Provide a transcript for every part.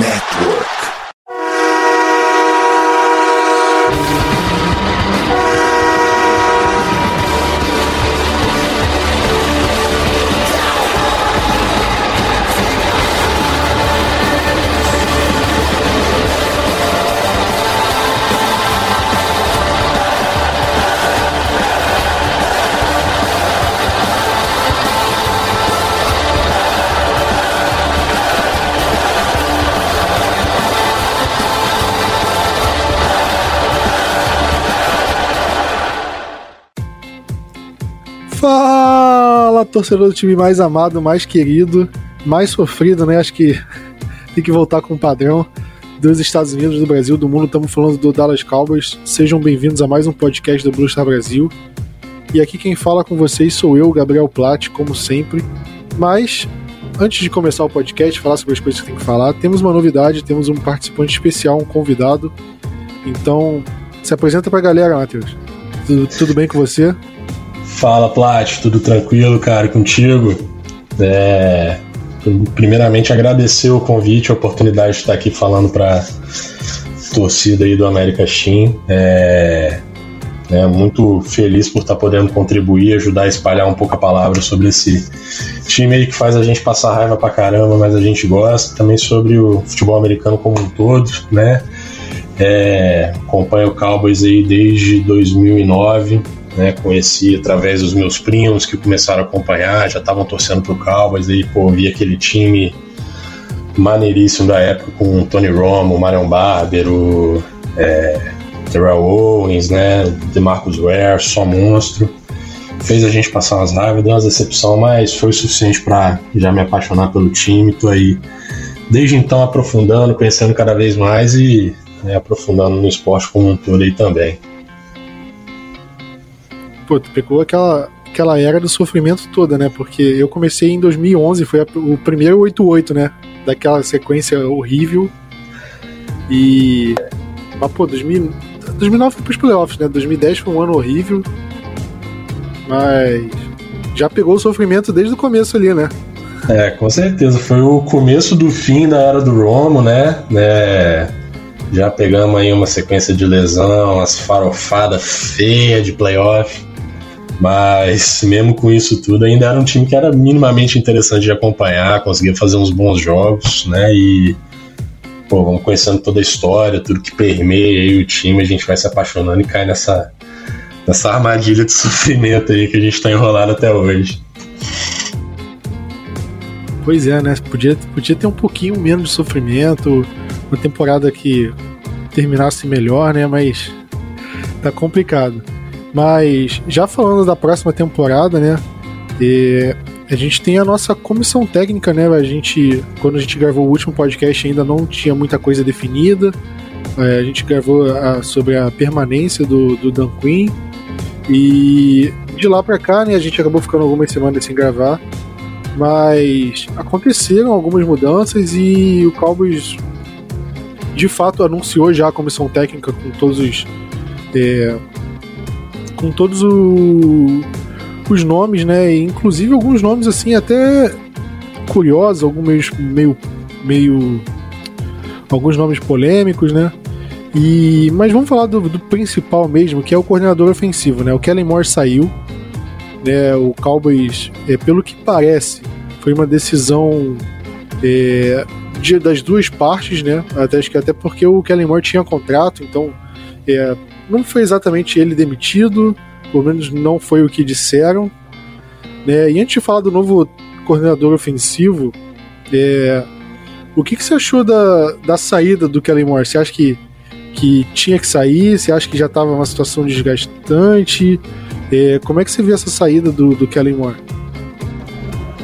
Network. Torcedor do time mais amado, mais querido, mais sofrido, né? Acho que tem que voltar com o padrão dos Estados Unidos, do Brasil, do mundo. Estamos falando do Dallas Cowboys. Sejam bem-vindos a mais um podcast do Blue Star Brasil. E aqui quem fala com vocês sou eu, Gabriel Platt, como sempre. Mas antes de começar o podcast, falar sobre as coisas que tem que falar, temos uma novidade, temos um participante especial, um convidado. Então, se apresenta pra galera, Matheus. Tudo, tudo bem com você? Fala, Plat, tudo tranquilo, cara, contigo? É, primeiramente, agradecer o convite, a oportunidade de estar aqui falando para torcida aí do América Steam. É, é, muito feliz por estar podendo contribuir, ajudar a espalhar um pouco a palavra sobre esse time aí que faz a gente passar raiva pra caramba, mas a gente gosta. Também sobre o futebol americano como um todo, né? É, acompanho o Cowboys aí desde 2009 né? Conheci através dos meus primos que começaram a acompanhar, já estavam torcendo pro Cowboys, aí pô, vi aquele time maneiríssimo da época com o Tony Romo, o Marion Barber, o é, Terrell Owens, né? DeMarcus Ware, só monstro. Fez a gente passar umas raivas, deu umas decepção, mas foi o suficiente para já me apaixonar pelo time. Tô aí desde então aprofundando, conhecendo cada vez mais e né, aprofundando no esporte como um todo aí também pô, tu pegou aquela, aquela era do sofrimento toda, né? Porque eu comecei em 2011, foi a, o primeiro 88, né? Daquela sequência horrível. E. Mas, pô, 2000, 2009 foi pros playoffs, né? 2010 foi um ano horrível. Mas. Já pegou o sofrimento desde o começo ali, né? É, com certeza. Foi o começo do fim da era do Romo, né? né? Já pegamos aí uma sequência de lesão, umas farofadas feias de playoff. Mas mesmo com isso tudo, ainda era um time que era minimamente interessante de acompanhar, conseguia fazer uns bons jogos, né? E pô, vamos conhecendo toda a história, tudo que permeia o time, a gente vai se apaixonando e cai nessa, nessa armadilha de sofrimento aí que a gente está enrolado até hoje. Pois é, né? Podia, podia ter um pouquinho menos de sofrimento, uma temporada que terminasse melhor, né? Mas tá complicado. Mas já falando da próxima temporada, né? E a gente tem a nossa comissão técnica, né? A gente, quando a gente gravou o último podcast, ainda não tinha muita coisa definida. É, a gente gravou a, sobre a permanência do, do Dan Quinn. E de lá para cá, né? A gente acabou ficando algumas semanas sem gravar. Mas aconteceram algumas mudanças e o Cowboys de fato anunciou já a comissão técnica com todos os. É, com todos o, os nomes, né? Inclusive alguns nomes assim até curiosos, alguns meio, meio, alguns nomes polêmicos, né? E mas vamos falar do, do, principal mesmo, que é o coordenador ofensivo, né? O Kellen Moore saiu, né? O Cowboys, é, pelo que parece, foi uma decisão é, de, das duas partes, né? Até acho que até porque o Kellen Moore tinha contrato, então é, não foi exatamente ele demitido, pelo menos não foi o que disseram. Né? E antes de falar do novo coordenador ofensivo, é, o que, que você achou da, da saída do Kellen Moore? Você acha que, que tinha que sair? Você acha que já estava uma situação desgastante? É, como é que você vê essa saída do, do Kellen Moore?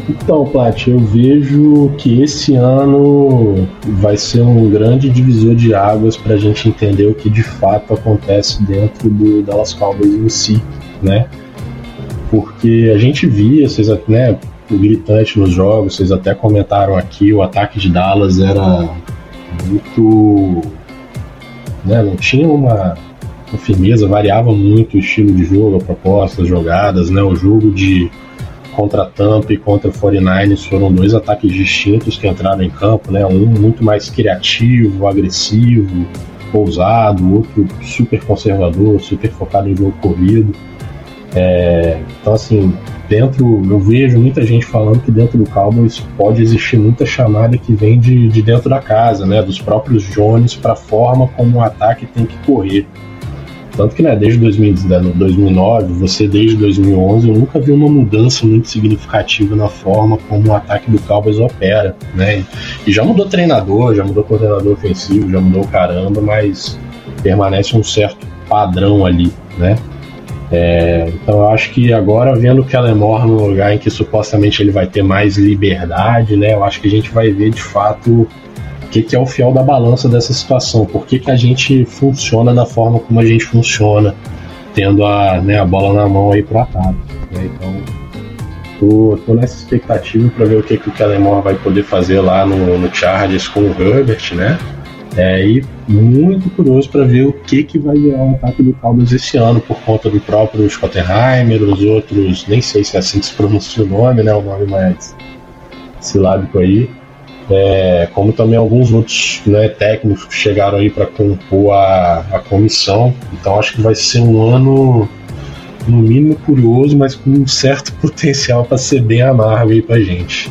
Então, Plat, eu vejo que esse ano vai ser um grande divisor de águas para a gente entender o que de fato acontece dentro do Dallas Cowboys em si, né? Porque a gente via, vocês né, o gritante nos jogos, vocês até comentaram aqui, o ataque de Dallas era muito. Né, não tinha uma, uma firmeza, variava muito o estilo de jogo, a proposta, as jogadas, né? O jogo de contra Tampa e contra o 49ers foram dois ataques distintos que entraram em campo, né? Um muito mais criativo, agressivo, ousado, outro super conservador, super focado em jogo corrido. É, então, assim, dentro, eu vejo muita gente falando que dentro do Cowboys pode existir muita chamada que vem de, de dentro da casa, né? Dos próprios Jones para a forma como o ataque tem que correr. Tanto que, né, desde 2009, você desde 2011, eu nunca vi uma mudança muito significativa na forma como o ataque do Cowboys opera, né? E já mudou treinador, já mudou coordenador ofensivo, já mudou caramba, mas permanece um certo padrão ali, né? É, então eu acho que agora vendo o Kellen Moore no lugar em que supostamente ele vai ter mais liberdade, né? Eu acho que a gente vai ver de fato o que, que é o fiel da balança dessa situação, por que, que a gente funciona da forma como a gente funciona, tendo a, né, a bola na mão aí pro ataque. Né? Então, tô, tô nessa expectativa para ver o que, que o Kellen Moore vai poder fazer lá no, no Chargers com o Herbert, né? É, e muito curioso para ver o que, que vai virar o ataque do Cowboys esse ano, por conta do próprio Schottenheimer, os outros, nem sei se é assim que se pronuncia o nome, né? O nome mais silábico aí é, como também alguns outros né, técnicos que chegaram aí para compor a, a comissão. Então acho que vai ser um ano no mínimo curioso, mas com um certo potencial para ser bem amargo aí para gente.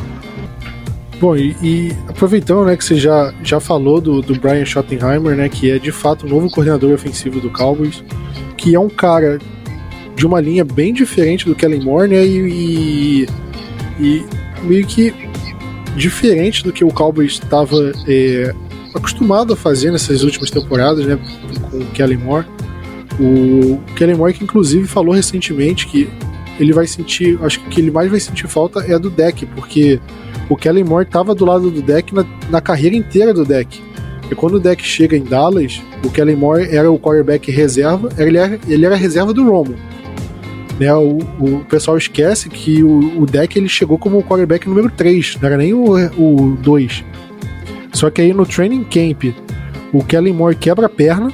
Bom, e, e, aproveitando né, que você já, já falou do, do Brian Schottenheimer, né, que é de fato o novo coordenador ofensivo do Cowboys, que é um cara de uma linha bem diferente do Kellen Moore, né, e, e, e meio que diferente do que o Cowboys estava é, acostumado a fazer nessas últimas temporadas, né, com o Kellen Moore. O Kellen Moore que inclusive falou recentemente que ele vai sentir, acho que o que ele mais vai sentir falta é do deck, porque o Kellen Moore estava do lado do deck na, na, carreira inteira do deck. E quando o deck chega em Dallas, o Kellen Moore era o quarterback reserva, ele era, ele era reserva do Romo. Né, o, o pessoal esquece que o, o deck ele chegou como o quarterback número 3, não era nem o, o 2. Só que aí no training camp, o Kellen Moore quebra a perna,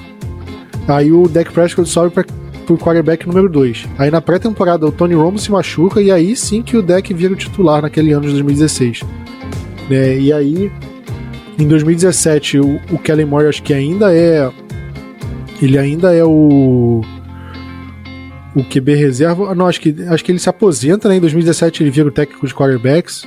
aí o deck Prescott sobe para o quarterback número 2. Aí na pré-temporada o Tony Romo se machuca e aí sim que o deck vira o titular naquele ano de 2016. Né, e aí em 2017 o, o Kellen Moore acho que ainda é ele ainda é o o QB reserva. Ah, não, acho que, acho que ele se aposenta, né? Em 2017 ele vira o técnico de quarterbacks.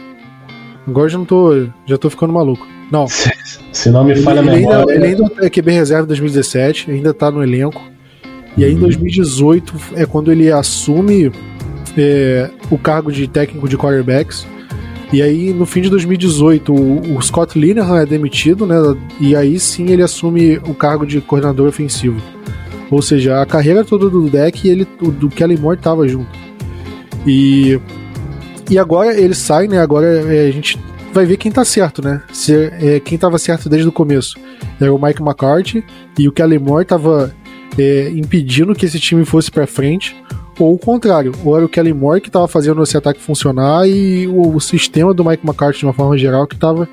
Agora já não tô. Já tô ficando maluco. Não. Se, se não me falha ele, a memória. Ainda, ele ainda é QB reserva em 2017, ainda tá no elenco. E aí em 2018 uhum. é quando ele assume é, o cargo de técnico de quarterbacks. E aí, no fim de 2018, o, o Scott Linehan é demitido, né? E aí sim ele assume o cargo de coordenador ofensivo. Ou seja, a carreira toda do deck ele do Kelly Moore tava junto. E e agora ele sai, né? Agora é, a gente vai ver quem tá certo, né? Se, é, quem tava certo desde o começo. Era o Mike McCarthy e o Kelly Moore tava é, impedindo que esse time fosse para frente, ou o contrário, ou era o Kelly Moore que tava fazendo esse ataque funcionar e o, o sistema do Mike McCarthy de uma forma geral que tava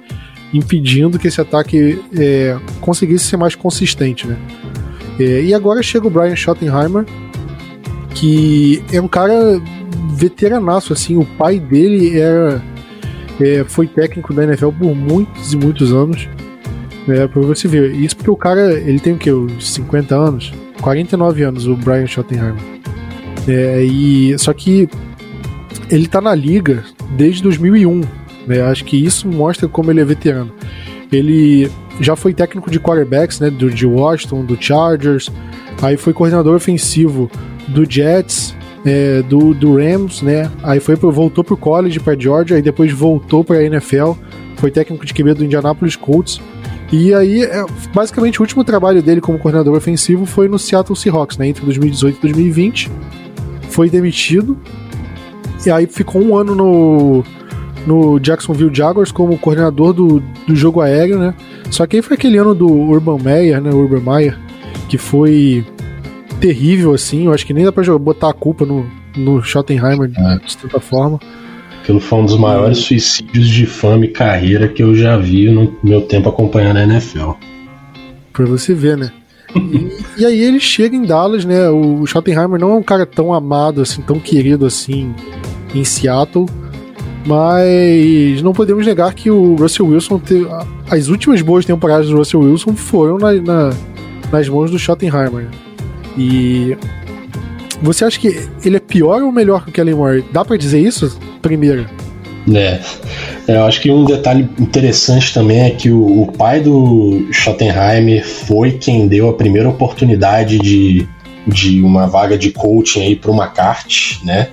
impedindo que esse ataque é, conseguisse ser mais consistente, né? É, e agora chega o Brian Schottenheimer, que é um cara veteranaço, assim, o pai dele era, é, foi técnico da NFL por muitos e muitos anos. É, pra você ver. Isso porque o cara, ele tem o? Uns 50 anos? 49 anos, o Brian Schottenheimer. É, e, só que ele tá na liga desde 2001. Né? Acho que isso mostra como ele é veterano. Ele já foi técnico de quarterbacks, né, do, de Washington, do Chargers, aí foi coordenador ofensivo do Jets, é, do, do Rams, né, aí foi pro, voltou pro college para Georgia, aí depois voltou para a NFL, foi técnico de QB do Indianapolis Colts, e aí, é, basicamente, o último trabalho dele como coordenador ofensivo foi no Seattle Seahawks, né, entre 2018 e 2020, foi demitido, e aí ficou um ano no no Jacksonville Jaguars como coordenador do, do jogo aéreo, né? Só que aí foi aquele ano do Urban Meyer, né? Urban Meyer, que foi terrível, assim. Eu acho que nem dá pra botar a culpa no, no Schottenheimer é. de tanta forma. Aquilo foi um dos maiores suicídios de fama e carreira que eu já vi no meu tempo acompanhando a NFL. Pra você ver, né? e, e, aí ele chega em Dallas, né? O Schottenheimer não é um cara tão amado, assim, tão querido assim em Seattle. Mas não podemos negar que o Russell Wilson, teve, as últimas boas temporadas do Russell Wilson foram na, na, nas mãos do Schottenheimer. E você acha que ele é pior ou melhor que o Kellen Moore? Dá para dizer isso? Primeiro. É. é. Eu acho que um detalhe interessante também é que o, o pai do Schottenheimer foi quem deu a primeira oportunidade de, de uma vaga de coaching aí para o McCarthy, né?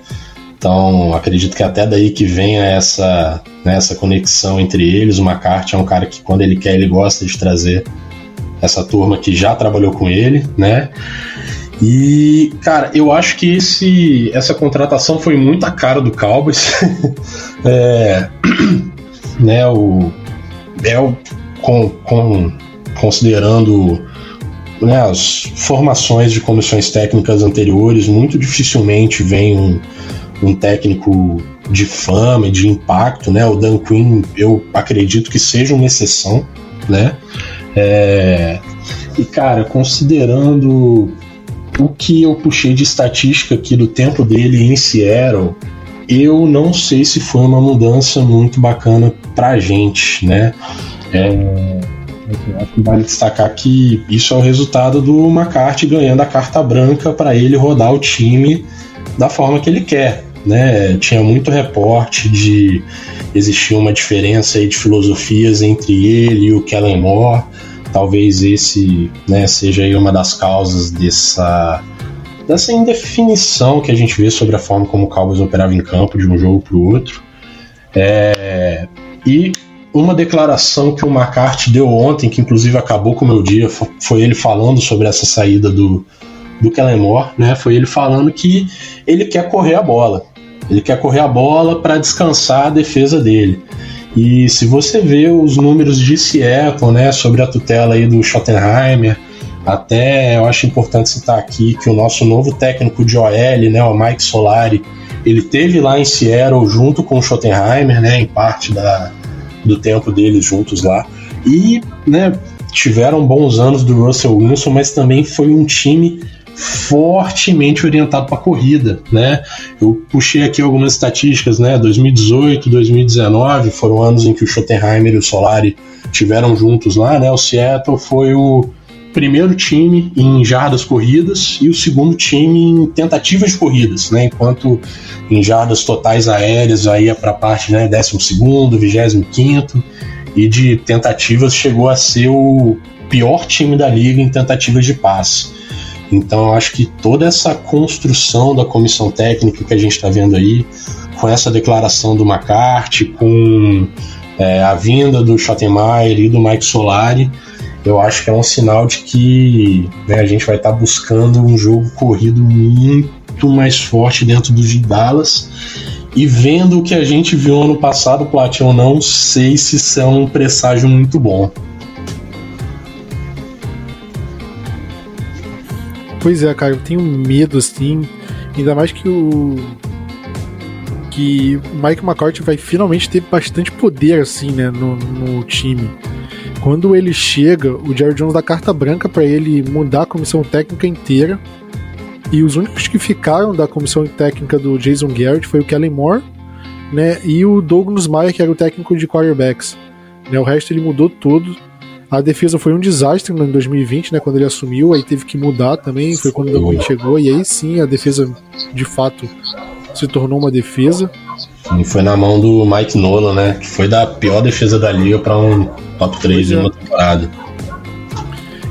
Então, acredito que até daí que venha essa, né, essa conexão entre eles. O McCarthy é um cara que, quando ele quer, ele gosta de trazer essa turma que já trabalhou com ele, né? E, cara, eu acho que esse, essa contratação foi muito a cara do Cowboys. é, né, o, o, com, com, considerando né, as formações de comissões técnicas anteriores, muito dificilmente vem um, um técnico de fama e de impacto, né? O Dan Quinn, eu acredito que seja uma exceção, né? É, e cara, considerando o que eu puxei de estatística aqui do tempo dele em Seattle, eu não sei se foi uma mudança muito bacana pra gente, né? É, acho que vale destacar que isso é o resultado do McCarthy ganhando a carta branca para ele rodar o time da forma que ele quer. Né? Tinha muito reporte de existir uma diferença de filosofias entre ele e o Kellen Moore talvez esse né, seja aí uma das causas dessa, dessa indefinição que a gente vê sobre a forma como o Cowboys operava em campo de um jogo para o outro. É, e uma declaração que o McCarthy deu ontem, que inclusive acabou com o meu dia, foi ele falando sobre essa saída do, do Kellen Moore, né? Foi ele falando que ele quer correr a bola. Ele quer correr a bola para descansar a defesa dele. E se você vê os números de Seattle, né, sobre a tutela aí do Schottenheimer, até eu acho importante citar aqui que o nosso novo técnico de OL, né, o Mike Solari, ele teve lá em Seattle junto com o Schottenheimer, né, em parte da, do tempo deles juntos lá. E, né, tiveram bons anos do Russell Wilson, mas também foi um time fortemente orientado para corrida, né? Eu puxei aqui algumas estatísticas, né? 2018, 2019 foram anos em que o Schottenheimer e o Solari tiveram juntos lá, né? O Seattle foi o primeiro time em jardas corridas e o segundo time em tentativas de corridas, né? Enquanto em jardas totais aéreas aí é para a parte, né, 12 segundo, 25 quinto e de tentativas chegou a ser o pior time da liga em tentativas de passe. Então eu acho que toda essa construção da comissão técnica que a gente está vendo aí, com essa declaração do McCarthy, com é, a vinda do Schottenmeier e do Mike Solari, eu acho que é um sinal de que né, a gente vai estar tá buscando um jogo corrido muito mais forte dentro dos de Dallas. E vendo o que a gente viu ano passado, Plat, não sei se isso é um presságio muito bom. Pois é, cara, eu tenho medo assim. Ainda mais que o. Que o Mike McCarthy vai finalmente ter bastante poder, assim, né, no, no time. Quando ele chega, o Jerry Jones dá carta branca para ele mudar a comissão técnica inteira. E os únicos que ficaram da comissão técnica do Jason Garrett foi o Kellen Moore, né, e o Douglas Meyer, que era o técnico de quarterbacks. Né, o resto ele mudou tudo. A defesa foi um desastre em 2020, né? Quando ele assumiu, aí teve que mudar também. Foi quando o Quinn chegou, e aí sim a defesa de fato se tornou uma defesa. E foi na mão do Mike Nolan, né? Que foi da pior defesa da liga para um top 3 em é. uma temporada.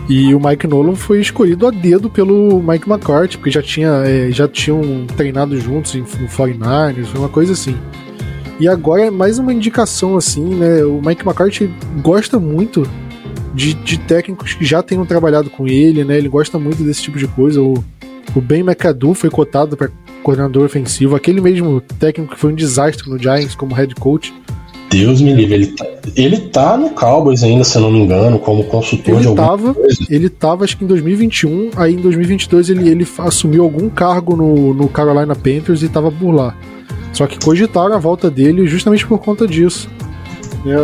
E o Mike Nolan foi escolhido a dedo pelo Mike McCarthy, porque já, tinha, é, já tinham treinado juntos no 49ers, foi uma coisa assim. E agora é mais uma indicação assim, né? O Mike McCarthy gosta muito de, de técnicos que já tenham trabalhado com ele, né? Ele gosta muito desse tipo de coisa. O, o Ben McAdoo foi cotado para coordenador ofensivo, aquele mesmo técnico que foi um desastre no Giants como head coach. Deus me livre, ele tá, ele tá no Cowboys ainda, se eu não me engano, como consultor ele de tava, coisa. Ele tava, acho que em 2021, aí em 2022 ele, ele assumiu algum cargo no, no Carolina Panthers e tava por lá. Só que cogitaram a volta dele justamente por conta disso. É,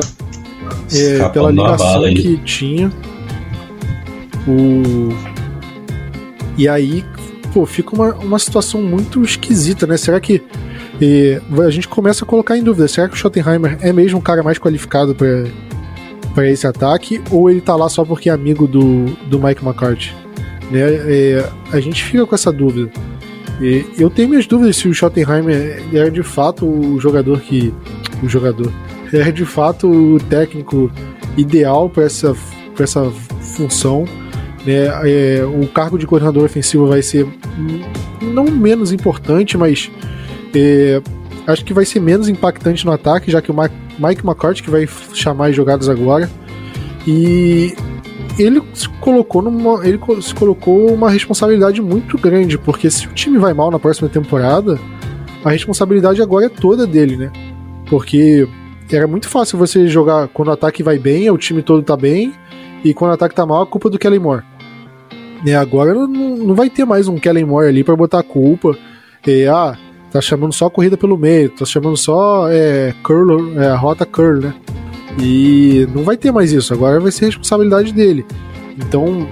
é, pela ligação que tinha. O... E aí, pô, fica uma, uma situação muito esquisita, né? Será que E a gente começa a colocar em dúvida: será que o Schottenheimer é mesmo o cara mais qualificado para esse ataque? Ou ele tá lá só porque é amigo do, do Mike McCarthy? Né? É, a gente fica com essa dúvida. E eu tenho minhas dúvidas se o Schottenheimer era de fato o jogador que. O jogador. Era de fato o técnico ideal para essa, essa função. Né? É, o cargo de coordenador ofensivo vai ser não menos importante, mas é, acho que vai ser menos impactante no ataque, já que o Mike McCarthy que vai chamar as jogadas agora. E ele se colocou numa. Ele se colocou uma responsabilidade muito grande, porque se o time vai mal na próxima temporada, a responsabilidade agora é toda dele, né? Porque era muito fácil você jogar quando o ataque vai bem, o time todo tá bem, e quando o ataque tá mal, a culpa é do Kellen Moore. E agora não, não vai ter mais um Kellen Moore ali para botar a culpa. E, ah, tá chamando só a corrida pelo meio, tá chamando só é, curl, é, rota curl, né? E não vai ter mais isso, agora vai ser responsabilidade dele. Então,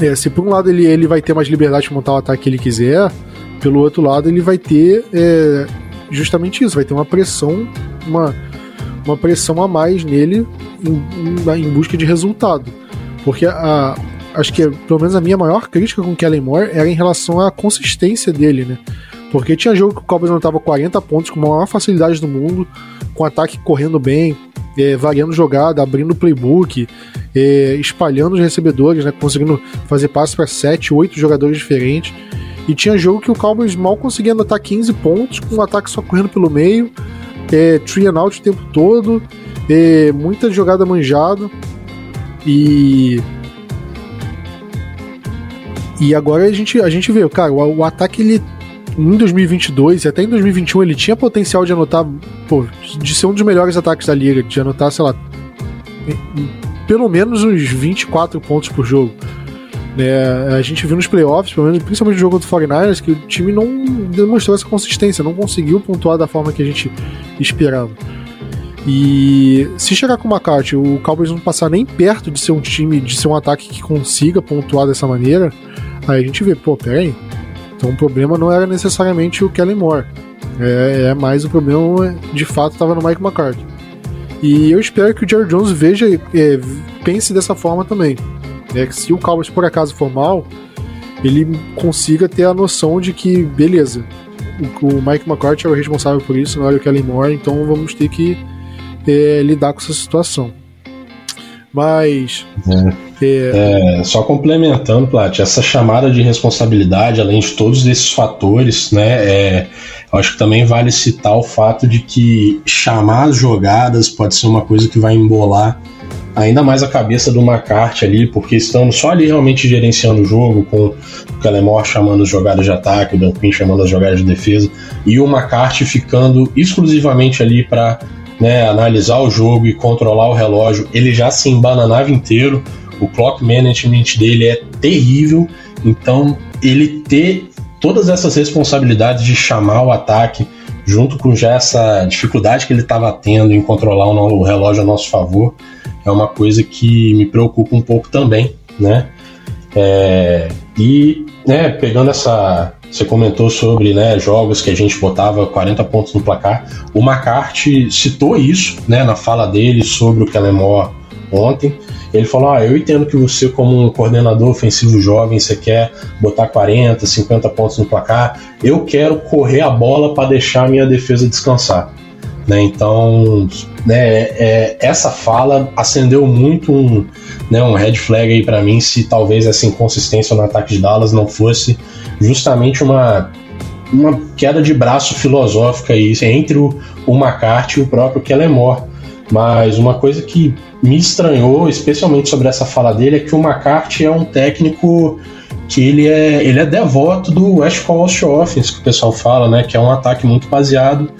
é, se por um lado ele, ele vai ter mais liberdade de montar o ataque que ele quiser, pelo outro lado ele vai ter é, justamente isso, vai ter uma pressão, uma, uma pressão a mais nele em, em, em busca de resultado. Porque a, acho que pelo menos a minha maior crítica com o Kellen Moore era em relação à consistência dele, né? Porque tinha jogo que o Cowboys anotava 40 pontos com a maior facilidade do mundo, com ataque correndo bem, é, variando jogada, abrindo playbook, é, espalhando os recebedores, né, conseguindo fazer passes para 7, 8 jogadores diferentes. E tinha jogo que o Cowboys mal conseguia anotar 15 pontos, com o ataque só correndo pelo meio, é, tree and out o tempo todo, é, muita jogada manjada. E. E agora a gente, a gente vê, cara, o, o ataque ele em 2022 e até em 2021 ele tinha potencial de anotar, pô, de ser um dos melhores ataques da liga, de anotar, sei lá, pelo menos uns 24 pontos por jogo. É, a gente viu nos playoffs, pelo menos, principalmente no jogo do 49ers, que o time não demonstrou essa consistência, não conseguiu pontuar da forma que a gente esperava. E se chegar com o McCarthy, o Cowboys não passar nem perto de ser um time, de ser um ataque que consiga pontuar dessa maneira, aí a gente vê, pô, peraí, então o problema não era necessariamente o Kellen Moore. É, é mais o problema, de fato, estava no Mike McCarthy. E eu espero que o Jerry Jones veja, é, pense dessa forma também. É que se o Cowboys por acaso for mal, ele consiga ter a noção de que, beleza, o, o Mike McCarthy é o responsável por isso, não era o Kellen Moore, então vamos ter que é, lidar com essa situação. Mas. É. É... É, só complementando, Plat, essa chamada de responsabilidade, além de todos esses fatores, né? É, acho que também vale citar o fato de que chamar as jogadas pode ser uma coisa que vai embolar ainda mais a cabeça do McCarthy ali, porque estamos só ali realmente gerenciando o jogo, com o Calemore chamando as jogadas de ataque, o Quinn chamando as jogadas de defesa, e o McCarthy ficando exclusivamente ali para né, analisar o jogo e controlar o relógio, ele já se embananava inteiro. O clock management dele é terrível, então ele ter todas essas responsabilidades de chamar o ataque, junto com já essa dificuldade que ele estava tendo em controlar o relógio a nosso favor, é uma coisa que me preocupa um pouco também, né? É, e né, pegando essa, você comentou sobre né, jogos que a gente botava 40 pontos no placar. O McCarthy citou isso né, na fala dele sobre o Kellemore ontem. Ele falou: ah, Eu entendo que você, como um coordenador ofensivo jovem, você quer botar 40, 50 pontos no placar. Eu quero correr a bola para deixar a minha defesa descansar. Né, então, né, é, essa fala acendeu muito um, né, um red flag aí para mim se talvez essa inconsistência no ataque de Dallas não fosse justamente uma, uma queda de braço filosófica aí entre o, o McCarthy e o próprio Kellemore. Mas uma coisa que me estranhou, especialmente sobre essa fala dele, é que o McCarthy é um técnico que ele é, ele é devoto do West Coast Offense, que o pessoal fala, né? Que é um ataque muito baseado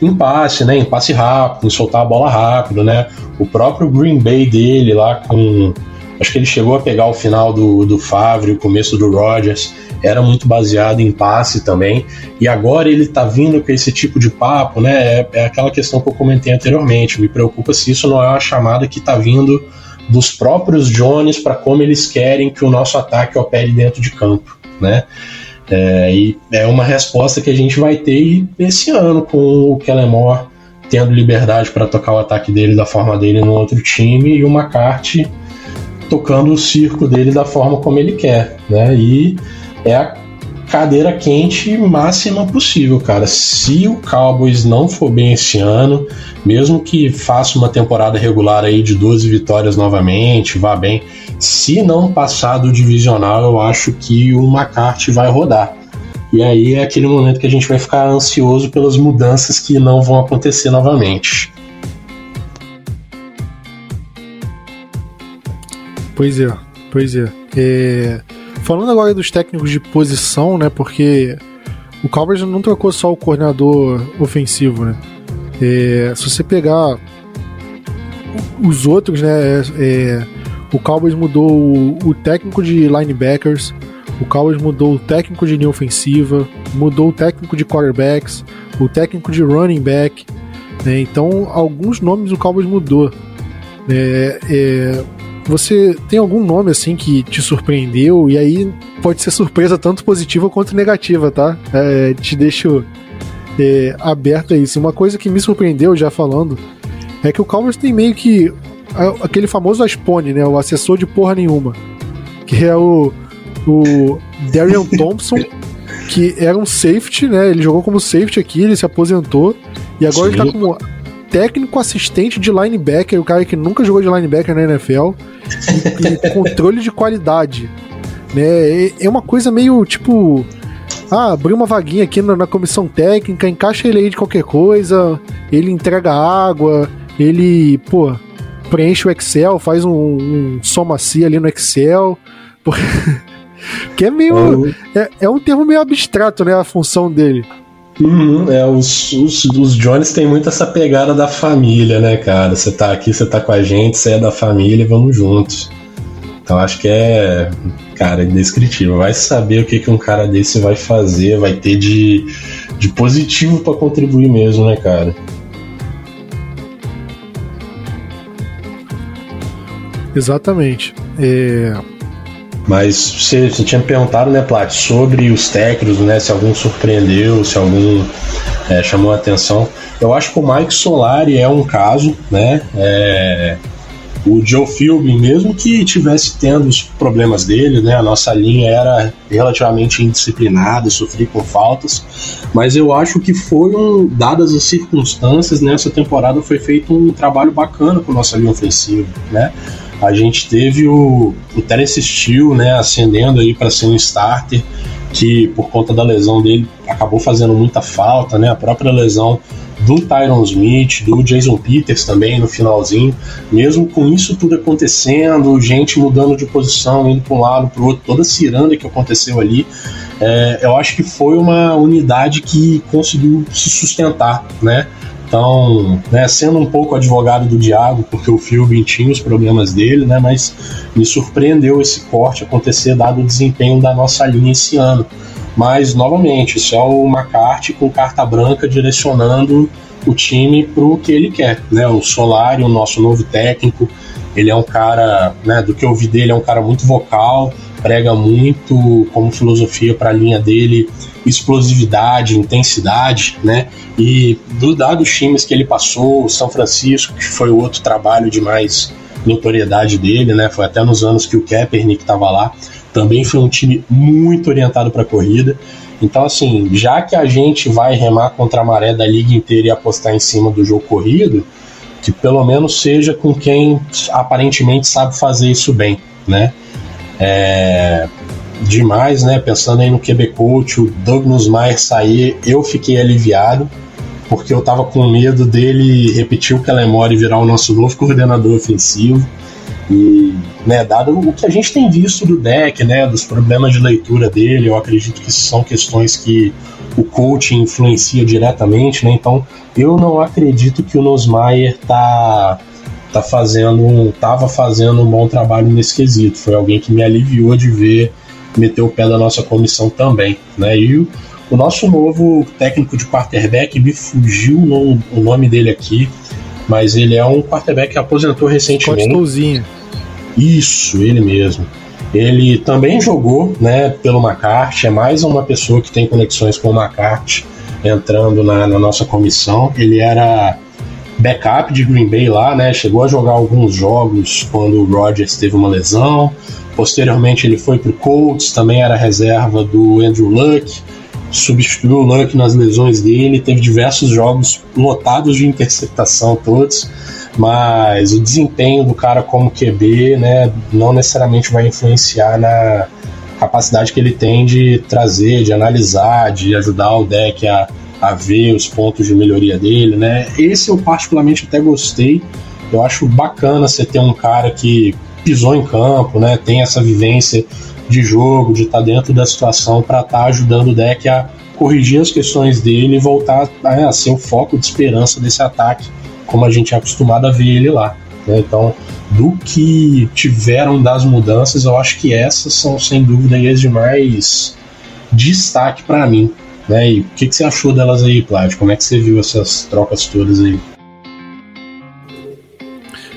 em passe, né? Em passe rápido, em soltar a bola rápido, né? O próprio Green Bay dele lá com. Acho que ele chegou a pegar o final do, do Favre, o começo do Rodgers era muito baseado em passe também, e agora ele tá vindo com esse tipo de papo, né? É, é aquela questão que eu comentei anteriormente. Me preocupa se isso não é uma chamada que tá vindo dos próprios Jones para como eles querem que o nosso ataque opere dentro de campo, né? É, e é uma resposta que a gente vai ter esse ano com o Kellemore tendo liberdade para tocar o ataque dele da forma dele no outro time e o McCarthy tocando o circo dele da forma como ele quer, né? E é a cadeira quente máxima possível, cara. Se o Cowboys não for bem esse ano, mesmo que faça uma temporada regular aí de 12 vitórias novamente, vá bem, se não passar do divisional, eu acho que o McCarthy vai rodar. E aí é aquele momento que a gente vai ficar ansioso pelas mudanças que não vão acontecer novamente. Pois é, pois é. é... Falando agora dos técnicos de posição, né? Porque o Cowboys não trocou só o coordenador ofensivo, né? É... Se você pegar os outros, né? É... o Cowboys mudou o, o técnico de linebackers, o Cowboys mudou o técnico de linha ofensiva, mudou o técnico de quarterbacks, o técnico de running back. Né? Então, alguns nomes o Cowboys mudou. É, é, você tem algum nome assim que te surpreendeu? E aí pode ser surpresa tanto positiva quanto negativa, tá? É, te deixo é, aberto a isso. Uma coisa que me surpreendeu já falando é que o Cowboys tem meio que aquele famoso Aspone, né? O assessor de porra nenhuma. Que é o, o Darian Thompson, que era um safety, né? Ele jogou como safety aqui, ele se aposentou. E agora Sim. ele tá como técnico assistente de linebacker, o cara que nunca jogou de linebacker na NFL. E, e controle de qualidade. Né? É uma coisa meio tipo. Ah, abrir uma vaguinha aqui na, na comissão técnica, encaixa ele aí de qualquer coisa, ele entrega água, ele, pô, preenche o Excel, faz um, um somacia ali no Excel. que é meio. É, é, um termo meio abstrato, né? A função dele. Uhum, é, os, os, os Jones têm muito essa pegada da família, né, cara? Você tá aqui, você tá com a gente, você é da família, vamos juntos. Então acho que é, cara, indescritível. Vai saber o que, que um cara desse vai fazer, vai ter de, de positivo para contribuir mesmo, né, cara? Exatamente. É... Mas você, você, tinha perguntado, né, Plat, sobre os técnicos, né? Se algum surpreendeu, se algum é, chamou a atenção. Eu acho que o Mike Solari é um caso, né? É, o Joe Philbin, mesmo que tivesse tendo os problemas dele, né? A nossa linha era relativamente indisciplinada, sofria com faltas, mas eu acho que foi um, dadas as circunstâncias, nessa temporada foi feito um trabalho bacana com a nossa linha ofensiva, né? A gente teve o, o Terence Steele, né, ascendendo aí para ser um starter, que por conta da lesão dele acabou fazendo muita falta, né? A própria lesão do Tyron Smith, do Jason Peters também no finalzinho, mesmo com isso tudo acontecendo, gente mudando de posição, indo para um lado para o outro, toda a ciranda que aconteceu ali, é, eu acho que foi uma unidade que conseguiu se sustentar, né? Então, né, sendo um pouco advogado do diabo, porque o Philbin tinha os problemas dele, né, mas me surpreendeu esse corte acontecer dado o desempenho da nossa linha esse ano. Mas, novamente, isso é o McCarthy com carta branca direcionando o time para o que ele quer. Né? O Solari, o nosso novo técnico, ele é um cara, né, do que eu vi dele, é um cara muito vocal, prega muito como filosofia para a linha dele explosividade, intensidade, né? E do dado os times que ele passou, o São Francisco, que foi o outro trabalho de mais notoriedade dele, né? Foi até nos anos que o Kaepernick estava lá, também foi um time muito orientado para corrida. Então, assim, já que a gente vai remar contra a maré da liga inteira e apostar em cima do jogo corrido, que pelo menos seja com quem aparentemente sabe fazer isso bem, né? É, demais, né? Pensando aí no QB Coach, o Douglas Meyer sair, eu fiquei aliviado, porque eu tava com medo dele repetir o Kelemore e virar o nosso novo coordenador ofensivo. E, né, dado o que a gente tem visto do deck, né, dos problemas de leitura dele, eu acredito que são questões que o coaching influencia diretamente, né? Então, eu não acredito que o Nosmaier tá tá fazendo, tava fazendo um bom trabalho nesse quesito. Foi alguém que me aliviou de ver meteu o pé da nossa comissão também, né? E o, o nosso novo técnico de quarterback me fugiu no, o nome dele aqui, mas ele é um quarterback que aposentou recentemente. Scott Isso, ele mesmo. Ele também jogou né, pelo McCarthy, é mais uma pessoa que tem conexões com o McCarthy entrando na, na nossa comissão. Ele era backup de Green Bay lá, né? Chegou a jogar alguns jogos quando o Rodgers teve uma lesão. Posteriormente ele foi para o Colts, também era reserva do Andrew Luck, substituiu o Luck nas lesões dele, teve diversos jogos lotados de interceptação todos, mas o desempenho do cara como QB, né, não necessariamente vai influenciar na capacidade que ele tem de trazer, de analisar, de ajudar o deck a a ver os pontos de melhoria dele, né? Esse eu particularmente até gostei. Eu acho bacana você ter um cara que pisou em campo, né? Tem essa vivência de jogo, de estar tá dentro da situação para estar tá ajudando o deck a corrigir as questões dele e voltar a, a ser o foco de esperança desse ataque, como a gente é acostumado a ver ele lá. Né? Então, do que tiveram das mudanças, eu acho que essas são sem dúvida as de mais destaque para mim. Né? E o que, que você achou delas aí, Pládio? Como é que você viu essas trocas todas aí?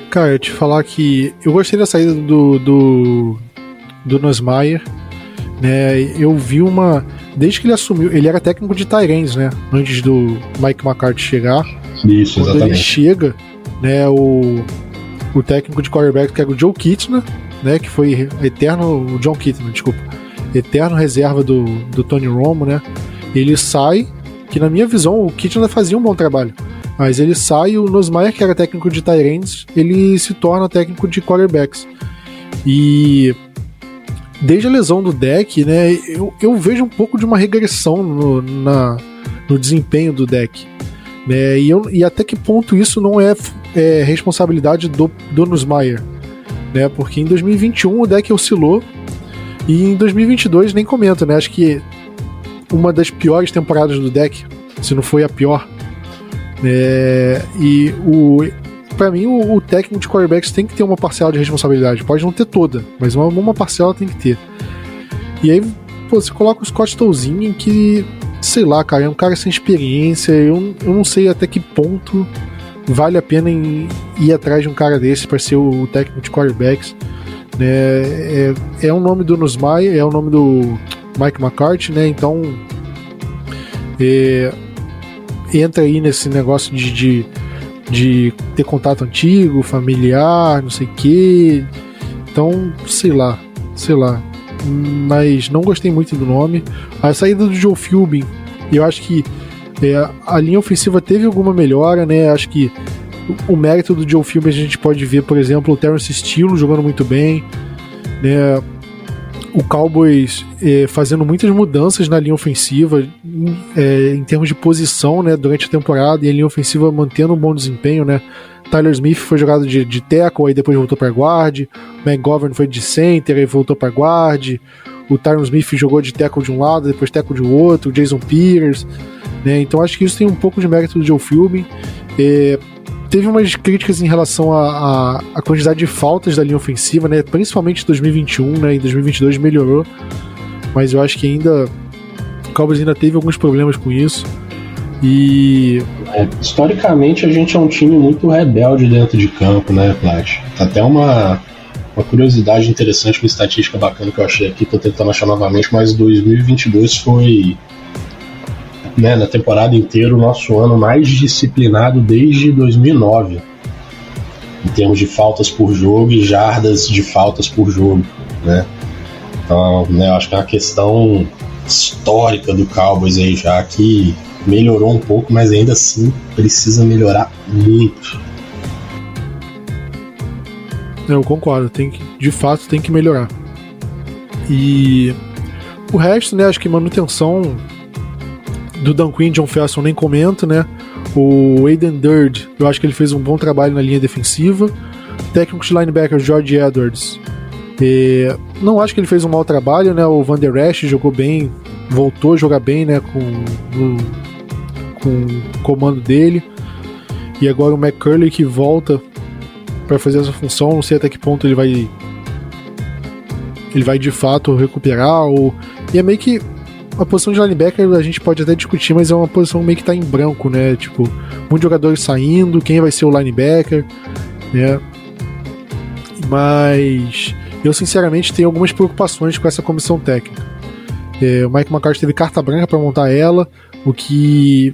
Cara, eu te falar que eu gostei da saída do, do, do Nosmaier. Né, eu vi uma. Desde que ele assumiu, ele era técnico de Tyrants, né? Antes do Mike McCarthy chegar. Isso, Quando exatamente. ele chega, né? O, o técnico de quarterback, que era o Joe Kitna, né? Que foi eterno. O John Kitna, desculpa. Eterno reserva do, do Tony Romo, né? Ele sai, que na minha visão o Kit ainda fazia um bom trabalho. Mas ele sai, o Nosmaier, que era técnico de Tyrants, ele se torna técnico de quarterbacks. E desde a lesão do deck, né, eu, eu vejo um pouco de uma regressão no, na, no desempenho do deck. Né, e, eu, e até que ponto isso não é, é responsabilidade do, do Nussmeier. Né, porque em 2021 o deck oscilou e em 2022 nem comento, né? Acho que uma das piores temporadas do deck, se não foi a pior. É, e o para mim o, o, técnico de quarterbacks tem que ter uma parcela de responsabilidade. Pode não ter toda, mas uma, uma parcela tem que ter. E aí pô, você coloca o Scott Tolzien que, sei lá, cara, é um cara sem experiência. Eu, eu não sei até que ponto vale a pena ir atrás de um cara desse para ser o, o, técnico de quarterbacks. Né? É, é o nome do Nusmai, é o nome do Mike McCarthy, né? Então é, entra aí nesse negócio de, de, de, ter contato antigo, familiar, não sei o que. Então, sei lá, sei lá. Mas não gostei muito do nome. A saída do Joe Philbin, eu acho que é, a linha ofensiva teve alguma melhora, né? Acho que o mérito do Joe Philbin a gente pode ver, por exemplo, o Terence Steele jogando muito bem, né? O Cowboys é, fazendo muitas mudanças na linha ofensiva, em, é, em, termos de posição, né, durante a temporada, e a linha ofensiva mantendo um bom desempenho, né. Tyler Smith foi jogado de, de tackle, aí depois voltou para guard. McGovern foi de center, aí voltou para guard. O Tyron Smith jogou de tackle de um lado, depois tackle de outro. Jason Peters, né. Então acho que isso tem um pouco de mérito do Joe Philbin. É, teve umas críticas em relação à quantidade de faltas da linha ofensiva, né? Principalmente em 2021, né? Em 2022 melhorou, mas eu acho que ainda o Cowboys ainda teve alguns problemas com isso. E é, historicamente a gente é um time muito rebelde dentro de campo, né, Plat? Até uma uma curiosidade interessante, uma estatística bacana que eu achei aqui, tô tentando achar novamente, mas 2022 foi né, na temporada inteira, o nosso ano mais disciplinado desde 2009, em termos de faltas por jogo e jardas de faltas por jogo, né? Então, né, acho que é uma questão histórica do Cowboys aí já que melhorou um pouco, mas ainda assim precisa melhorar muito. Eu concordo, tem que, de fato tem que melhorar. E o resto, né, acho que manutenção do Dan Quinn, John Felson nem comento, né? O Aiden Durd, eu acho que ele fez um bom trabalho na linha defensiva. Técnico de linebacker George Edwards. É, não acho que ele fez um mau trabalho, né? O Van Der Esch jogou bem, voltou a jogar bem, né? Com, no, com o comando dele. E agora o McCurley que volta para fazer essa função. Não sei até que ponto ele vai. Ele vai de fato recuperar. Ou... E é meio que a posição de linebacker a gente pode até discutir, mas é uma posição meio que tá em branco, né? Tipo, muitos jogadores saindo, quem vai ser o linebacker, né? Mas eu sinceramente tenho algumas preocupações com essa comissão técnica. É, o Mike McCarthy teve carta branca para montar ela, o que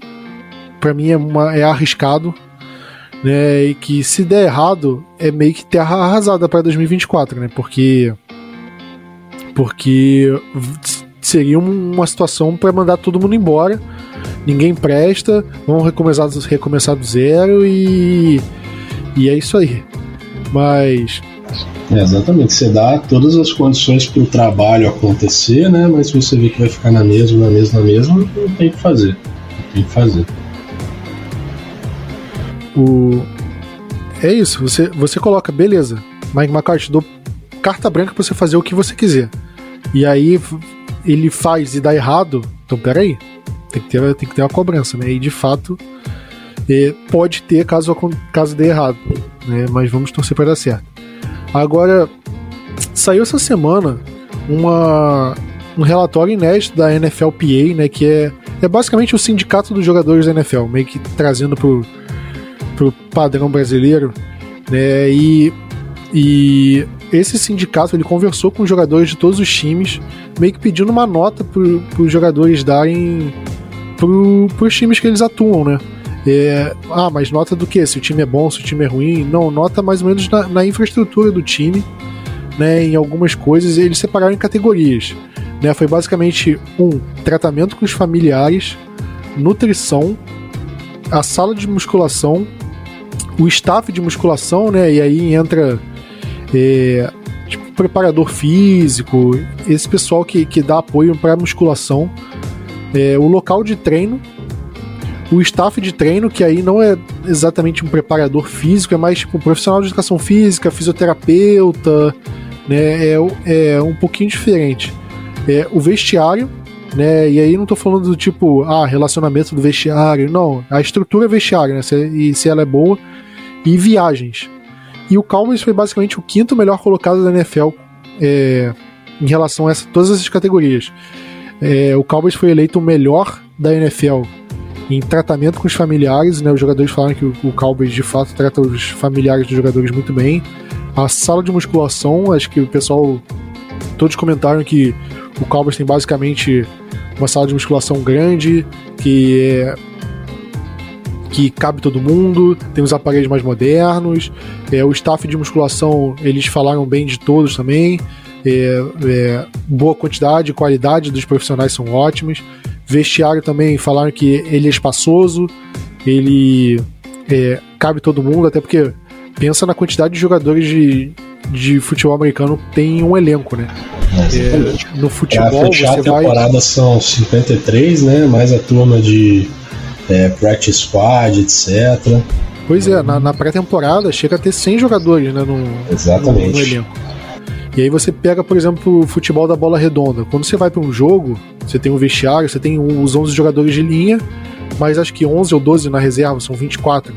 para mim é, uma, é arriscado, né? E que se der errado é meio que terra arrasada para 2024, né? Porque porque seria uma situação para mandar todo mundo embora. Ninguém presta, vamos recomeçar, recomeçar do zero e e é isso aí. Mas é, exatamente, você dá todas as condições para o trabalho acontecer, né? Mas se você vê que vai ficar na mesma, na mesma, na mesma, não tem que fazer. Não tem que fazer. O... É isso, você, você coloca, beleza, Mike McCarthy, dou carta branca para você fazer o que você quiser. E aí ele faz e dá errado, então peraí, tem que ter, tem que ter uma cobrança, né? E de fato é, pode ter caso, caso dê errado, né? Mas vamos torcer para dar certo. Agora, saiu essa semana uma, um relatório inédito da NFLPA, né? Que é, é basicamente o sindicato dos jogadores da NFL, meio que trazendo pro pro padrão brasileiro, né? E, e esse sindicato ele conversou com jogadores de todos os times, meio que pedindo uma nota para os jogadores darem para os times que eles atuam, né? É, ah, mas nota do que? Se o time é bom, se o time é ruim? Não, nota mais ou menos na, na infraestrutura do time, né? Em algumas coisas eles separaram em categorias, né? Foi basicamente um tratamento com os familiares, nutrição, a sala de musculação o staff de musculação, né? E aí entra é, preparador físico, esse pessoal que, que dá apoio para musculação, é, o local de treino, o staff de treino, que aí não é exatamente um preparador físico, é mais tipo um profissional de educação física, fisioterapeuta, né? É, é um pouquinho diferente. É, o vestiário, né? E aí não tô falando do tipo, ah, relacionamento do vestiário, não. A estrutura é vestiário, né? Se, e se ela é boa, e viagens. E o Cowboys foi basicamente o quinto melhor colocado da NFL é, em relação a essa, todas essas categorias. É, o Cowboys foi eleito o melhor da NFL em tratamento com os familiares, né? Os jogadores falaram que o, o Cowboys de fato trata os familiares dos jogadores muito bem. A sala de musculação, acho que o pessoal todos comentaram que o Cowboys tem basicamente uma sala de musculação grande, que é que cabe todo mundo, tem os aparelhos mais modernos, é, o staff de musculação, eles falaram bem de todos também, é, é, boa quantidade e qualidade dos profissionais são ótimos. Vestiário também falaram que ele é espaçoso, ele é, cabe todo mundo, até porque pensa na quantidade de jogadores de, de futebol americano tem um elenco, né? É, no futebol pra fechar você a temporada vai... são 53, né? Mais a turma de é, practice squad, etc. Pois é, na, na pré-temporada chega a ter 100 jogadores né, no, Exatamente. No, no elenco. E aí você pega, por exemplo, o futebol da bola redonda. Quando você vai para um jogo, você tem um vestiário, você tem os 11 jogadores de linha, mas acho que 11 ou 12 na reserva, são 24.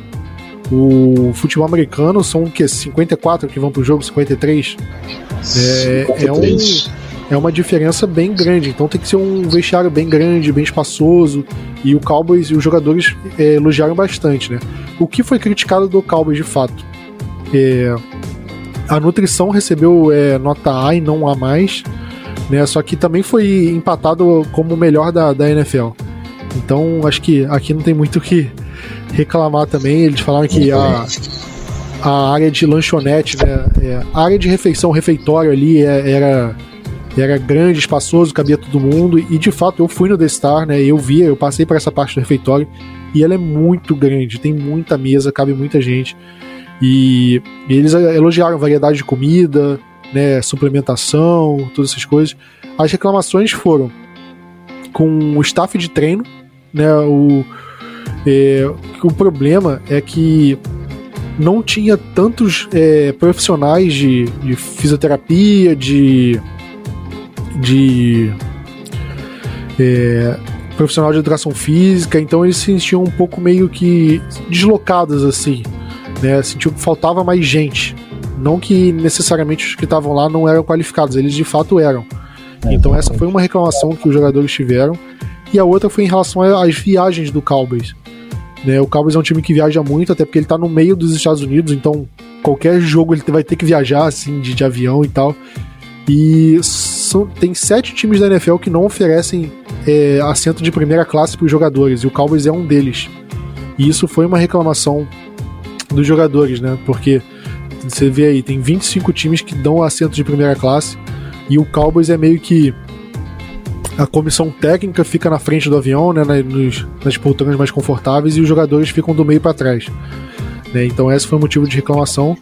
O futebol americano são o quê? 54 que vão pro jogo, 53? É, 53. é um é uma diferença bem grande. Então tem que ser um vestiário bem grande, bem espaçoso. E o Cowboys e os jogadores é, elogiaram bastante, né? O que foi criticado do Cowboys de fato? É, a nutrição recebeu é, nota A e não A mais, né? Só que também foi empatado como o melhor da, da NFL. Então acho que aqui não tem muito o que reclamar também. Eles falaram que a, a área de lanchonete, né? É, a área de refeição, refeitório ali é, era era grande, espaçoso, cabia todo mundo. E de fato, eu fui no The Star, né? Eu via, eu passei por essa parte do refeitório. E ela é muito grande, tem muita mesa, cabe muita gente. E, e eles elogiaram variedade de comida, né? Suplementação, todas essas coisas. As reclamações foram com o staff de treino, né? O, é, o problema é que não tinha tantos é, profissionais de, de fisioterapia, de de é, profissional de educação física, então eles se sentiam um pouco meio que deslocados assim, né? Sentiu que faltava mais gente. Não que necessariamente os que estavam lá não eram qualificados, eles de fato eram. É, então essa foi uma reclamação que os jogadores tiveram. E a outra foi em relação às viagens do Cowboys. Né, o Cowboys é um time que viaja muito, até porque ele está no meio dos Estados Unidos, então qualquer jogo ele vai ter que viajar assim de, de avião e tal. E são, tem sete times da NFL que não oferecem é, assento de primeira classe para os jogadores, e o Cowboys é um deles. E isso foi uma reclamação dos jogadores, né? Porque você vê aí, tem 25 times que dão assento de primeira classe, e o Cowboys é meio que a comissão técnica fica na frente do avião, né, nas, nas poltronas mais confortáveis, e os jogadores ficam do meio para trás. Né? Então esse foi o motivo de reclamação.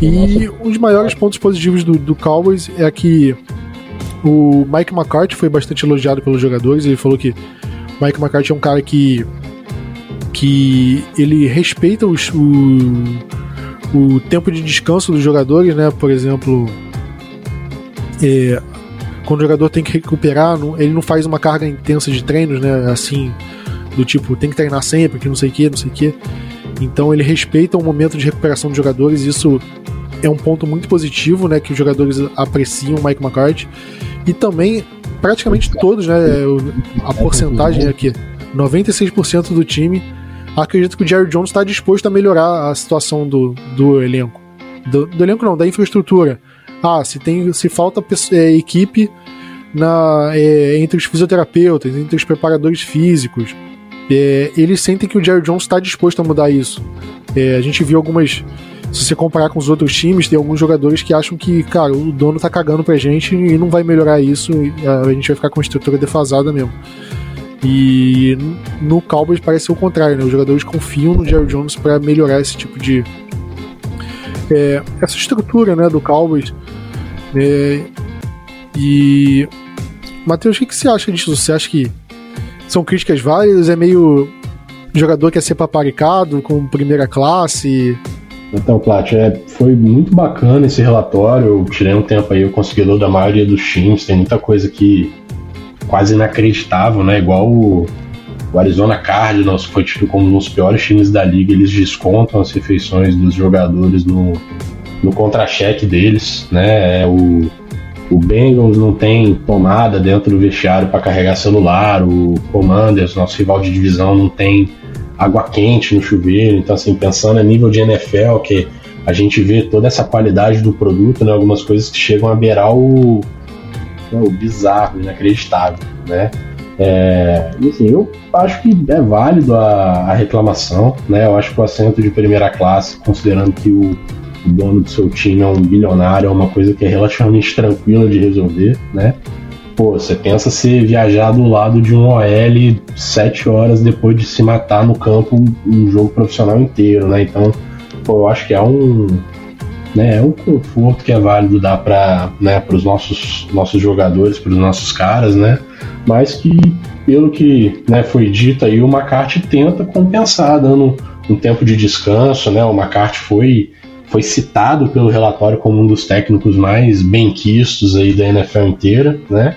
E um dos maiores pontos positivos do, do Cowboys é que o Mike McCarthy foi bastante elogiado pelos jogadores. Ele falou que Mike McCarthy é um cara que que ele respeita os, o, o tempo de descanso dos jogadores, né? Por exemplo, é, quando o jogador tem que recuperar, ele não faz uma carga intensa de treinos, né? Assim, do tipo, tem que treinar sempre, que não sei o que, não sei o que. Então ele respeita o momento de recuperação dos jogadores, isso é um ponto muito positivo, né, que os jogadores apreciam o Mike McCarthy. E também praticamente todos, né, a porcentagem é que 96% do time acredita que o Jerry Jones está disposto a melhorar a situação do, do elenco. Do, do, elenco não, da infraestrutura. Ah, se tem se falta é, equipe na, é, entre os fisioterapeutas, entre os preparadores físicos, é, eles sentem que o Jerry Jones está disposto a mudar isso. É, a gente viu algumas. Se você comparar com os outros times, tem alguns jogadores que acham que, cara, o dono tá cagando pra gente e não vai melhorar isso, a gente vai ficar com uma estrutura defasada mesmo. E no Cowboys parece o contrário, né? Os jogadores confiam no Jerry Jones para melhorar esse tipo de. É, essa estrutura né, do Cowboys. É, e. Matheus, o que, que você acha disso? Você acha que são críticas válidas, é meio jogador que é ser paparicado com primeira classe. Então, Plat, é, foi muito bacana esse relatório. Eu tirei um tempo aí, eu consegui ler da maioria dos times. Tem muita coisa que quase inacreditável, né? Igual o, o Arizona Cardinals foi tido como um dos piores times da liga. Eles descontam as refeições dos jogadores no, no contra-cheque deles, né? É o o Bengals não tem tomada dentro do vestiário para carregar celular. O Commanders, nosso rival de divisão, não tem água quente no chuveiro. Então, assim, pensando a nível de NFL, que a gente vê toda essa qualidade do produto, né? Algumas coisas que chegam a beirar o, né, o bizarro, inacreditável, né? É, assim, eu acho que é válido a, a reclamação, né? Eu acho que o assento de primeira classe, considerando que o o dono do seu time é um bilionário, é uma coisa que é relativamente tranquila de resolver, né? Pô, você pensa se viajar do lado de um OL sete horas depois de se matar no campo um jogo profissional inteiro, né? Então, pô, eu acho que é um, né, é um conforto que é válido dar para né, os nossos, nossos jogadores, para os nossos caras, né? Mas que, pelo que né, foi dito aí, o McCarthy tenta compensar, dando um tempo de descanso, né? O McCarthy foi foi citado pelo relatório como um dos técnicos mais benquistos aí da NFL inteira, né?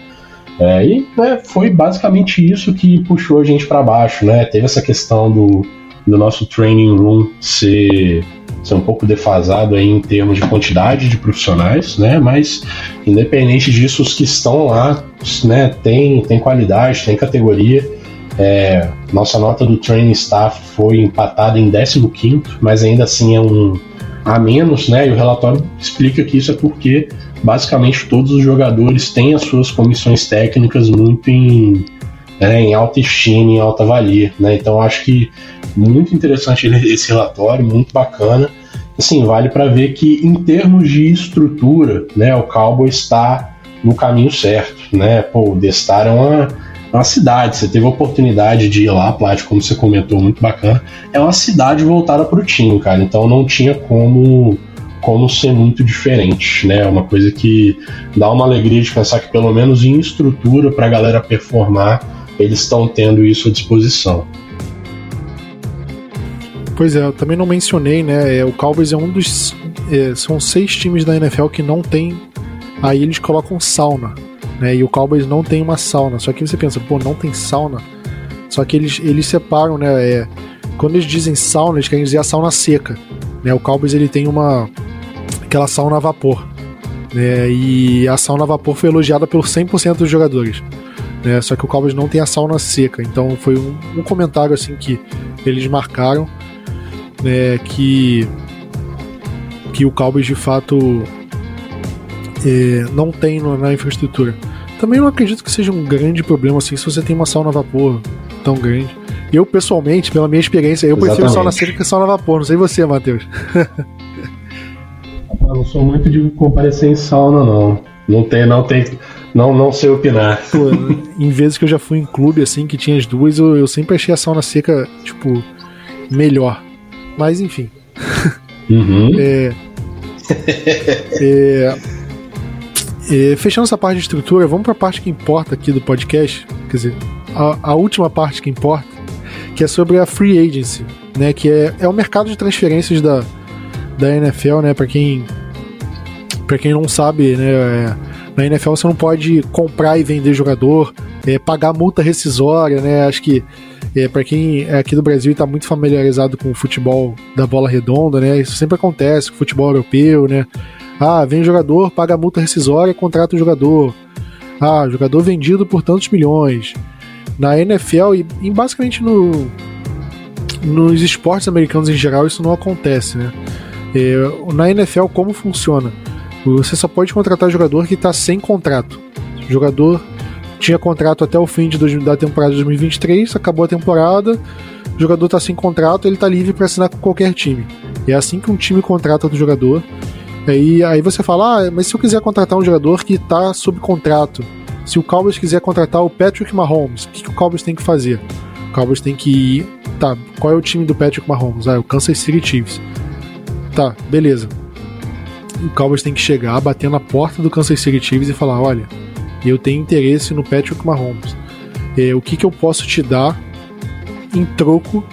É, e né, foi basicamente isso que puxou a gente para baixo, né? Teve essa questão do, do nosso training room ser, ser um pouco defasado aí em termos de quantidade de profissionais, né? Mas independente disso, os que estão lá, né, tem, tem qualidade, tem categoria. É, nossa nota do training staff foi empatada em 15, mas ainda assim é um, a menos, né? E o relatório explica que isso é porque basicamente todos os jogadores têm as suas comissões técnicas muito em, né, em alta estima, em alta valia, né? Então acho que muito interessante esse relatório, muito bacana. Assim, vale para ver que em termos de estrutura, né, o Cowboy está no caminho certo, né? Pô, o Destar é uma uma cidade. Você teve a oportunidade de ir lá, Plástico, como você comentou, muito bacana. É uma cidade voltada para o time, cara. Então não tinha como como ser muito diferente, né? É uma coisa que dá uma alegria de pensar que pelo menos em estrutura para a galera performar, eles estão tendo isso à disposição. Pois é, eu também não mencionei, né? É, o Cowboys é um dos. É, são seis times da NFL que não tem. Aí eles colocam sauna né? E o Cowboys não tem uma sauna. Só que você pensa, pô, não tem sauna. Só que eles, eles separam, né? É, quando eles dizem sauna, eles querem dizer a sauna seca. Né? O Cowboys ele tem uma aquela sauna a vapor. Né? E a sauna a vapor foi elogiada pelo 100% dos jogadores. Né? Só que o Cowboys não tem a sauna seca. Então foi um, um comentário assim que eles marcaram né? que que o Cowboys de fato é, não tem na infraestrutura. Também não acredito que seja um grande problema assim se você tem uma sauna a vapor tão grande. Eu, pessoalmente, pela minha experiência, eu Exatamente. prefiro sauna seca que sauna a vapor. Não sei você, Matheus. eu não sou muito de comparecer em sauna, não. Não tem, não tem. Não, não sei opinar. Pô, em vezes que eu já fui em clube assim, que tinha as duas, eu, eu sempre achei a sauna seca, tipo, melhor. Mas enfim. Uhum. é, é, é, fechando essa parte de estrutura, vamos para a parte que importa aqui do podcast. Quer dizer, a, a, última parte que importa, que é sobre a free agency, né? Que é, é o mercado de transferências da, da NFL, né? Para quem para quem não sabe, né? É, na NFL você não pode comprar e vender jogador, é, pagar multa rescisória, né? Acho que é, para quem é aqui do Brasil e está muito familiarizado com o futebol da bola redonda, né? Isso sempre acontece com o futebol europeu, né? Ah, vem jogador, paga multa rescisória, contrata o jogador. Ah, jogador vendido por tantos milhões. Na NFL e, e basicamente no, nos esportes americanos em geral isso não acontece, né? É, na NFL como funciona? Você só pode contratar jogador que está sem contrato. O jogador tinha contrato até o fim de, da temporada de 2023, acabou a temporada, o jogador está sem contrato, ele está livre para assinar com qualquer time. É assim que um time contrata o jogador. E aí você fala, ah, mas se eu quiser contratar um jogador que está sob contrato, se o Cowboys quiser contratar o Patrick Mahomes, o que, que o Cowboys tem que fazer? O Cowboys tem que ir. Tá, qual é o time do Patrick Mahomes? Ah, é o Kansas City Chiefs. Tá, beleza. O Cowboys tem que chegar, bater na porta do Kansas City Chiefs e falar: olha, eu tenho interesse no Patrick Mahomes. É, o que, que eu posso te dar em troco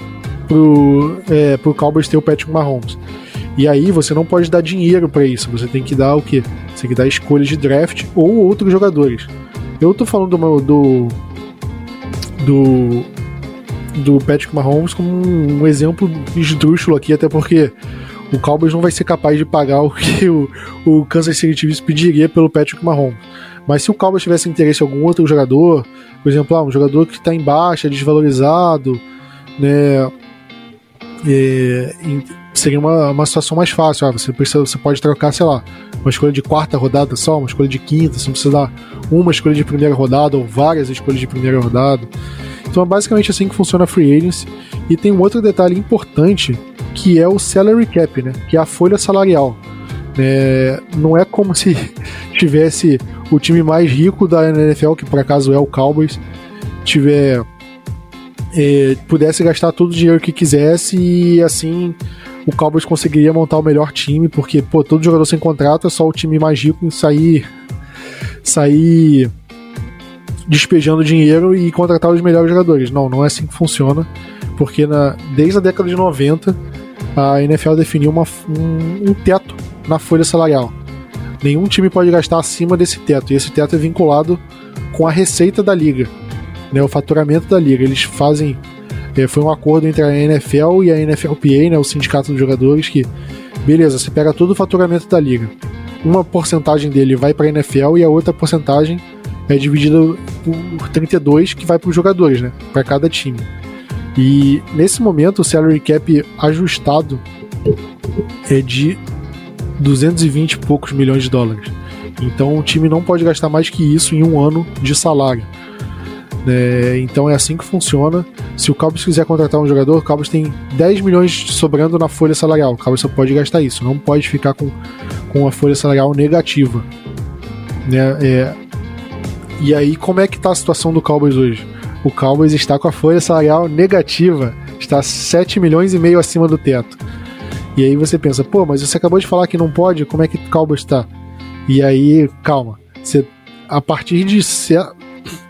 pro, é, pro Cowboys ter o Patrick Mahomes? E aí você não pode dar dinheiro para isso, você tem que dar o quê? Você tem que dar escolhas de draft ou outros jogadores. Eu tô falando do do, do, do Patrick Mahomes como um, exemplo esdrúxulo aqui, até porque o Cowboys não vai ser capaz de pagar o que o, o Kansas City Chiefs pediria pelo Patrick Mahomes. Mas se o Cowboys tivesse interesse em algum outro jogador, por exemplo, ah, um jogador que está em baixa, desvalorizado, né, é, seria uma, uma situação mais fácil. Ah, você, precisa, você pode trocar, sei lá, uma escolha de quarta rodada só, uma escolha de quinta, você não precisa dar uma escolha de primeira rodada ou várias escolhas de primeira rodada. Então é basicamente assim que funciona a Free Agency. E tem um outro detalhe importante que é o salary cap, né? Que é a folha salarial. É, não é como se tivesse o time mais rico da NFL, que por acaso é o Cowboys, tiver é, pudesse gastar todo o dinheiro que quisesse e assim o Cowboys conseguiria montar o melhor time, porque, pô, todo jogador sem contrato é só o time mais rico em sair. sair despejando dinheiro e contratar os melhores jogadores. Não, não é assim que funciona, porque na, desde a década de 90 a NFL definiu uma, um, um teto na folha salarial. Nenhum time pode gastar acima desse teto, e esse teto é vinculado com a receita da liga, né, o faturamento da liga. Eles fazem foi um acordo entre a NFL e a NFLPA, né, o sindicato dos jogadores, que beleza, você pega todo o faturamento da liga. Uma porcentagem dele vai para a NFL e a outra porcentagem é dividida por 32 que vai para os jogadores, né, para cada time. E nesse momento o salary cap ajustado é de 220 e poucos milhões de dólares. Então o time não pode gastar mais que isso em um ano de salário. É, então é assim que funciona. Se o Cowboys quiser contratar um jogador, o Cowboys tem 10 milhões sobrando na folha salarial. O Cowboys só pode gastar isso, não pode ficar com, com a folha salarial negativa. Né? É, e aí, como é que está a situação do Cowboys hoje? O Cowboys está com a folha salarial negativa, está 7 milhões e meio acima do teto. E aí você pensa, pô, mas você acabou de falar que não pode, como é que o Cowboys está? E aí, calma, você, a partir de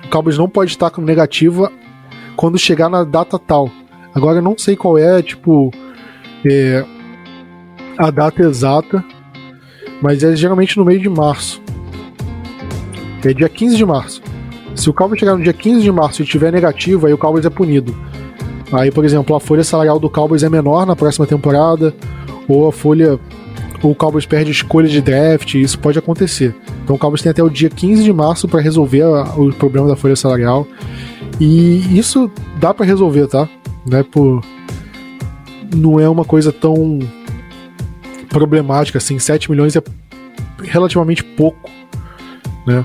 o Cowboys não pode estar com negativa quando chegar na data tal. Agora eu não sei qual é, tipo, é, a data exata, mas é geralmente no meio de março. É dia 15 de março. Se o Cowboys chegar no dia 15 de março e tiver negativo, aí o Cowboys é punido. Aí, por exemplo, a folha salarial do Cowboys é menor na próxima temporada, ou a folha o Cowboys perde escolha de draft, isso pode acontecer. Então o Cowboys tem até o dia 15 de março para resolver a, o problema da folha salarial. E isso dá para resolver, tá? Não é, por... não é uma coisa tão problemática, assim, 7 milhões é relativamente pouco, né?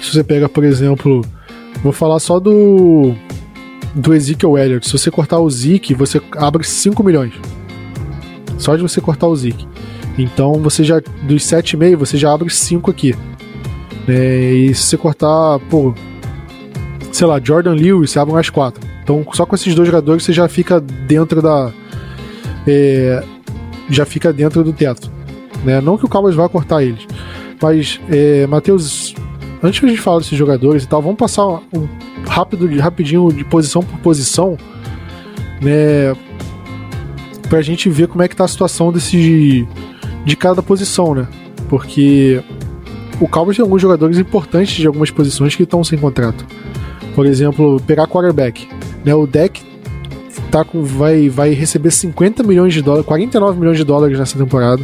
Se você pega, por exemplo, vou falar só do do Ezekiel Elliott. Se você cortar o Zeke, você abre 5 milhões. Só de você cortar o Zeke. Então você já dos 7,5 você já abre 5 aqui. É, e se você cortar, pô, sei lá, Jordan Lewis, você abre mais 4. Então só com esses dois jogadores você já fica dentro da é, já fica dentro do teto. Né? Não que o Cowboys vá cortar eles. Mas, é, Matheus, antes que a gente fale desses jogadores e tal, vamos passar um rápido, rapidinho de posição por posição, né? Pra gente ver como é que tá a situação desse, de cada posição, né? Porque o Cowboys tem alguns jogadores importantes de algumas posições que estão sem contrato. Por exemplo, pegar quarterback. Né? O deck tá com, vai, vai receber 50 milhões de dólares, 49 milhões de dólares nessa temporada.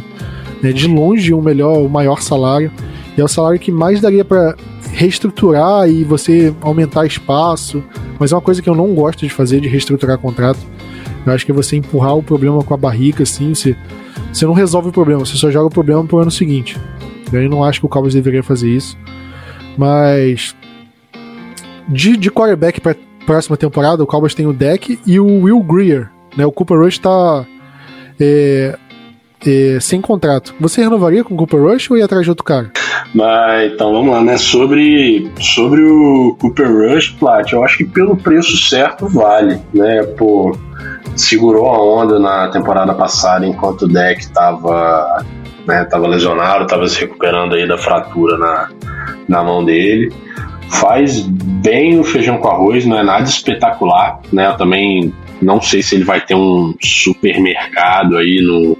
Né? De longe o melhor, o maior salário. E é o salário que mais daria para reestruturar e você aumentar espaço. Mas é uma coisa que eu não gosto de fazer, de reestruturar contrato. Eu acho que é você empurrar o problema com a barriga, assim. Você, você não resolve o problema, você só joga o problema pro ano seguinte. Eu não acho que o Cowboys deveria fazer isso. Mas. De, de quarterback para próxima temporada, o Cowboys tem o deck e o Will Greer. Né? O Cooper Rush tá. É, é, sem contrato. Você renovaria com o Cooper Rush ou ia atrás de outro cara? Mas, então vamos lá, né? Sobre, sobre o Cooper Rush, Plat, eu acho que pelo preço certo vale, né? Pô, segurou a onda na temporada passada enquanto o deck estava né, tava lesionado, estava se recuperando aí da fratura na, na mão dele. Faz bem o feijão com arroz, não é nada espetacular, né? Eu também não sei se ele vai ter um supermercado aí no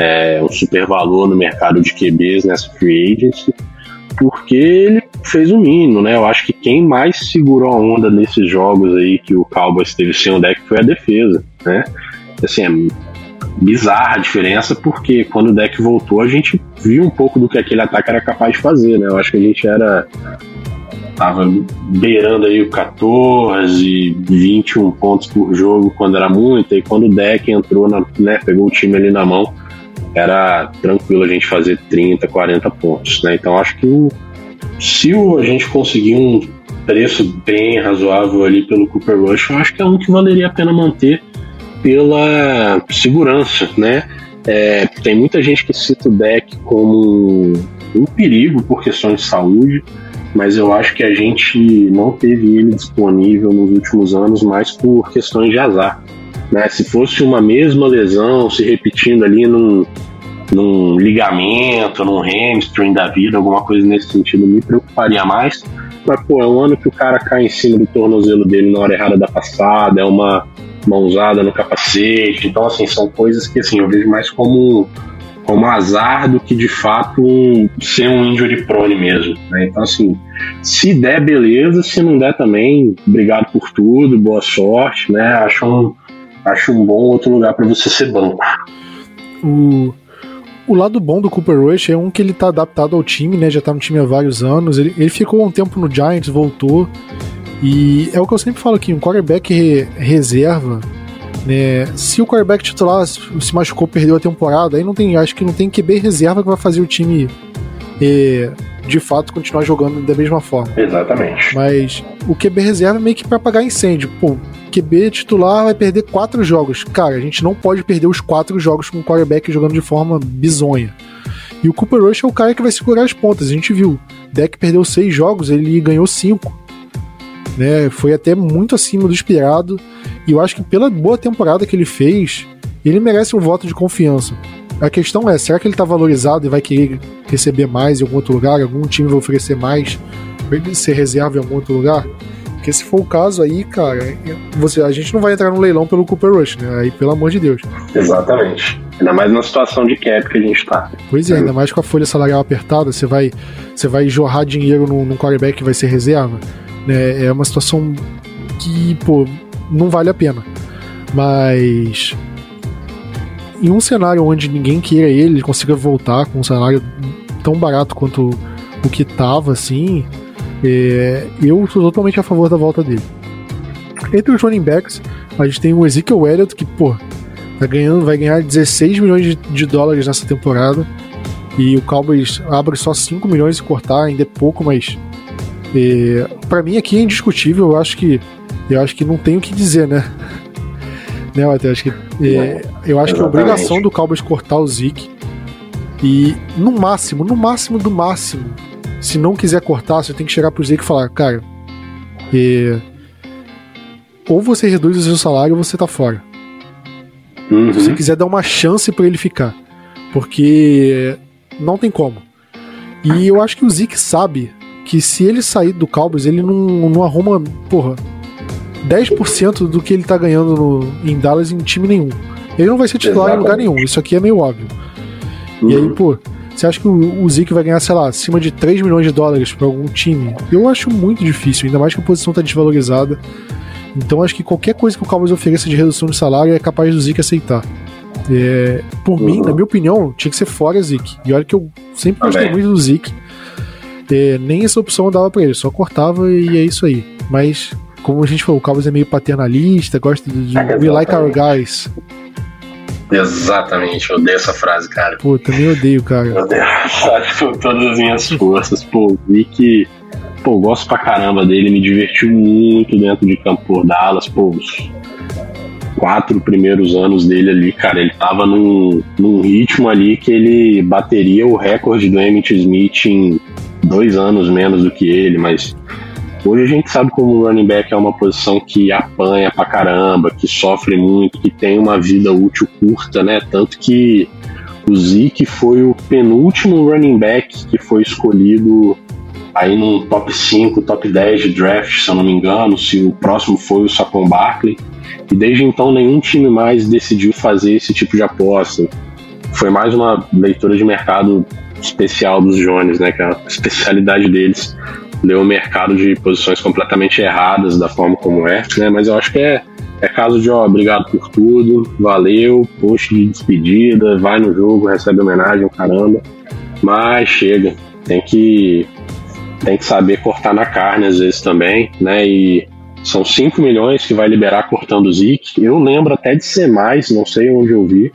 é, um super valor no mercado de QBs nessa free agency, porque ele fez o mínimo, né? Eu acho que quem mais segurou a onda nesses jogos aí que o Cowboys teve sem o deck foi a defesa, né? Assim, é bizarra a diferença, porque quando o deck voltou, a gente viu um pouco do que aquele ataque era capaz de fazer, né? Eu acho que a gente era. tava beirando aí o 14, 21 pontos por jogo quando era muito, e quando o deck entrou, na, né, pegou o time ali na mão, era tranquilo a gente fazer 30, 40 pontos, né? Então acho que o, se o, a gente conseguir um preço bem razoável ali pelo Cooper Rush, eu acho que é um que valeria a pena manter pela segurança, né? É, tem muita gente que cita o deck como um perigo por questões de saúde, mas eu acho que a gente não teve ele disponível nos últimos anos mais por questões de azar. Né? Se fosse uma mesma lesão se repetindo ali num, num ligamento, num hamstring da vida, alguma coisa nesse sentido, me preocuparia mais. Mas, pô, é um ano que o cara cai em cima do tornozelo dele na hora errada da passada, é uma mãozada no capacete. Então, assim, são coisas que assim, eu vejo mais como, como azar do que de fato um, ser um injury prone mesmo. Né? Então, assim, se der, beleza. Se não der também, obrigado por tudo, boa sorte. Né? Acho, um, acho um bom outro lugar para você ser banco. O, o lado bom do Cooper Rush é um que ele tá adaptado ao time, né? Já tá no time há vários anos. Ele, ele ficou um tempo no Giants, voltou. E é o que eu sempre falo aqui, um quarterback re reserva, né? Se o quarterback titular se machucou, perdeu a temporada, aí não tem, acho que não tem QB reserva que vai fazer o time é, de fato continuar jogando da mesma forma. Exatamente. Mas o QB reserva é meio que para apagar incêndio. Pô, QB titular vai perder quatro jogos. Cara, a gente não pode perder os quatro jogos com o quarterback jogando de forma bizonha. E o Cooper Rush é o cara que vai segurar as pontas. A gente viu. Deck perdeu seis jogos, ele ganhou cinco né? Foi até muito acima do esperado. E eu acho que pela boa temporada que ele fez, ele merece um voto de confiança. A questão é, será que ele está valorizado e vai querer receber mais em algum outro lugar? Algum time vai oferecer mais para ele ser reserva em algum outro lugar? Porque se for o caso aí, cara, você, a gente não vai entrar no leilão pelo Cooper Rush, né? Aí, pelo amor de Deus. Exatamente. Ainda mais na situação de cap que a gente tá. Pois é, ainda mais com a folha salarial apertada, você vai, você vai jorrar dinheiro num, num quarterback que vai ser reserva. Né? É uma situação que, pô, não vale a pena. Mas em um cenário onde ninguém queira ele, ele consiga voltar com um salário tão barato quanto o que tava, assim, é, eu sou totalmente a favor da volta dele. Entre os running backs, a gente tem o Ezekiel Elliott, que, pô, Tá ganhando, vai ganhar 16 milhões de, de dólares nessa temporada. E o Cowboys abre só 5 milhões e cortar, ainda é pouco, mas. É, para mim aqui é indiscutível, eu acho que. Eu acho que não tem o que dizer, né? né, eu acho que. É, eu acho que a obrigação do Cowboys cortar o Zeke. E no máximo, no máximo do máximo, se não quiser cortar, você tem que chegar pro Zeke e falar, cara, é, ou você reduz o seu salário ou você tá fora. Uhum. Se você quiser dar uma chance para ele ficar. Porque não tem como. E eu acho que o Zeke sabe que se ele sair do Cowboys, ele não, não arruma, porra, 10% do que ele tá ganhando no, em Dallas em time nenhum. Ele não vai ser titular Exatamente. em lugar nenhum, isso aqui é meio óbvio. Uhum. E aí, uhum. pô, você acha que o, o Zeke vai ganhar, sei lá, acima de 3 milhões de dólares para algum time? Eu acho muito difícil, ainda mais que a posição tá desvalorizada. Então acho que qualquer coisa que o Cowboys ofereça de redução de salário é capaz do Zeke aceitar. É, por uhum. mim, na minha opinião, tinha que ser fora Zeke. E olha que eu sempre gostei muito do Zeke. É, nem essa opção eu dava pra ele, só cortava e é isso aí. Mas, como a gente falou, o Cowboys é meio paternalista, gosta de, de é, We like our guys. Exatamente, eu odeio essa frase, cara. Pô, também odeio, cara. Eu odeio com todas as minhas forças. Pô, vi que. Pô, gosto pra caramba dele, me divertiu muito dentro de campo por Dallas. Pô, os quatro primeiros anos dele ali, cara, ele tava num, num ritmo ali que ele bateria o recorde do Emmett Smith em dois anos menos do que ele, mas Hoje a gente sabe como o running back é uma posição que apanha pra caramba, que sofre muito, que tem uma vida útil curta, né? Tanto que o Zeke foi o penúltimo running back que foi escolhido aí no top 5, top 10 de draft, se eu não me engano, se o próximo foi o Saquon Barkley. E desde então nenhum time mais decidiu fazer esse tipo de aposta. Foi mais uma leitura de mercado especial dos Jones, né, que é a especialidade deles leu o mercado de posições completamente erradas da forma como é, né? Mas eu acho que é, é caso de, ó, obrigado por tudo, valeu, post de despedida, vai no jogo, recebe homenagem, caramba. Mas chega, tem que tem que saber cortar na carne às vezes também, né? E são 5 milhões que vai liberar cortando o Zik. Eu lembro até de ser mais, não sei onde eu vi,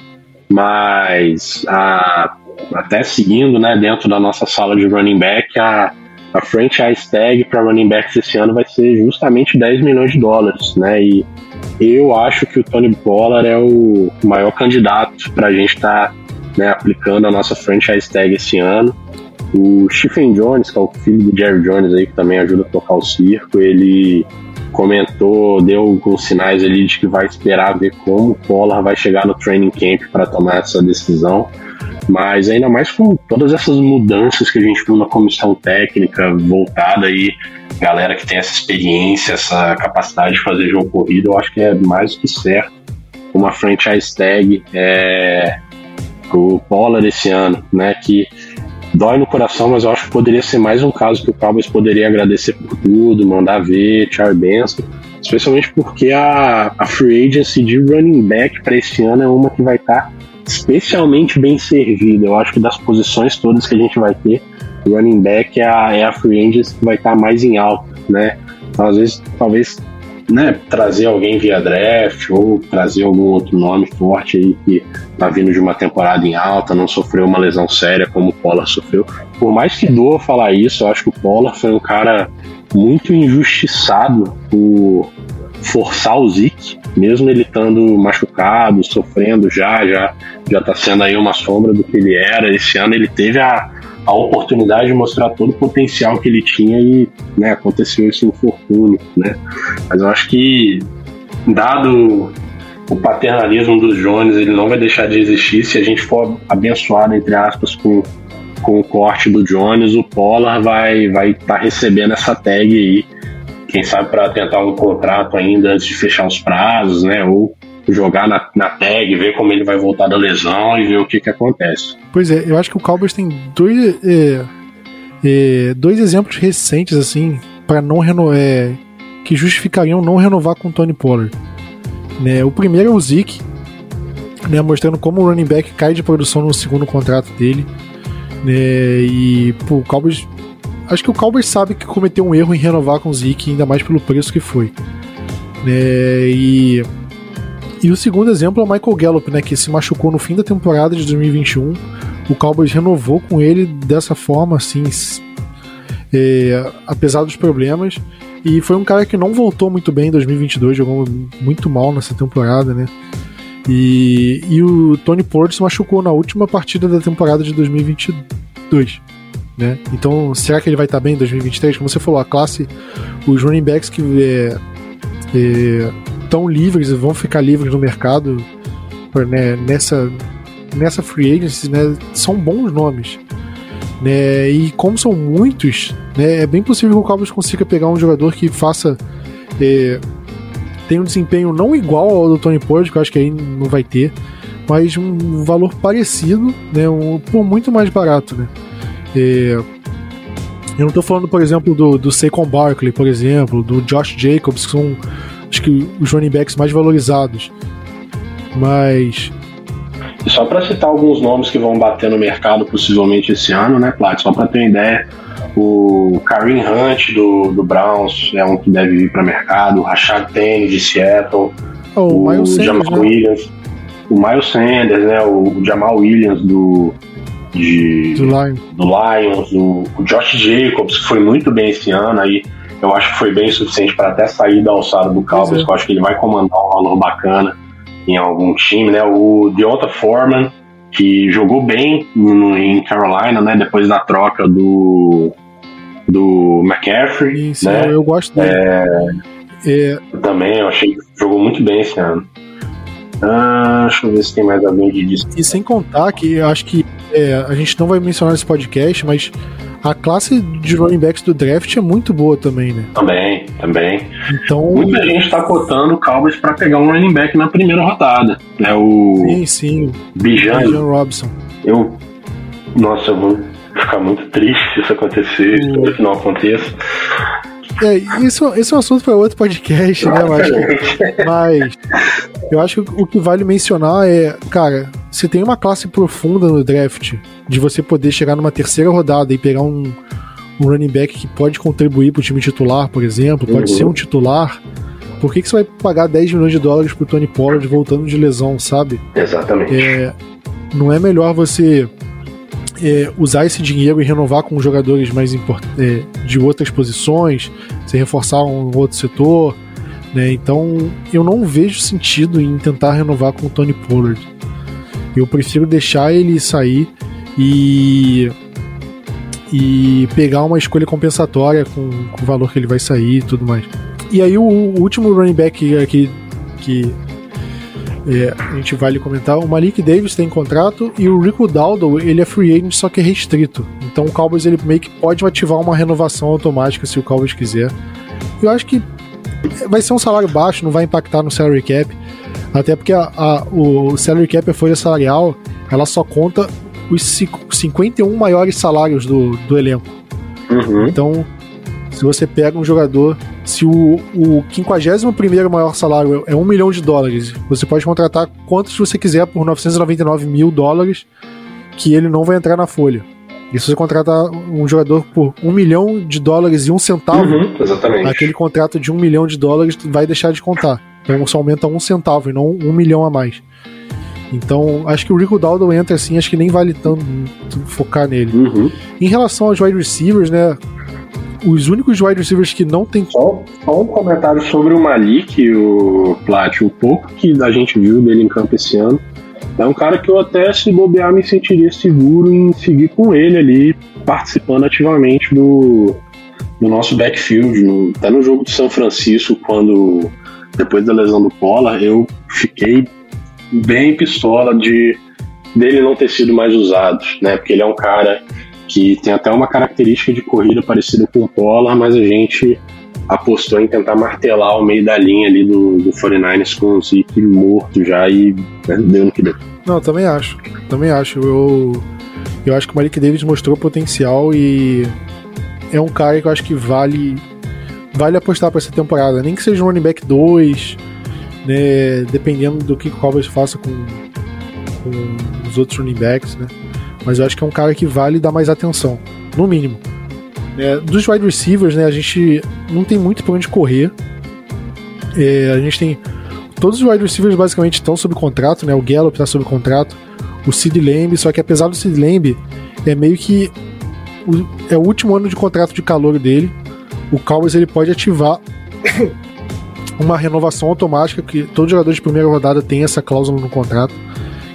mas a, até seguindo, né, dentro da nossa sala de running back, a a franchise tag para running backs esse ano vai ser justamente 10 milhões de dólares, né? E eu acho que o Tony Pollard é o maior candidato para a gente estar tá, né, aplicando a nossa franchise tag esse ano. O Stephen Jones, que é o filho do Jerry Jones aí, que também ajuda a tocar o circo, ele comentou, deu alguns sinais ali de que vai esperar ver como o Pollard vai chegar no training camp para tomar essa decisão. Mas ainda mais com todas essas mudanças que a gente viu na comissão técnica voltada aí, galera que tem essa experiência, essa capacidade de fazer jogo corrido, eu acho que é mais do que certo uma franchise tag é, o Pollard esse ano, né? Que dói no coração, mas eu acho que poderia ser mais um caso que o Cowboys poderia agradecer por tudo, mandar ver, Charlie Benson, especialmente porque a, a free agency de running back para esse ano é uma que vai estar tá especialmente bem servido. Eu acho que das posições todas que a gente vai ter, running back é a, é a free agent que vai estar mais em alta, né? Às vezes, talvez né, trazer alguém via draft ou trazer algum outro nome forte aí que tá vindo de uma temporada em alta, não sofreu uma lesão séria como o Pollard sofreu. Por mais que doa falar isso, eu acho que o Pollard foi um cara muito injustiçado por forçar o Zeke, mesmo ele estando machucado, sofrendo já, já já está sendo aí uma sombra do que ele era. Esse ano ele teve a, a oportunidade de mostrar todo o potencial que ele tinha e né, aconteceu esse infortúnio, né? Mas eu acho que dado o paternalismo dos Jones, ele não vai deixar de existir se a gente for abençoado entre aspas com com o corte do Jones, o Pollard vai vai estar tá recebendo essa tag aí quem sabe para tentar um contrato ainda antes de fechar os prazos, né? Ou jogar na, na tag, ver como ele vai voltar da lesão e ver o que, que acontece. Pois é, eu acho que o Cowboys tem dois, é, é, dois exemplos recentes, assim, para não renovar. É, que justificariam não renovar com o Tony Pollard. Né, o primeiro é o Zeke, né, mostrando como o running back cai de produção no segundo contrato dele. Né, e pô, o Cowboys acho que o Cowboys sabe que cometeu um erro em renovar com o Zeke, ainda mais pelo preço que foi. Né? E, E o segundo exemplo é o Michael Gallup, né, que se machucou no fim da temporada de 2021. O Cowboys renovou com ele dessa forma, assim, é, apesar dos problemas. E foi um cara que não voltou muito bem em 2022, jogou muito mal nessa temporada, né? E, e o Tony Pollard se machucou na última partida da temporada de 2022. Né? Então, será que ele vai estar bem em 2023? Como você falou, a classe, os running backs que estão é, é, livres e vão ficar livres no mercado né, nessa, nessa free agency, né, são bons nomes. Né? E como são muitos, né, é bem possível que o Cowboys consiga pegar um jogador que faça. É, tem um desempenho não igual ao do Tony Pollard, que eu acho que aí não vai ter, mas um valor parecido, né, um, por muito mais barato. Né? É, eu não estou falando, por exemplo, do, do Saquon Barkley, por exemplo, do Josh Jacobs, que são acho que os running backs mais valorizados. Mas e só para citar alguns nomes que vão bater no mercado possivelmente esse ano, né, Plat? Só para ter uma ideia, o Kareem Hunt do, do Browns é um que deve ir para mercado, o Rashad Penny de Seattle, oh, o, o Jamal Sanders, né? Williams, o Miles Sanders, né, o, Jamal Williams do, de, do, Lion. do Lions, o, o Josh Jacobs, que foi muito bem esse ano aí. Eu acho que foi bem suficiente para até sair da alçada do Cowboys, é. eu acho que ele vai comandar um valor bacana em algum time, né? O Deonta Foreman, que jogou bem em Carolina, né? Depois da troca do do McCaffrey, Isso, né? Eu gosto dele. É, é... Também, eu achei que jogou muito bem esse ano. Ah, deixa eu ver se tem mais alguém de disso. E sem contar que eu acho que é, a gente não vai mencionar nesse podcast, mas a classe de running backs do draft é muito boa também, né? Também, também. Então, Muita gente tá cotando o Cowboys para pegar um running back na primeira rodada. É o. Sim, sim. Bijan. Bijan Robson. Eu. Nossa, eu vou ficar muito triste se isso acontecer, o... espero que não aconteça. É, isso, isso é um assunto para outro podcast, né? Mas, mas eu acho que o que vale mencionar é, cara, se tem uma classe profunda no draft, de você poder chegar numa terceira rodada e pegar um, um running back que pode contribuir para o time titular, por exemplo, pode uhum. ser um titular. Por que, que você vai pagar 10 milhões de dólares pro Tony Pollard voltando de lesão, sabe? Exatamente. É, não é melhor você é, usar esse dinheiro e renovar com jogadores mais é, de outras posições, se reforçar um outro setor. Né? Então eu não vejo sentido em tentar renovar com o Tony Pollard. Eu prefiro deixar ele sair e e pegar uma escolha compensatória com, com o valor que ele vai sair e tudo mais. E aí o, o último running back aqui que é, a gente vale comentar, o Malik Davis tem contrato e o Rico Dowdle, ele é free agent, só que é restrito. Então o Cowboys ele meio que pode ativar uma renovação automática se o Cowboys quiser. Eu acho que vai ser um salário baixo, não vai impactar no salary cap. Até porque a, a, o salary cap, a folha salarial, ela só conta os 51 maiores salários do, do elenco. Uhum. Então, se você pega um jogador, se o, o 51 maior salário é 1 milhão de dólares, você pode contratar quantos você quiser por 999 mil dólares, que ele não vai entrar na folha. E se você contratar um jogador por 1 milhão de dólares e um centavo, uhum, aquele contrato de 1 milhão de dólares vai deixar de contar. Então só aumenta um centavo e não um milhão a mais. Então, acho que o Rico Dowdle entra assim, acho que nem vale tanto focar nele. Uhum. Em relação aos wide receivers, né? Os únicos wide receivers que não tem. Só, só um comentário sobre o Malik, o Plat, o pouco que a gente viu dele em campo esse ano. É um cara que eu até, se bobear, me sentiria seguro em seguir com ele ali, participando ativamente do, do nosso backfield. No, até no jogo de São Francisco, quando depois da lesão do Pollard, eu fiquei bem pistola de dele não ter sido mais usado, né? Porque ele é um cara que tem até uma característica de corrida parecida com o Polar, mas a gente apostou em tentar martelar o meio da linha ali do, do 49ers com o Zeke morto já e né, deu no que deu. Não, também acho. Também acho. Eu, eu acho que o Malik Davis mostrou potencial e é um cara que eu acho que vale vale apostar para essa temporada. Nem que seja um running back 2, né, dependendo do que o Cowboys faça com, com os outros running backs, né? Mas eu acho que é um cara que vale dar mais atenção, no mínimo. É, dos wide receivers, né, a gente não tem muito pra onde correr. É, a gente tem todos os wide receivers basicamente estão sob contrato, né? O Gallup está sob contrato, o Sid Lamb, só que apesar do Sid Lamb, é meio que o, é o último ano de contrato de calor dele. O Cowboys ele pode ativar uma renovação automática que todo jogador de primeira rodada tem essa cláusula no contrato,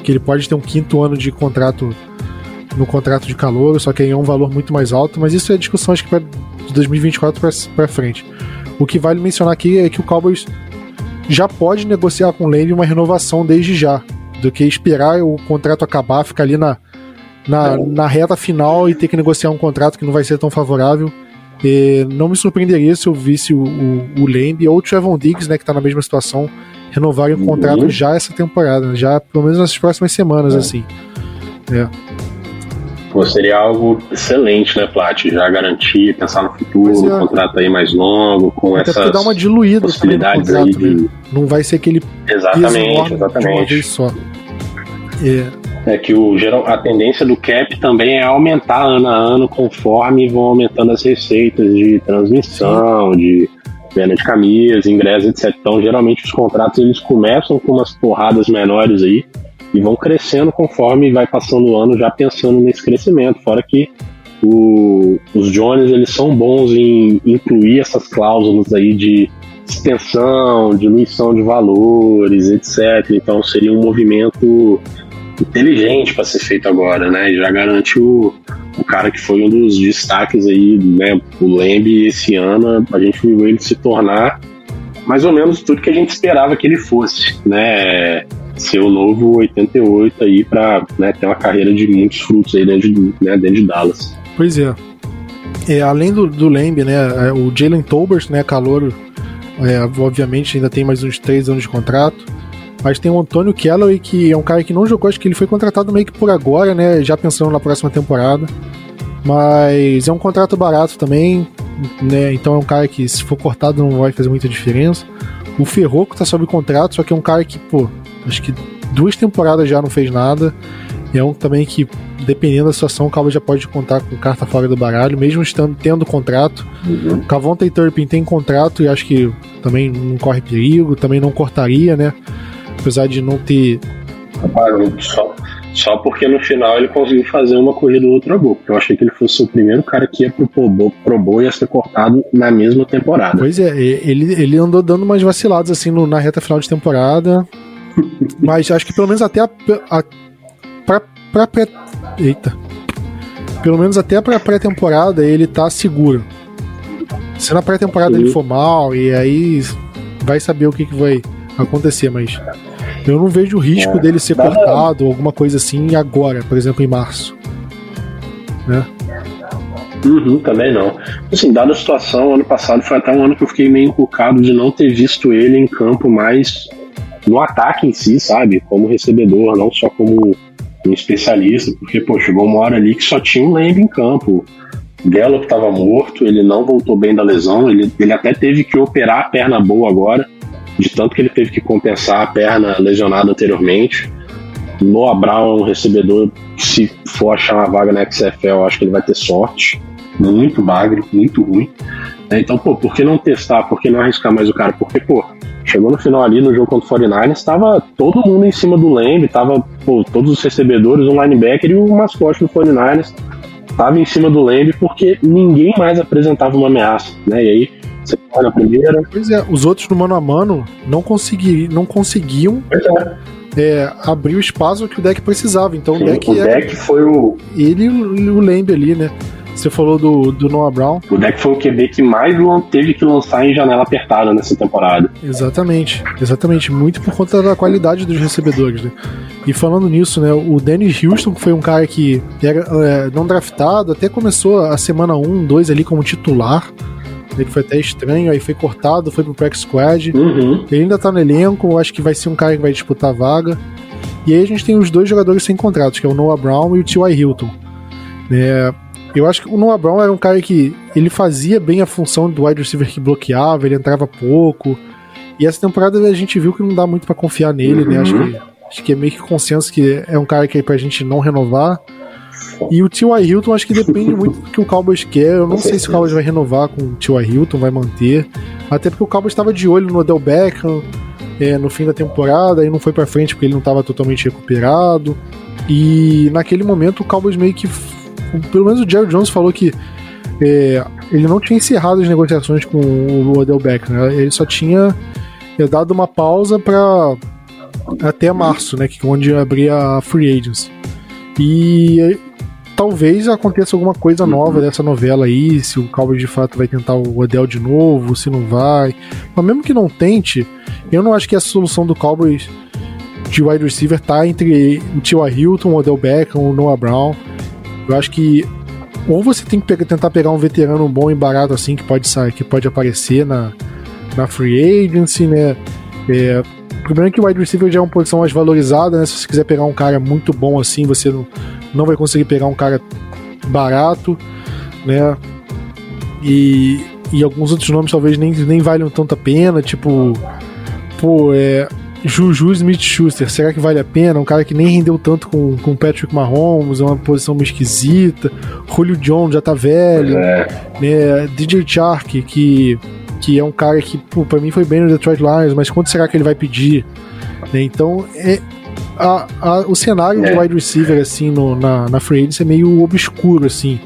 que ele pode ter um quinto ano de contrato no contrato de calor, só que aí é um valor muito mais alto, mas isso é discussão acho que para 2024 para frente. O que vale mencionar aqui é que o Cowboys já pode negociar com o Lane uma renovação desde já, do que esperar o contrato acabar, ficar ali na, na, na reta final e ter que negociar um contrato que não vai ser tão favorável. E não me surpreenderia se eu visse o, o, o ou o Trevon Diggs, né, que está na mesma situação, renovarem o contrato uhum. já essa temporada, já pelo menos nas próximas semanas, é. assim. É. Pô, seria algo excelente, né, Plat? Já garantir, pensar no futuro, é. um contrato aí mais longo, com Até essas dá uma diluída possibilidades contrato, aí de... Né? Não vai ser aquele exatamente, exatamente. só. É. É que o geral, a tendência do cap também é aumentar ano a ano conforme vão aumentando as receitas de transmissão, Sim. de venda de camisas, ingressos, etc. Então, geralmente os contratos eles começam com umas porradas menores aí e vão crescendo conforme vai passando o ano já pensando nesse crescimento. Fora que o, os Jones eles são bons em incluir essas cláusulas aí de extensão, diluição de valores, etc. Então seria um movimento inteligente para ser feito agora, né? Já garante o, o cara que foi um dos destaques aí, né? O Lembe esse ano, a gente viu ele se tornar mais ou menos tudo que a gente esperava que ele fosse, né? Ser o novo 88 aí para né, ter uma carreira de muitos frutos aí dentro de, né, dentro de Dallas. Pois é. é além do, do Lamb, né, é, o Jalen Tolbert, né, calor, é, obviamente ainda tem mais uns 3 anos de contrato. Mas tem o Antônio Calloway, que é um cara que não jogou, acho que ele foi contratado meio que por agora, né? Já pensando na próxima temporada. Mas é um contrato barato também, né? Então é um cara que, se for cortado, não vai fazer muita diferença. O Ferroco tá sob contrato, só que é um cara que, pô, acho que duas temporadas já não fez nada. E é um também que, dependendo da situação, o Cowboys já pode contar com carta fora do baralho, mesmo estando tendo contrato. Uhum. Cavonta e Turpin tem contrato e acho que também não corre perigo, também não cortaria, né? Apesar de não ter. Só, só porque no final ele conseguiu fazer uma corrida outra gol. Porque eu achei que ele fosse o primeiro cara que ia pro Pro Pro Bowl e ia ser cortado na mesma temporada. Pois é, ele, ele andou dando umas vaciladas assim no, na reta final de temporada. Mas acho que pelo menos até a, a pra, pra pré, eita. Pelo menos até pra pré-temporada ele tá seguro. Se na pré-temporada ele for mal, e aí vai saber o que, que vai acontecer, mas eu não vejo o risco é, dele ser cortado, ou alguma coisa assim, agora, por exemplo, em março. Né? Uhum, também não. Assim, dada a situação, ano passado foi até um ano que eu fiquei meio encucado de não ter visto ele em campo mais no ataque em si, sabe? Como recebedor, não só como um especialista, porque, pô, chegou uma hora ali que só tinha um Lamb em campo. Gallup estava morto, ele não voltou bem da lesão, ele, ele até teve que operar a perna boa agora, de tanto que ele teve que compensar a perna lesionada anteriormente. Noah Brown é um recebedor se for achar uma vaga na XFL, eu acho que ele vai ter sorte. Muito magro, muito ruim. Então, pô, por que não testar? Por que não arriscar mais o cara? Porque, pô, Chegou no final ali no jogo contra o 49ers, estava todo mundo em cima do Lamb, tava pô, todos os recebedores, um linebacker e o mascote do 49ers estava em cima do Lamb porque ninguém mais apresentava uma ameaça, né? E aí você olha a primeira. Pois é, os outros no mano a mano não, consegui, não conseguiam é. É, abrir o espaço que o deck precisava. Então Sim, o deck, o deck foi o. Ele e o Lamb ali, né? Você falou do, do Noah Brown. O deck foi o QB que mais teve que lançar em janela apertada nessa temporada. Exatamente, exatamente. Muito por conta da qualidade dos recebedores, né? E falando nisso, né, o Dennis Houston, que foi um cara que era é, não draftado, até começou a semana 1, 2 ali como titular. Ele foi até estranho, aí foi cortado, foi pro Practice Squad. Uhum. Ele ainda tá no elenco, acho que vai ser um cara que vai disputar a vaga. E aí a gente tem os dois jogadores sem contratos, que é o Noah Brown e o T.Y. Hilton. É, eu acho que o Noah Brown era um cara que ele fazia bem a função do wide receiver que bloqueava, ele entrava pouco. E essa temporada a gente viu que não dá muito para confiar nele, uhum. né? Acho que, acho que é meio que consenso que é um cara que é pra gente não renovar. E o T.Y. Hilton acho que depende muito do que o Cowboys quer. Eu não sei se o Cowboys vai renovar com o T.Y. Hilton, vai manter. Até porque o Cowboys estava de olho no Odell Beckham. é, no fim da temporada, aí não foi para frente porque ele não estava totalmente recuperado. E naquele momento o Cowboys meio que. Pelo menos o Jerry Jones falou que é, ele não tinha encerrado as negociações com o Odell Beckham, né? ele só tinha é, dado uma pausa para até março, né, que é onde abria a free agency. E talvez aconteça alguma coisa nova uhum. dessa novela aí, se o Cowboys de fato vai tentar o Odell de novo, se não vai. Mas mesmo que não tente, eu não acho que essa solução do Cowboys de wide receiver tá entre o Tua Hilton, o Odell Beckham, o Noah Brown. Eu acho que ou você tem que pegar, tentar pegar um veterano bom e barato assim que pode sair, que pode aparecer na, na free agency, né? É, o problema é que o wide receiver já é uma posição mais valorizada, né? Se você quiser pegar um cara muito bom assim, você não, não vai conseguir pegar um cara barato, né? E, e alguns outros nomes talvez nem, nem valham tanta pena, tipo, pô, é, Juju Smith-Schuster, será que vale a pena? Um cara que nem rendeu tanto com, com Patrick Mahomes, é uma posição meio esquisita. Julio John já tá velho. É. Né? DJ Chark, que, que é um cara que, pô, pra mim foi bem no Detroit Lions, mas quanto será que ele vai pedir? Né? Então, é, a, a, o cenário é. de wide receiver, assim, no, na, na free agency é meio obscuro, assim.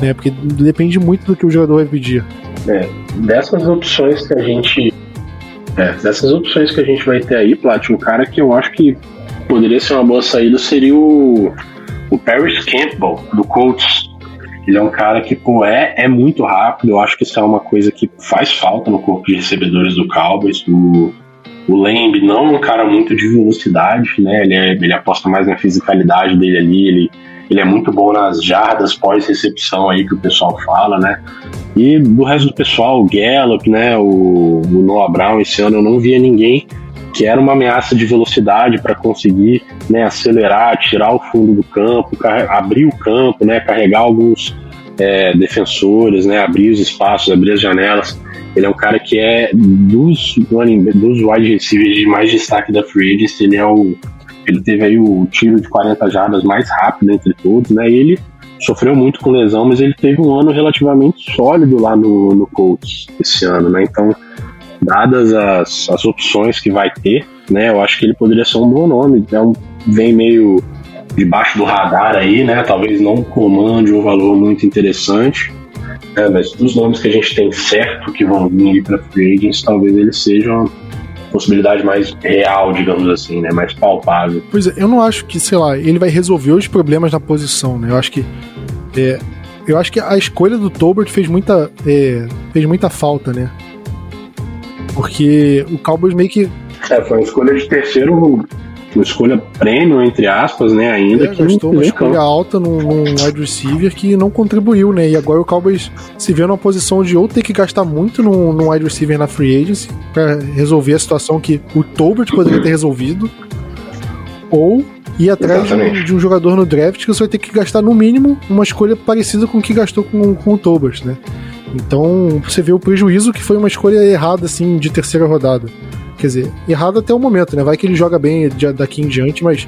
Né? Porque depende muito do que o jogador vai pedir. É, dessas opções que a gente é, dessas opções que a gente vai ter aí, Plat, um cara que eu acho que poderia ser uma boa saída seria o, o Paris Campbell, do Colts. Ele é um cara que, pô, é, é muito rápido. Eu acho que isso é uma coisa que faz falta no corpo de recebedores do Cowboys. O, o Lamb não é um cara muito de velocidade, né? Ele, é, ele aposta mais na fisicalidade dele ali. Ele, ele é muito bom nas jardas pós-recepção aí que o pessoal fala, né? E do resto do pessoal, o Gallup, né, o, o Noah Brown, esse ano eu não via ninguém que era uma ameaça de velocidade para conseguir né, acelerar, tirar o fundo do campo, abrir o campo, né, carregar alguns é, defensores, né, abrir os espaços, abrir as janelas. Ele é um cara que é dos, dos wide receivers de mais destaque da free agency, ele é o ele teve aí o tiro de 40 jardas mais rápido entre todos, né? Ele sofreu muito com lesão, mas ele teve um ano relativamente sólido lá no, no Colts esse ano, né? Então, dadas as, as opções que vai ter, né? Eu acho que ele poderia ser um bom nome. Um, vem meio debaixo do radar aí, né? Talvez não comande um valor muito interessante, né? mas dos nomes que a gente tem certo que vão vir para free agents, talvez ele seja possibilidade mais real, digamos assim, né? Mais palpável. Pois é, eu não acho que, sei lá, ele vai resolver os problemas na posição, né? Eu acho que é, eu acho que a escolha do Tolbert fez muita, é, fez muita falta, né? Porque o Cowboys meio que. É, foi uma escolha de terceiro, uma escolha prêmio, entre aspas, né? Ainda. É, que gastou uma escolha alta num, num wide receiver que não contribuiu, né? E agora o Cowboys se vê numa posição de ou ter que gastar muito num, num wide receiver na free agency para resolver a situação que o Tolbert poderia ter resolvido, ou ir atrás de um, de um, jogador no draft que você vai ter que gastar no mínimo uma escolha parecida com o que gastou com, com o Tobers, né? Então você vê o prejuízo que foi uma escolha errada assim de terceira rodada. Quer dizer, errada até o momento, né? Vai que ele joga bem daqui em diante, mas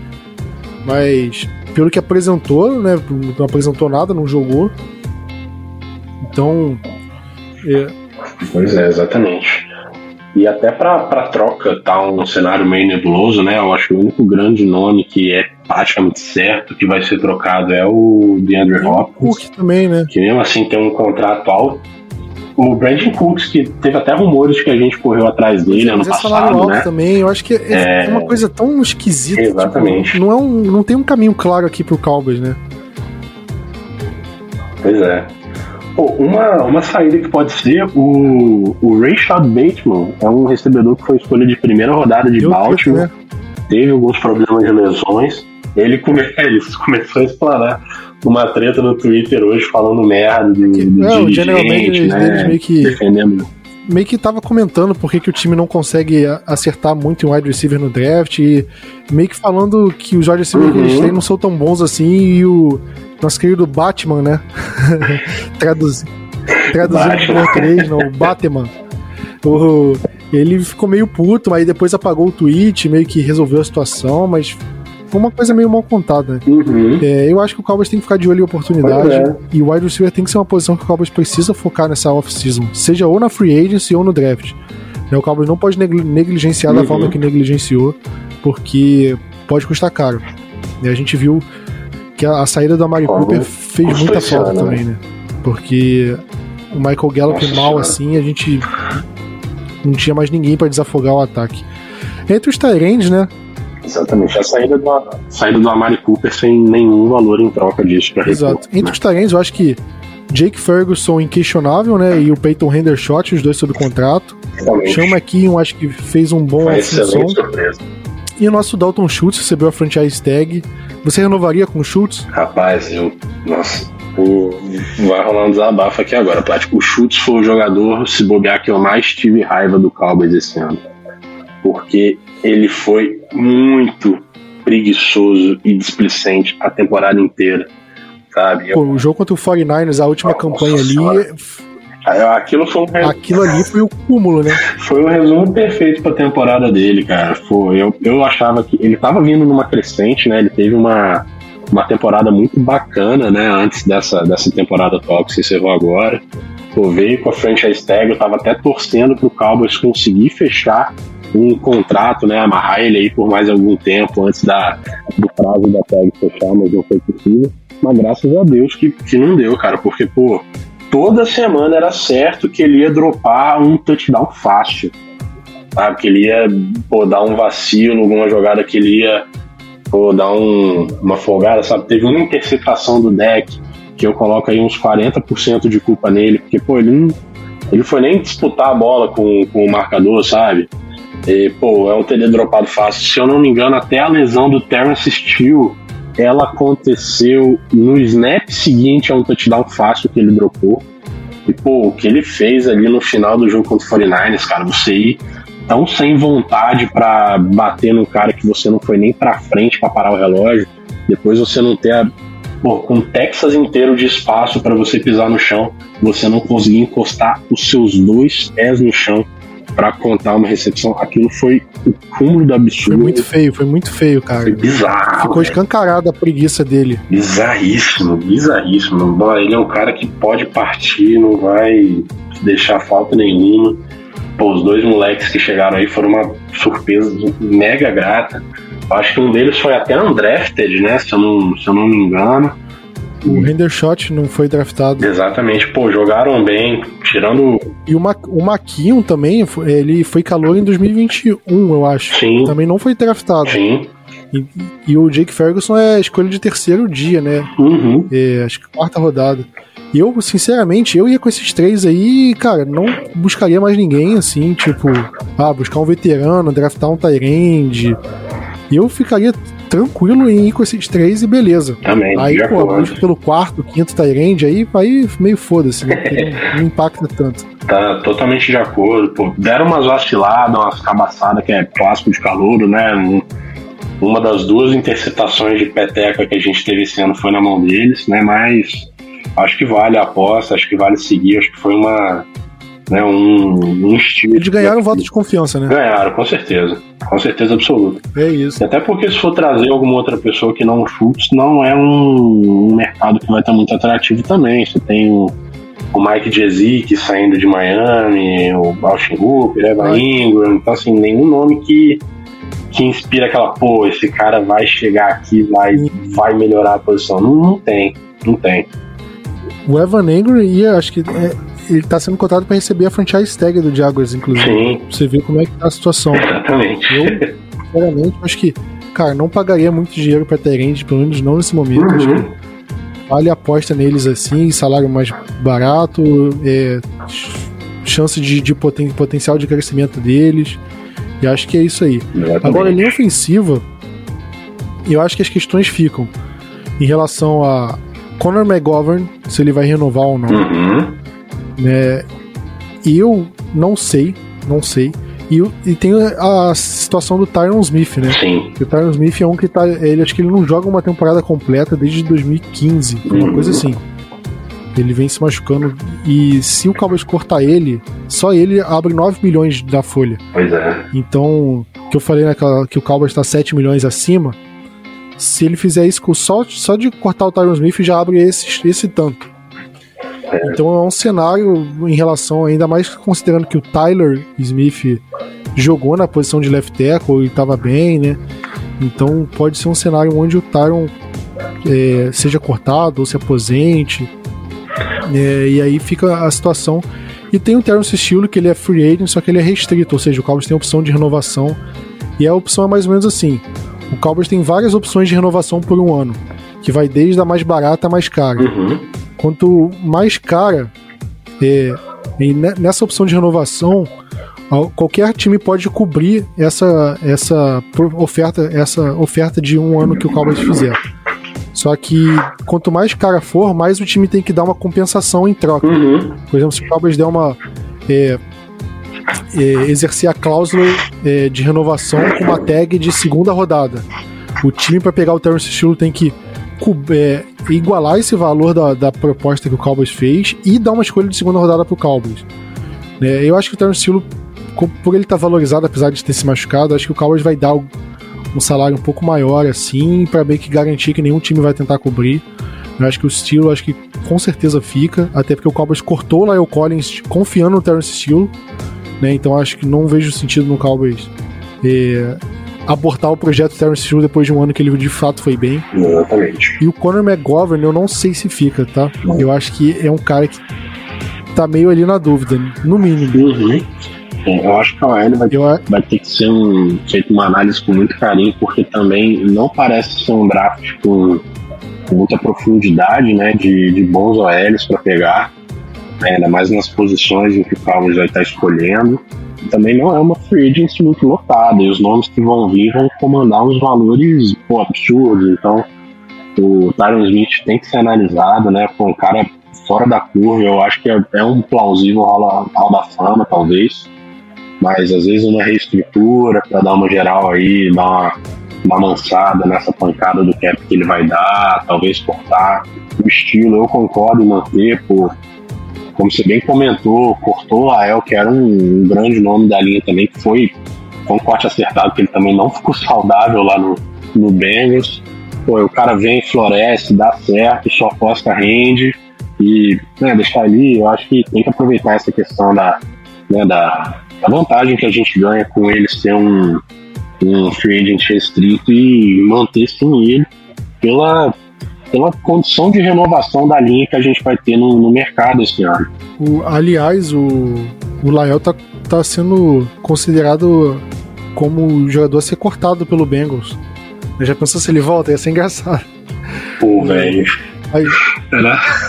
mas pelo que apresentou, né? Não apresentou nada, não jogou. Então, é... pois é, exatamente. E até para troca tá um cenário meio nebuloso, né? Eu acho que o único grande nome que é praticamente certo que vai ser trocado é o DeAndre Hopkins. O também, né? Que mesmo assim tem um contrato alto. O Brandon Cooks, que teve até rumores que a gente correu atrás dele ano passado, né? também, eu acho que é, é, uma coisa tão esquisita. Tipo, Exatamente. Tipo, não, é um, não tem um caminho claro aqui pro Cowboys, né? Pois é. Pô, uma, uma saída que pode ser o, o Rayshad Bateman, é um recebedor que foi escolha de primeira rodada de Eu Baltimore, né? teve alguns problemas de lesões. Ele, come, ele começou a explanar uma treta no Twitter hoje falando merda do, do não, né? meio que defendendo meio que tava comentando por que o time não consegue acertar muito em wide receiver no draft e meio que falando que os wide receivers uhum. que eles uhum. têm não são tão bons assim e o nosso querido Batman, né? Traduz, traduzindo em português, não, o Batman. O, ele ficou meio puto, mas depois apagou o tweet, meio que resolveu a situação, mas foi uma coisa meio mal contada. Uhum. É, eu acho que o Cowboys tem que ficar de olho em oportunidade. É. E o wide receiver tem que ser uma posição que o Cowboys precisa focar nessa off-season. Seja ou na free agency ou no draft. Né? O Cowboys não pode negligenciar uhum. da forma que negligenciou, porque pode custar caro. E a gente viu que a, a saída do Amari Cooper fez muita falta né? também, né? Porque o Michael Gallup Nossa, mal assim, a gente não tinha mais ninguém para desafogar o ataque. Entre os Tyrands, né? Exatamente, a saída do, a saída do Amari Cooper sem nenhum valor em troca disso para Exato. Repor, Entre né? os Tyrands, eu acho que Jake Ferguson inquestionável, né? E o Peyton Hendershot, os dois sob contrato. Chama aqui, eu acho que fez um bom função. E o nosso Dalton Schultz recebeu a franchise tag. Você renovaria com o Schultz? Rapaz, eu. Nossa. O, vai rolar um desabafo aqui agora, Plático. O Schultz foi o jogador, se bobear, que eu mais tive raiva do Cowboys esse ano. Porque ele foi muito preguiçoso e displicente a temporada inteira. Sabe? Pô, o jogo contra o 49ers, a última campanha ali. Aquilo foi um... Aquilo ali foi o cúmulo, né? Foi o resumo perfeito pra temporada dele, cara. Foi, eu, eu achava que ele tava vindo numa crescente, né? Ele teve uma, uma temporada muito bacana, né? Antes dessa, dessa temporada atual que se encerrou agora. Pô, veio com a franchise tag, eu tava até torcendo pro Cowboys conseguir fechar um contrato, né? Amarrar ele aí por mais algum tempo antes da, do prazo da tag fechar, mas não foi possível. Mas graças a Deus que, que não deu, cara, porque, pô, toda semana era certo que ele ia dropar um touchdown fácil. Sabe? Que ele ia pô, dar um vacilo, alguma jogada que ele ia pô, dar um, uma folgada, sabe? Teve uma interceptação do deck que eu coloco aí uns 40% de culpa nele, porque, pô, ele não, ele foi nem disputar a bola com, com o marcador, sabe? E, pô, é um TD dropado fácil. Se eu não me engano, até a lesão do Terrence Steele ela aconteceu no snap seguinte a um touchdown fácil que ele dropou. E, pô, o que ele fez ali no final do jogo contra o 49ers, cara, você ir tão sem vontade para bater no cara que você não foi nem para frente para parar o relógio, depois você não ter a, pô, com Texas inteiro de espaço para você pisar no chão, você não conseguir encostar os seus dois pés no chão para contar uma recepção, aquilo foi o cúmulo do absurdo. Foi muito feio, foi muito feio, cara. Foi bizarro. Ficou escancarada a preguiça dele. Bizarríssimo, bizarríssimo. Ele é um cara que pode partir, não vai deixar falta nenhuma. Pô, os dois moleques que chegaram aí foram uma surpresa mega grata. Acho que um deles foi até undrafted, né? Se eu não, se eu não me engano. O Hendershot não foi draftado. Exatamente, pô, jogaram bem, tirando. E o, Ma o Maquinho também, ele foi calor em 2021, eu acho. Sim. Também não foi draftado. Sim. E, e o Jake Ferguson é escolha de terceiro dia, né? Uhum. É, acho que quarta rodada. E eu, sinceramente, eu ia com esses três aí, cara, não buscaria mais ninguém, assim, tipo, ah, buscar um veterano, draftar um Tyrande. Eu ficaria tranquilo em ir com esses três e beleza. Também. Aí, pô, busca pelo quarto, quinto Tyrande, aí, aí meio foda-se, né? não, não, impacta tanto. Tá totalmente de acordo, pô. Deram umas vaciladas, umas cabaçadas que é clássico de calouro, né? Uma das duas interceptações de peteca que a gente teve esse ano foi na mão deles, né? Mas acho que vale a aposta, acho que vale seguir, acho que foi uma né, um, um estilo. Eles ganharam um voto de confiança, né? Ganharam, com certeza. Com certeza absoluta. É isso. Até porque se for trazer alguma outra pessoa que não o Schultz, não é um, um, mercado que vai estar muito atrativo também. Você tem o, o Mike Jezik saindo de Miami, o Austin Hooper, Eva Ingram. Então, assim, nenhum nome que, que inspira aquela, pô, esse cara vai chegar aqui, vai, vai melhorar a posição. Não, não tem, não tem. O Evan Ingram ia, acho que é, ele tá sendo cotado para receber a franchise tag do Jaguars, inclusive. Sim. Pra você ver como é que tá a situação. Exatamente. Eu, sinceramente, acho que, cara, não pagaria muito dinheiro pra Tyrande, pelo menos não nesse momento. Uhum. Acho que vale a aposta neles assim, salário mais barato, é, chance de, de poten potencial de crescimento deles. E acho que é isso aí. Exatamente. Agora, linha ofensiva, eu acho que as questões ficam em relação a Conor McGovern, se ele vai renovar ou não. Uhum. É, eu não sei, não sei. E, e tem a situação do Tyron Smith, né? Sim. o Tyron Smith é um que tá. Ele acho que ele não joga uma temporada completa desde 2015, uma coisa Uhum. assim. Ele vem se machucando. E se o Cowboys cortar ele, só ele abre 9 milhões da folha. Pois é. Então, que eu falei naquela, que o Cowboys está 7 milhões acima. Se ele fizer isso com só, só de cortar o Tyron Smith, já abre esse, esse tanto. É. Então é um cenário em relação, ainda mais considerando que o Tyler Smith jogou na posição de left tackle e estava bem, né? Então pode ser um cenário onde o Tyron é, seja cortado ou se aposente. É, e aí fica a situação. E tem o Terence Steele, que ele é free agent, só que ele é restrito, ou seja, o Cowboys tem opção de renovação. E a opção é mais ou menos assim: o Cowboys tem várias opções de renovação por um ano, que vai desde a mais barata à mais cara. Uhum. Quanto mais cara, é, nessa opção de renovação, qualquer time pode cobrir essa, essa oferta, essa oferta de um ano que o Cowboys fizer. Só que quanto mais cara for, mais o time tem que dar uma compensação em troca. Uhum. Por exemplo, se o Cowboys der uma. É, é, exercer a cláusula é, de renovação com uma tag de segunda rodada. O time, para pegar o Terence Steele, tem que é, igualar esse valor da, da, proposta que o Cowboys fez e dar uma escolha de segunda rodada para o Cowboys. É, eu acho que o Terence Steele por ele estar tá valorizado, apesar de ter se machucado, acho que o Cowboys vai dar um salário um pouco maior assim, para bem que garantir que nenhum time vai tentar cobrir. Eu acho que o Steele, acho que com certeza fica, até porque o Cowboys cortou o Lyle Collins confiando no Terence Steele, né? Então acho que não vejo sentido no Cowboys é, abortar o projeto Terence Steele depois de um ano que ele de fato foi bem. Exatamente. E o Conor McGovern, eu não sei se fica, tá? Eu acho que é um cara que tá meio ali na dúvida, no mínimo. Uhum. É, eu acho que a OL vai, eu... vai ter que ser um, feito uma análise com muito carinho, porque também não parece ser um draft com, com muita profundidade, né, de, de bons OLs para pegar, né, ainda mais nas posições em que o Cowboys vai estar escolhendo. Também não é uma free agency muito lotada, e os nomes que vão vir vão comandar uns valores pô, absurdos, então o Tyron Smith tem que ser analisado, né, com um cara fora da curva, eu acho que é, é um plausível hall, hall da fama, talvez mas às vezes uma reestrutura para dar uma geral aí, dar uma, uma mansada nessa pancada do cap que ele vai dar, talvez cortar o estilo. Eu concordo em manter, por, como você bem comentou, cortou o Lael, que era um, um, grande nome da linha também, que foi, um corte acertado, que ele também não ficou saudável lá no, no Bengals. Pô, o cara vem, floresce, dá certo, sua aposta rende e né, deixar ali, eu acho que tem que aproveitar essa questão da, né, da, a vantagem que a gente ganha com ele ser um, um free agent restrito e manter sim ele pela, pela condição de renovação da linha que a gente vai ter no, no mercado esse ano. O, aliás, o, o Lael tá, tá sendo considerado como jogador a ser cortado pelo Bengals. Eu já pensou se ele volta? Ia ser engraçado. Pô, velho.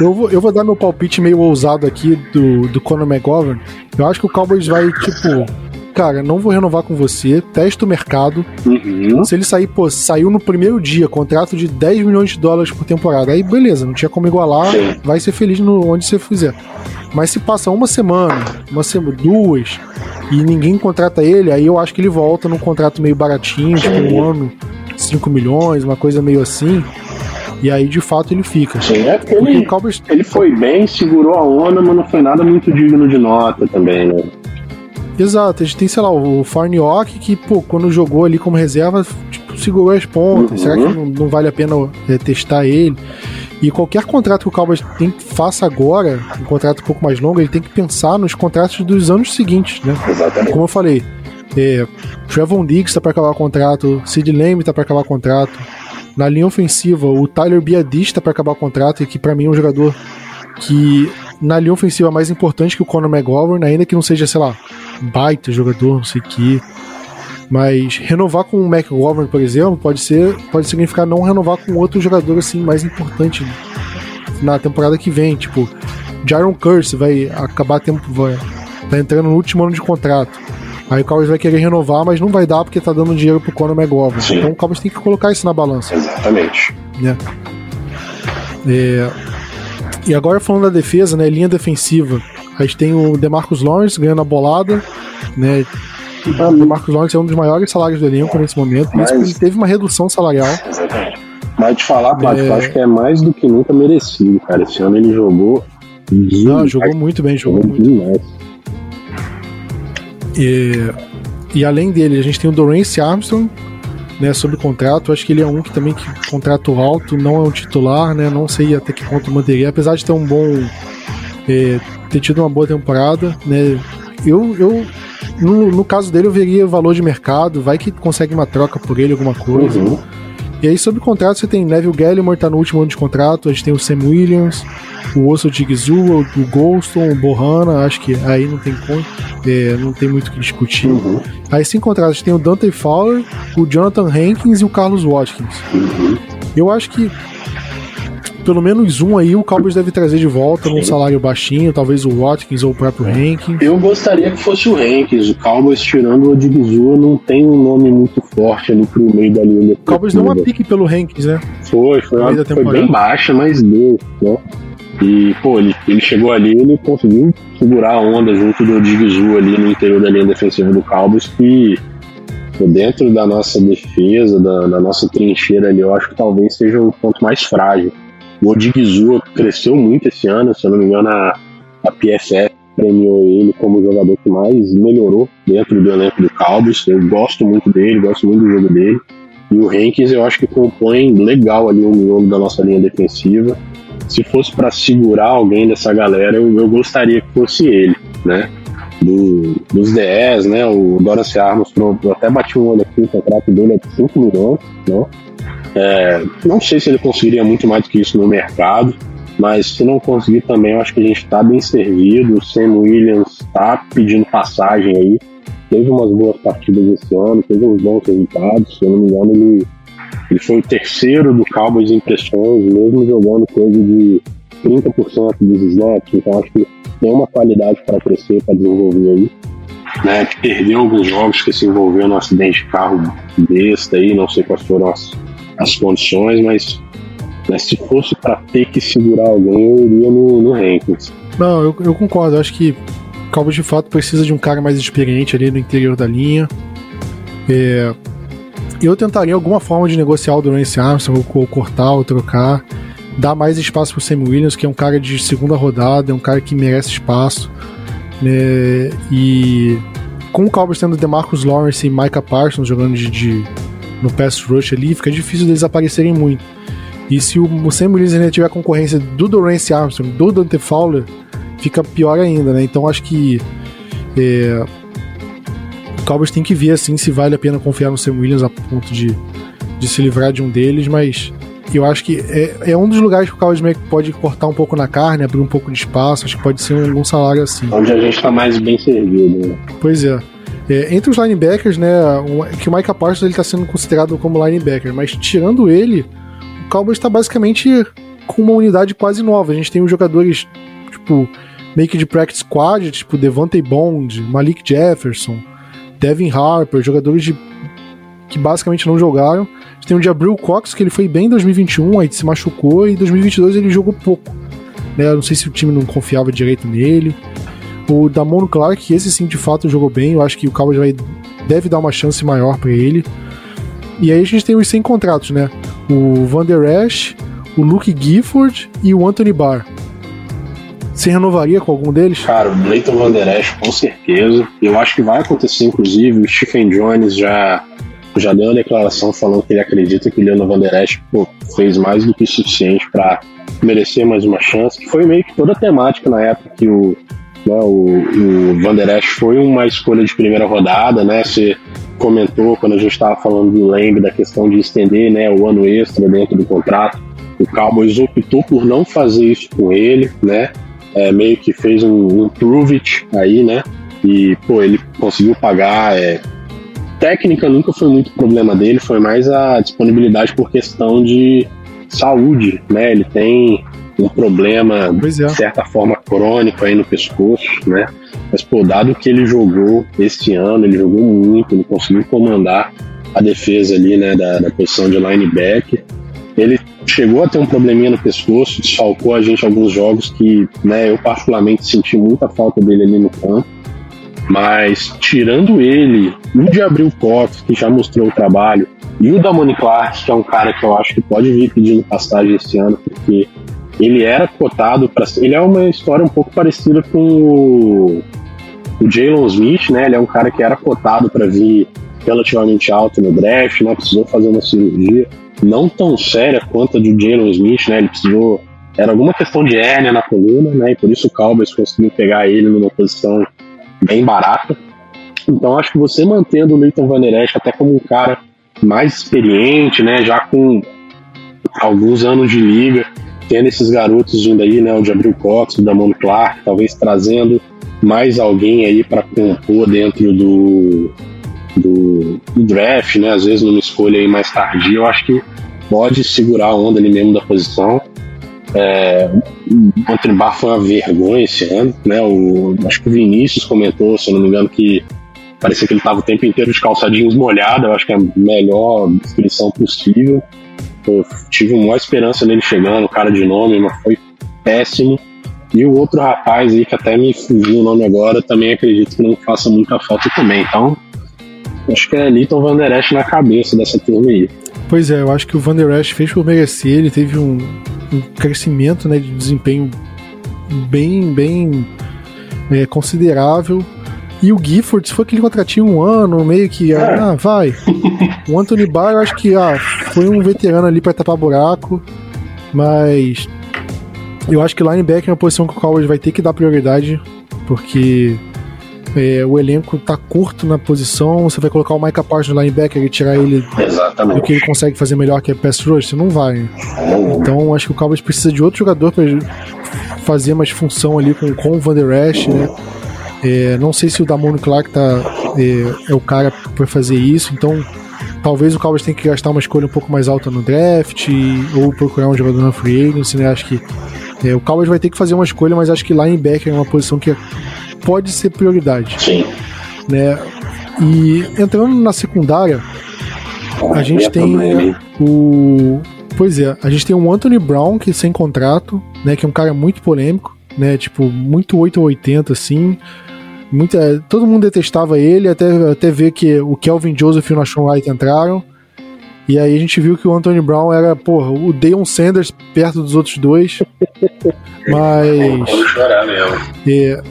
Eu vou, eu vou dar meu palpite meio ousado aqui do, do Conor McGovern. Eu acho que o Cowboys vai, tipo, cara, não vou renovar com você, testa o mercado. Uhum. Se ele sair, pô, saiu no primeiro dia, contrato de 10 milhões de dólares por temporada, aí beleza, não tinha como igualar, Sim. vai ser feliz no, onde você fizer. Mas se passa uma semana, uma semana, duas, e ninguém contrata ele, aí eu acho que ele volta num contrato meio baratinho, tipo um ano, 5 milhões, uma coisa meio assim. E aí, de fato, ele fica. Sim, é porque, ele, Cowboys... ele foi bem, segurou a onda, mas não foi nada muito digno de nota também, né? Exato, a gente tem, sei lá, o Farniok que, pô, quando jogou ali como reserva, tipo, segurou as pontas. Uhum. Será que não, não, vale a pena é, testar ele? E qualquer contrato que o Cowboys tem, faça agora, um contrato um pouco mais longo, ele tem que pensar nos contratos dos anos seguintes, né? Exatamente. Como eu falei, é, Trevon Diggs tá para acabar o contrato, Sid Lamb tá para acabar o contrato, na linha ofensiva, o Tyler Biadista para acabar o contrato, e que para mim é um jogador que na linha ofensiva é mais importante que o Conor McGovern, ainda que não seja, sei lá, baita jogador, não sei o que. Mas renovar com o McGovern, por exemplo, pode ser pode significar não renovar com outro jogador assim mais importante na temporada que vem, tipo, Jaron Curse vai acabar tempo vai tá entrando no último ano de contrato. Aí o Cowboys vai querer renovar, mas não vai dar porque tá dando dinheiro pro Conor McGovern. Sim. Então o Cowboys tem que colocar isso na balança. Exatamente. Né? É... E agora falando da defesa, né? Linha defensiva. A gente tem o DeMarcus Lawrence ganhando a bolada, né? O DeMarcus Lawrence é um dos maiores salários do elenco nesse momento. Mas... Isso ele teve uma redução salarial. Exatamente. Mas te falar, Paty, é... eu acho que é mais do que nunca merecido, cara. Esse ano ele jogou. Não, jogou muito bem, jogou, jogou muito. Demais. E, e além dele, a gente tem o Dorance Armstrong, né, sobre contrato. Acho que ele é um que também que contrato alto, não é um titular, né? Não sei até que ponto manteria, apesar de ter um bom é, ter tido uma boa temporada, né? Eu, eu no, no caso dele, eu veria o valor de mercado, vai que consegue uma troca por ele, alguma coisa. Uhum. E aí, sobre contrato, você tem Neville Gallimore, tá no último ano de contrato, a gente tem o Sam Williams, o Osso Digzu, o Golston, o Bohana, acho que aí não tem como, é, não tem muito o que discutir. Uhum. Aí, sem contrato, a gente tem o Dante Fowler, o Jonathan Hankins e o Carlos Watkins. Uhum. Eu acho que pelo menos um aí o Cowboys deve trazer de volta num salário baixinho, talvez o Watkins ou o próprio Hankins. Eu gostaria que fosse o Hankins. O Cowboys, tirando o Odigizua, não tem um nome muito forte ali pro meio da linha. O Cowboys deu uma pique pelo Hankins, né? Foi, foi, uma, foi bem baixa, mas deu, né? E, pô, ele, ele chegou ali ele conseguiu segurar a onda junto do Odigizua ali no interior da linha defensiva do Cowboys, que dentro da nossa defesa, da, da nossa trincheira ali, eu acho que talvez seja o ponto mais frágil. O Odigizua cresceu muito esse ano, se eu não me engano, a, a premiou ele como o jogador que mais melhorou dentro do elenco do Cowboys. Eu gosto muito dele, gosto muito do jogo dele. E o Hankins eu acho que compõe legal ali o miolo da nossa linha defensiva. Se fosse para segurar alguém dessa galera, eu, eu gostaria que fosse ele, né? Do, dos 10, né? O Dorance Armstrong, eu até bati um olho aqui, o contrato dele é de 5 milhões, né? É, não sei se ele conseguiria muito mais do que isso no mercado, mas se não conseguir também, eu acho que a gente está bem servido. O Sam Williams está pedindo passagem aí. Teve umas boas partidas esse ano, teve uns bons resultados. Se eu não me engano, ele, ele foi o terceiro do Cowboys em pressões, mesmo jogando coisa de 30% dos snaps. Então acho que tem uma qualidade para crescer, para desenvolver aí. Né, que perdeu alguns jogos que se envolveu no acidente de carro besta aí, não sei quais foram as, as condições, mas né, se fosse para ter que segurar alguém, eu iria no, no Hankins. Não, eu, eu concordo. Eu acho que o Cowboys de fato precisa de um cara mais experiente ali no interior da linha. É, eu tentaria alguma forma de negociar o Durance Armstrong, ou, ou cortar, ou trocar. Dar mais espaço pro Sam Williams, que é um cara de segunda rodada, é um cara que merece espaço. Né, e com o Cowboys tendo DeMarcus Lawrence e Micah Parsons jogando de, de- no pass rush ali, fica difícil deles aparecerem muito. E se o, Sam Williams ainda tiver concorrência do Durance Armstrong, do Dante Fowler, fica pior ainda, né? Então acho que é, o Cowboys tem que ver assim se vale a pena confiar no Sam Williams a ponto de, de se livrar de um deles, mas eu acho que é, é um dos lugares que o Cowboys meio que pode cortar um pouco na carne, abrir um pouco de espaço, acho que pode ser um, um salário assim. Onde a gente tá mais bem servido. Né? Pois é. É, entre os linebackers, né, que o Micah Parsons ele tá sendo considerado como linebacker, mas tirando ele, o Cowboys está basicamente com uma unidade quase nova. A gente tem os jogadores, tipo, meio que de practice squad, tipo Devante Bond, Malik Jefferson, Devin Harper, jogadores de que basicamente não jogaram. A gente tem o Jabril Cox, que ele foi bem em 2021, aí se machucou, e em 2022 ele jogou pouco. Né? Eu não sei se o time não confiava direito nele. O Damon Clark, esse sim de fato jogou bem, eu acho que o Cowboys vai, deve dar uma chance maior pra ele. E aí a gente tem os 100 contratos, né? O Van Der Esch, o Luke Gifford e o Anthony Barr. Você renovaria com algum deles? Cara, o Leighton Van Der Esch, com certeza. Eu acho que vai acontecer, inclusive. O Stephen Jones já, já deu uma declaração falando que ele acredita que o Leandro Van Der Esch pô, fez mais do que o suficiente para merecer mais uma chance. Que foi meio que toda a temática na época que o, né, o, o Esch foi uma escolha de primeira rodada, né? Você comentou quando a gente estava falando do Lamb da questão de estender né, o ano extra dentro do contrato. O Cowboys optou por não fazer isso com ele, né? É, meio que fez um, um prove it aí, né? E, pô, ele conseguiu pagar. É... Técnica nunca foi muito problema dele, foi mais a disponibilidade por questão de saúde, né? Ele tem um problema, é. de certa forma, crônico aí no pescoço, né? Mas, pô, dado que ele jogou esse ano, ele jogou muito, ele conseguiu comandar a defesa ali, né, da, da posição de linebacker. Ele chegou a ter um probleminha no pescoço, desfalcou a gente alguns jogos que, né, eu particularmente senti muita falta dele ali no campo. Mas, tirando ele, o de Abril Cox, que já mostrou o trabalho, e o Damone Clark, que é um cara que eu acho que pode vir pedindo passagem esse ano, porque ele era cotado para. Ele é uma história um pouco parecida com o, o Jalen Smith, né? Ele é um cara que era cotado para vir relativamente alto no draft, né? Precisou fazer uma cirurgia não tão séria quanto a do Jalen Smith, né? Ele precisou era alguma questão de hérnia na coluna, né? E por isso o Cowboys conseguiu pegar ele numa posição bem barata. Então acho que você mantendo o Leighton Van Der Esch até como um cara mais experiente, né? Já com alguns anos de liga, tendo esses garotos vindo aí, né? O Jabril Cox, o Damon Clark, talvez trazendo mais alguém aí para compor dentro do, do, do, draft, né? Às vezes numa escolha aí mais tardia, eu acho que pode segurar a onda ali mesmo da posição. É, o Anthony Barr foi uma vergonha esse ano, né? O, acho que o Vinícius comentou, se eu não me engano, que parecia que ele estava o tempo inteiro de calçadinhos molhados. Eu acho que é a melhor descrição possível. Eu tive uma esperança nele chegando, cara de nome, mas foi péssimo. E o outro rapaz aí, que até me fugiu o nome agora, também acredito que não faça muita falta também. Então, acho que é Liton Van Der Esch na cabeça dessa turma aí. Pois é, eu acho que o Van Der Esch fez por merecer, ele teve um, um crescimento né, de desempenho bem, bem é, considerável. E o Gifford, se foi aquele contratinho um ano, meio que, é. ah, vai. O Anthony Barr, eu acho que ah, foi um veterano ali para tapar buraco, mas eu acho que linebacker é uma posição que o Cowboys vai ter que dar prioridade, porque é, o elenco tá curto na posição, você vai colocar o Micah Parsons no linebacker e tirar ele Exatamente. do que ele consegue fazer melhor, que é pass rush, você não vai. Então acho que o Cowboys precisa de outro jogador para fazer mais função ali com, com o Van Der Esch, né? É, não sei se o Damon Clark tá, é, é o cara para fazer isso, então talvez o Cowboys tenha que gastar uma escolha um pouco mais alta no draft ou procurar um jogador na free agency, né? Acho que é, o Cowboys vai ter que fazer uma escolha, mas acho que linebacker é uma posição que pode ser prioridade. Sim. Né? E entrando na secundária, a gente tem o. Pois é, a gente tem o Anthony Brown, que sem contrato, né? Que é um cara muito polêmico, né? Tipo, muito 8 ou 80, assim. Muita, todo mundo detestava ele, até, até ver que o Kelvin Joseph e o Nashon Wright entraram. E aí a gente viu que o Anthony Brown era, porra, o Deion Sanders perto dos outros dois. Mas. Vou chorar mesmo. É,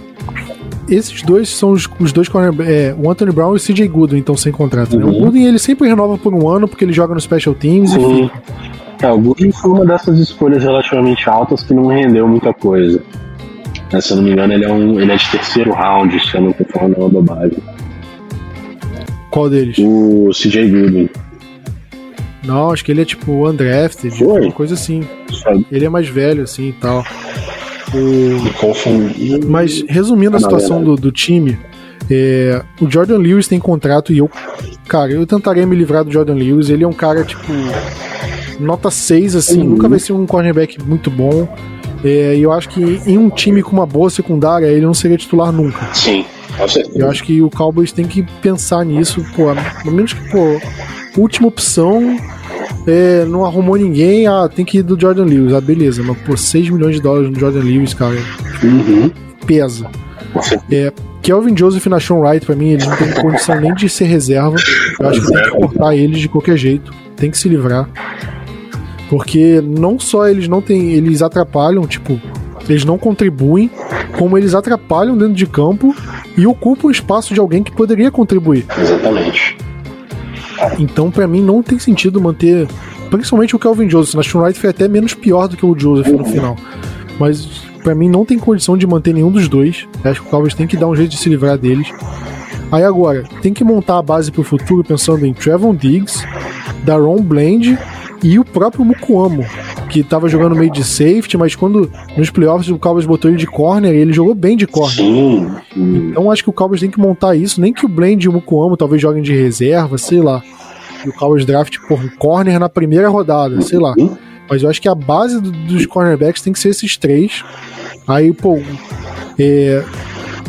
esses dois são os, os dois é, o Anthony Brown e o CJ Goodwin estão sem contrato. Né? O Goodwin ele sempre renova por um ano porque ele joga no Special Teams Sim. e É, o Goodwin foi uma dessas escolhas relativamente altas que não rendeu muita coisa. É, se eu não me engano, ele é, um, ele é de terceiro round, se eu não tô falando uma bobagem. Qual deles? O CJ Goodwin. Não, acho que ele é tipo undrafted, Foi? uma coisa assim. Ele é mais velho, assim e tal. O... Mas resumindo a situação do, do time, é, o Jordan Lewis tem contrato e eu, cara, eu tentaria me livrar do Jordan Lewis. Ele é um cara, tipo, nota 6, assim, uhum. nunca vai ser um cornerback muito bom. É, e eu acho que em um time com uma boa secundária, ele não seria titular nunca. Sim, Eu acho que o Cowboys tem que pensar nisso, pô, a menos que, pô, última opção é, não arrumou ninguém, ah, tem que ir do Jordan Lewis. Ah, beleza, mas por 6 milhões de dólares no Jordan Lewis, cara, uhum. pesa. É, Kelvin Joseph na Sean Wright, pra mim, eles não tem condição nem de ser reserva. Eu acho que tem que cortar eles de qualquer jeito. Tem que se livrar. Porque não só eles não têm. Eles atrapalham, tipo, eles não contribuem, como eles atrapalham dentro de campo e ocupam o espaço de alguém que poderia contribuir. Exatamente. Então, para mim, não tem sentido manter. Principalmente o Calvin Joseph. Na Wright foi até menos pior do que o Joseph no final. Mas para mim não tem condição de manter nenhum dos dois. Acho que o Cowboys tem que dar um jeito de se livrar deles. Aí agora, tem que montar a base pro futuro pensando em Trevon Diggs, Daron Bland e o próprio Mukuamo, que tava jogando meio de safety, mas quando nos playoffs o Cowboys botou ele de corner, ele jogou bem de corner. Sim. Então acho que o Cowboys tem que montar isso, nem que o Blend e o Mukuamo talvez joguem de reserva, sei lá. E o Cowboys draft por um corner na primeira rodada, sei lá. Mas eu acho que a base do, dos cornerbacks tem que ser esses três. Aí, pô, é,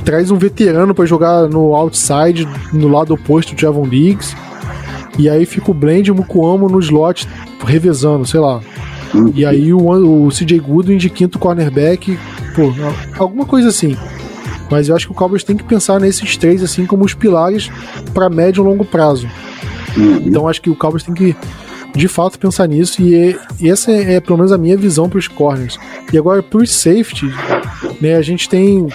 traz um veterano para jogar no outside, no lado oposto do Javon Diggs. E aí fica o Blend e o Mukuamo no slot revezando, sei lá. E aí o, o CJ Goodwin de quinto cornerback, pô, alguma coisa assim. Mas eu acho que o Cowboys tem que pensar nesses três assim como os pilares para médio e longo prazo. Então acho que o Cowboys tem que de fato pensar nisso e, e essa é, é, pelo menos a minha visão para os corners. E agora para os safety, né, a gente tem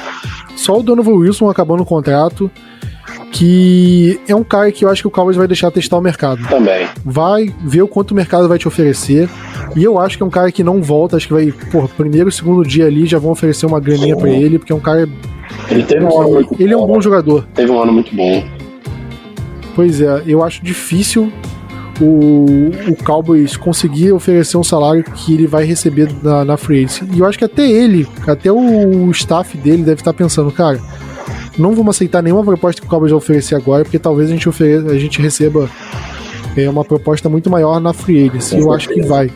só o Donovan Wilson acabando o contrato que é um cara que eu acho que o Cowboys vai deixar testar o mercado. Também. Vai ver o quanto o mercado vai te oferecer. E eu acho que é um cara que não volta, acho que vai, porra, primeiro, segundo dia ali já vão oferecer uma graninha pra ele, porque é um cara. Ele teve um ano muito Ele é um bom né? jogador. Teve um ano muito bom. Pois é, eu acho difícil o, o Cowboys conseguir oferecer um salário que ele vai receber na, na free agency. E eu acho que até ele, até o staff dele deve estar pensando, cara, não vamos aceitar nenhuma proposta que o Cowboys vai oferecer agora, porque talvez a gente, ofere a gente receba é, uma proposta muito maior na free agency. Eu acho que vai.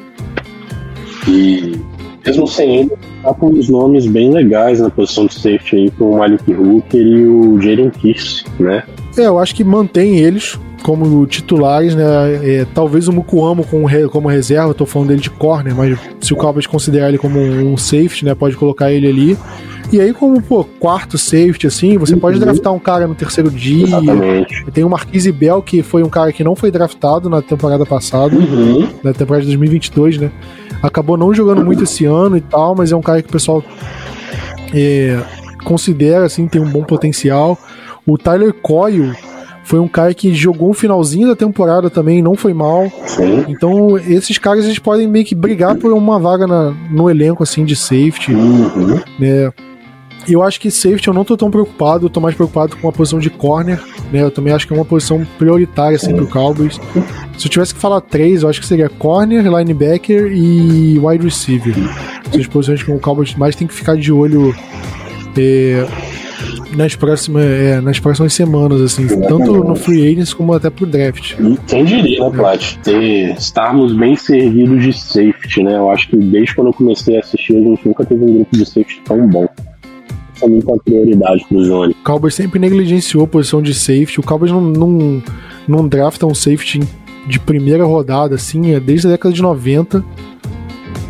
E mesmo sem ele, tá com uns nomes bem legais na posição de safety aí, com o Malik Hooker e o Jaden Kirst, né? É, eu acho que mantém eles como titulares, né? É, talvez o Mukuamo como, como reserva, eu tô falando dele de corner, mas se o Cowboys considerar ele como um safety, né? Pode colocar ele ali. E aí, como, pô, quarto safety, assim, você Uhum. pode draftar um cara no terceiro dia. Exatamente. Tem o Marquise Bell, que foi um cara que não foi draftado na temporada passada, Uhum. na temporada de 2022, né? Acabou não jogando muito esse ano e tal, mas é um cara que o pessoal é, considera, assim, tem um bom potencial. O Tyler Coyle foi um cara que jogou o finalzinho da temporada também, não foi mal. Sim. Então, esses caras eles podem meio que brigar por uma vaga na- no elenco, assim, de safety, Uhum. né? Eu acho que safety eu não tô tão preocupado, eu tô mais preocupado com a posição de corner, né? Eu também acho que é uma posição prioritária, assim, pro Cowboys. Se eu tivesse que falar três, eu acho que seria corner, linebacker e wide receiver. São as posições que o Cowboys mais tem que ficar de olho é, nas, próximas, é, nas próximas semanas, assim, tanto no free agents como até pro draft. Quem diria, né, Plat? Ter, estarmos bem servidos de safety, né? Eu acho que desde quando eu comecei a assistir, a gente nunca teve um grupo de safety tão bom. Essa é muita prioridade pro Johnny. O Cowboys sempre negligenciou a posição de safety. O Cowboys não, não, não drafta um safety de primeira rodada, assim, é desde a década de 90.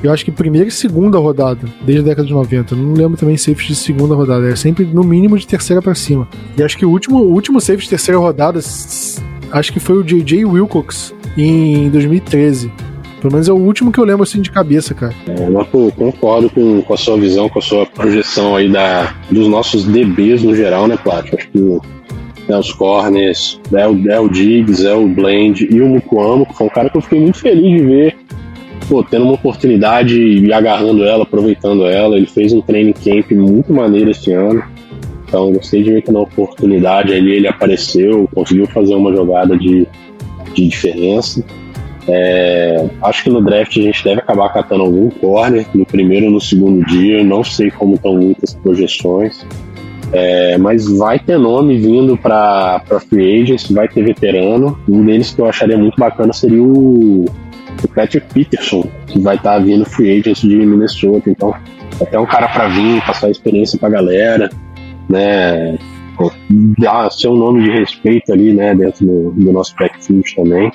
Eu acho que primeira e segunda rodada, desde a década de 90. Não lembro também safety de segunda rodada. É sempre no mínimo de terceira pra cima. E acho que o último, o último safety de terceira rodada, acho que foi o J.J. Wilcox em 2013. Pelo menos é o último que eu lembro assim de cabeça, cara. É, pô, concordo com, com a sua visão, com a sua projeção aí da, dos nossos DBs no geral, né, Plat? Acho que né, os corners, é o, é o Diggs, é o Blend e o Mukuamo, que foi um cara que eu fiquei muito feliz de ver pô, tendo uma oportunidade e agarrando ela, aproveitando ela. Ele fez um training camp muito maneiro esse ano. Então gostei de ver que na oportunidade ali ele apareceu, conseguiu fazer uma jogada de, de diferença. É, acho que no draft a gente deve acabar catando algum corner no primeiro ou no segundo dia. Não sei como estão muitas projeções. É, mas vai ter nome vindo para free agents, vai ter veterano. Um deles que eu acharia muito bacana seria o, o Patrick Peterson, que vai estar vindo free agents de Minnesota. Então, até um cara para vir, passar experiência pra galera, né? Dar seu nome de respeito ali, né? Dentro do, do nosso backfield também.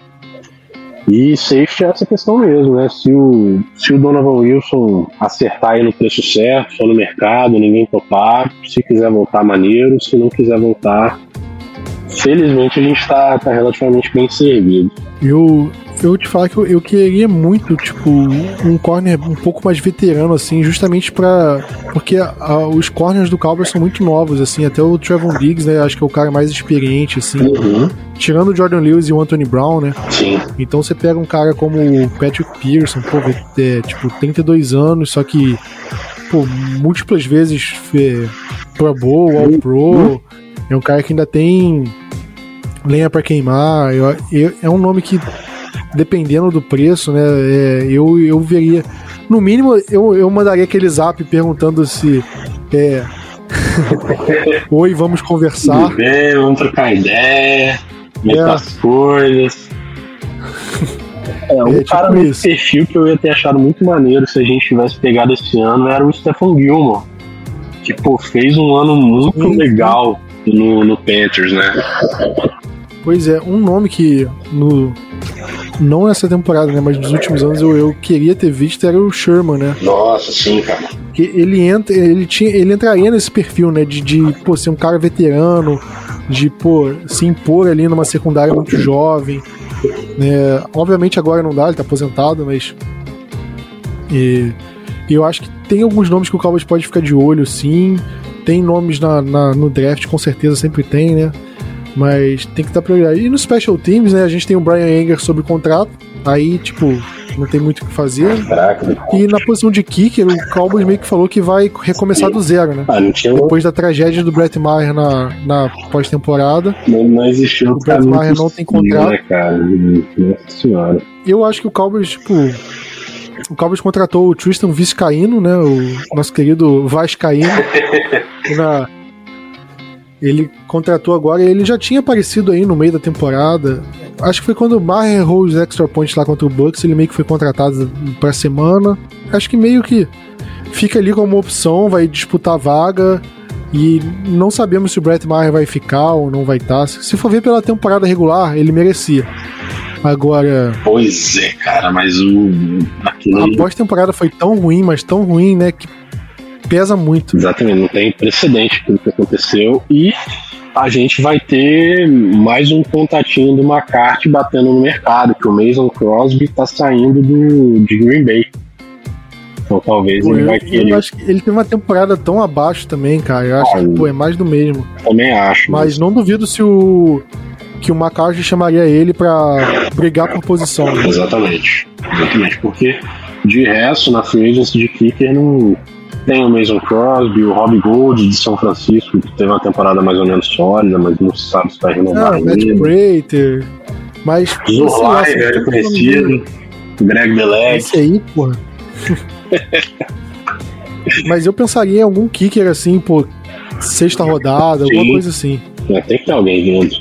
E safety é essa questão mesmo, né? Se o, se o Donovan Wilson acertar aí no preço certo, for no mercado, ninguém topar, se quiser voltar, maneiro. Se não quiser voltar, felizmente a gente tá, tá relativamente bem servido. Eu, eu te falar que eu, eu queria muito, tipo, um corner um pouco mais veterano, assim, justamente pra. Porque a- a- os corners do Cowboys são muito novos, assim, até o Trevor Diggs, né? Acho que é o cara mais experiente, assim. Uhum. Tirando o Jordan Lewis e o Anthony Brown, né? Sim. Então você pega um cara como o Patrick Pearson, pô, é, tipo, 32 anos, só que, pô, múltiplas vezes é, Pro Bowl, All Pro. É um cara que ainda tem lenha pra queimar. Eu- eu- é um nome que, dependendo do preço, né, é, eu, eu veria. No mínimo, eu, eu mandaria aquele zap perguntando se. É, Oi, vamos conversar. Tudo bem, vamos trocar ideia, ver É. as coisas. É, um É, cara tipo nesse isso. perfil que eu ia ter achado muito maneiro se a gente tivesse pegado esse ano era o Stephen Gilmore. Que, pô, fez um ano muito Sim, sim. legal no, no Panthers, né? Pois é, um nome que no não nessa temporada, né, mas nos últimos anos eu, eu queria ter visto era o Sherman, né? Nossa, sim, cara. Que ele entra, ele tinha, ele entraria nesse perfil, né, de, de pô, ser um cara veterano, de pô, se impor ali numa secundária muito jovem, né? Obviamente agora não dá, ele tá aposentado, mas e, e eu acho que tem alguns nomes que o Cowboys pode ficar de olho, sim. Tem nomes na, na- no draft, com certeza sempre tem, né? Mas tem que estar prioridade. E no Special Teams, né? A gente tem o Brian Anger sob contrato. Aí, tipo, não tem muito o que fazer. Caraca. E na posição de kicker, o Cowboys meio que falou que vai recomeçar do zero, né? Ah. Depois da tragédia do Brett Maher na, na pós-temporada. Não, não existiu O Brett Maher não tem contrato. Né, cara? Nossa senhora. Eu acho que o Cowboys, tipo. O Cowboys contratou o Tristan Viscaíno, né? O nosso querido Vascaíno. na, ele contratou agora, ele já tinha aparecido aí no meio da temporada. Acho que foi quando o Maher errou os extra points lá contra o Bucks, ele meio que foi contratado pra semana. Acho que meio que fica ali como opção, vai disputar a vaga. E não sabemos se o Brett Maher vai ficar ou não vai estar. Se for ver pela temporada regular, ele merecia. Agora, Pois é, cara, mas o. Aquilo a pós-temporada foi tão ruim, mas tão ruim, né, que pesa muito. Exatamente, não tem precedente pelo que aconteceu. E a gente vai ter mais um contatinho do McCarthy batendo no mercado, que o Mason Crosby tá saindo do, de Green Bay. Então talvez Pô, ele eu, vai eu querer. acho que ele teve uma temporada tão abaixo também, cara. Eu acho Ah, que pô, é mais do mesmo. Também acho. Mas não duvido se o que o McCarthy chamaria ele pra brigar por posição. né? Exatamente. Exatamente. Porque de resto, na free agency de kicker não tem o Mason Crosby, o Rob Gold de São Francisco, que teve uma temporada mais ou menos sólida, mas não se sabe se vai renovar Ah, Matt ainda. Prater. Mas se velho tô conhecido. Greg Beleg. Esse aí, porra. Mas eu pensaria em algum kicker assim, pô, sexta rodada, alguma Sim. coisa assim. É, tem que ter alguém vindo.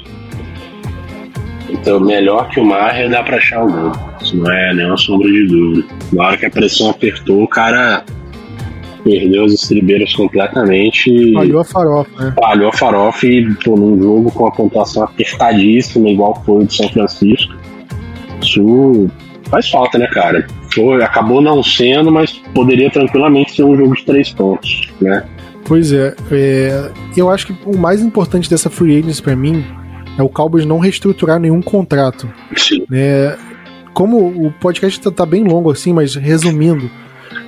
Então, melhor que o Maher dá pra achar algum. Isso não é nenhuma sombra de dúvida. Na hora que a pressão apertou, o cara perdeu as estribeiras completamente. Falhou a farofa, né? Falhou a farofa e pô, num jogo com a pontuação apertadíssima, igual foi o de São Francisco. Isso faz falta, né, cara? Foi, acabou não sendo, mas poderia tranquilamente ser um jogo de três pontos, né? Pois é, é, eu acho que o mais importante dessa free agency pra mim é o Cowboys não reestruturar nenhum contrato. Sim. né? Como o podcast tá, tá bem longo assim, mas resumindo,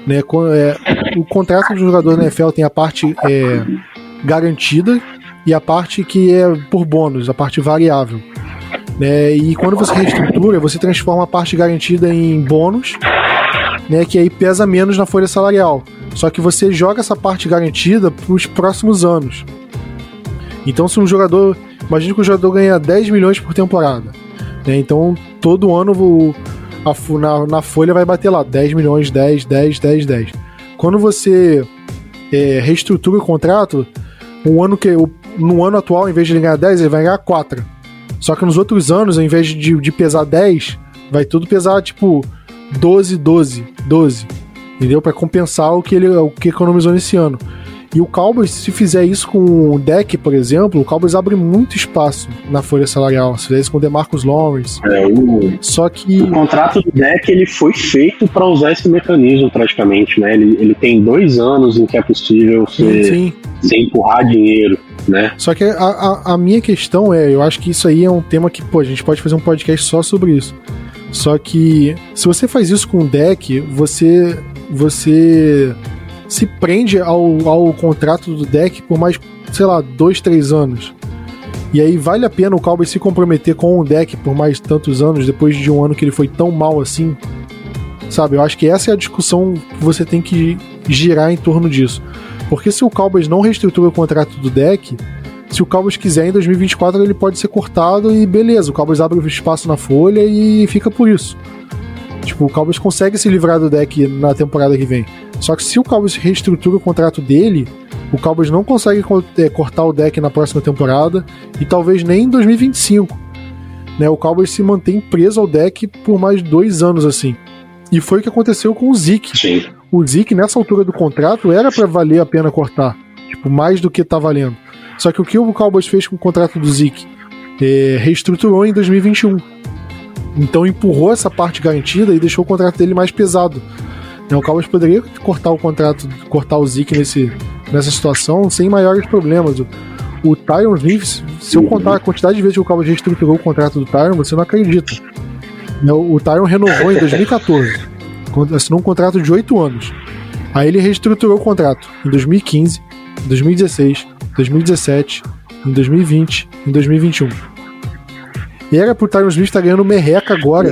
né? é, o contrato do jogador na NFL tem a parte é, garantida e a parte que é por bônus, a parte variável. Né? E quando você reestrutura, você transforma a parte garantida em bônus, né? Que aí pesa menos na folha salarial. Só que você joga essa parte garantida para os próximos anos. Então, se um jogador. Imagina que o jogador ganha 10 milhões por temporada. né? Então, todo ano o, a na, na folha vai bater lá 10 milhões, 10, 10, 10, 10. Quando você é, reestrutura o contrato, um ano que, o- no ano atual, em vez de ele ganhar 10, ele vai ganhar 4. Só que nos outros anos, ao invés de, de pesar 10, vai tudo pesar tipo 12, 12, 12. Entendeu? Pra compensar o que ele o que economizou nesse ano. E o Cowboys, se fizer isso com o deck, por exemplo, o Cowboys abre muito espaço na folha salarial. Se fizer isso com o DeMarcus Lawrence. É, o, Só que. o contrato do deck ele foi feito para usar esse mecanismo praticamente, né? Ele, ele tem dois anos em que é possível você, Sim. você empurrar dinheiro, né? Só que a, a, a minha questão é, eu acho que isso aí é um tema que, pô, a gente pode fazer um podcast só sobre isso. Só que se você faz isso com o deck, você você se prende ao, ao contrato do deck por mais, sei lá, dois, três anos. E aí vale a pena o Cowboys se comprometer com o deck por mais tantos anos, depois de um ano que ele foi tão mal assim? Sabe, eu acho que essa é a discussão que você tem que girar em torno disso. Porque se o Cowboys não reestrutura o contrato do deck, se o Cowboys quiser em 2024 ele pode ser cortado e beleza, o Cowboys abre o espaço na folha e fica por isso. Tipo, o Cowboys consegue se livrar do deck na temporada que vem. Só que se o Cowboys reestrutura o contrato dele, o Cowboys não consegue co- é, cortar o deck na próxima temporada e talvez nem em 2025. Né, o Cowboys se mantém preso ao deck por mais dois anos assim. E foi o que aconteceu com o Zeke Sim. o Zeke nessa altura do contrato era pra valer a pena cortar, tipo, mais do que tá valendo. Só que o que o Cowboys fez com o contrato do Zeke? É, reestruturou em 2021. Então empurrou essa parte garantida e deixou o contrato dele mais pesado. Né, O Cowboys poderia cortar o contrato, cortar o Zeke nesse, nessa situação sem maiores problemas. O, Tyron Smith, se eu contar a quantidade de vezes que o Cowboys reestruturou o contrato do Tyron, você não acredita. Né, O o Tyron renovou em 2014. Con- Assinou um contrato de 8 anos. Aí ele reestruturou o contrato em 2015, 2016, 2017, em 2020, em 2021. Era pro Tyron Smith estar ganhando merreca agora.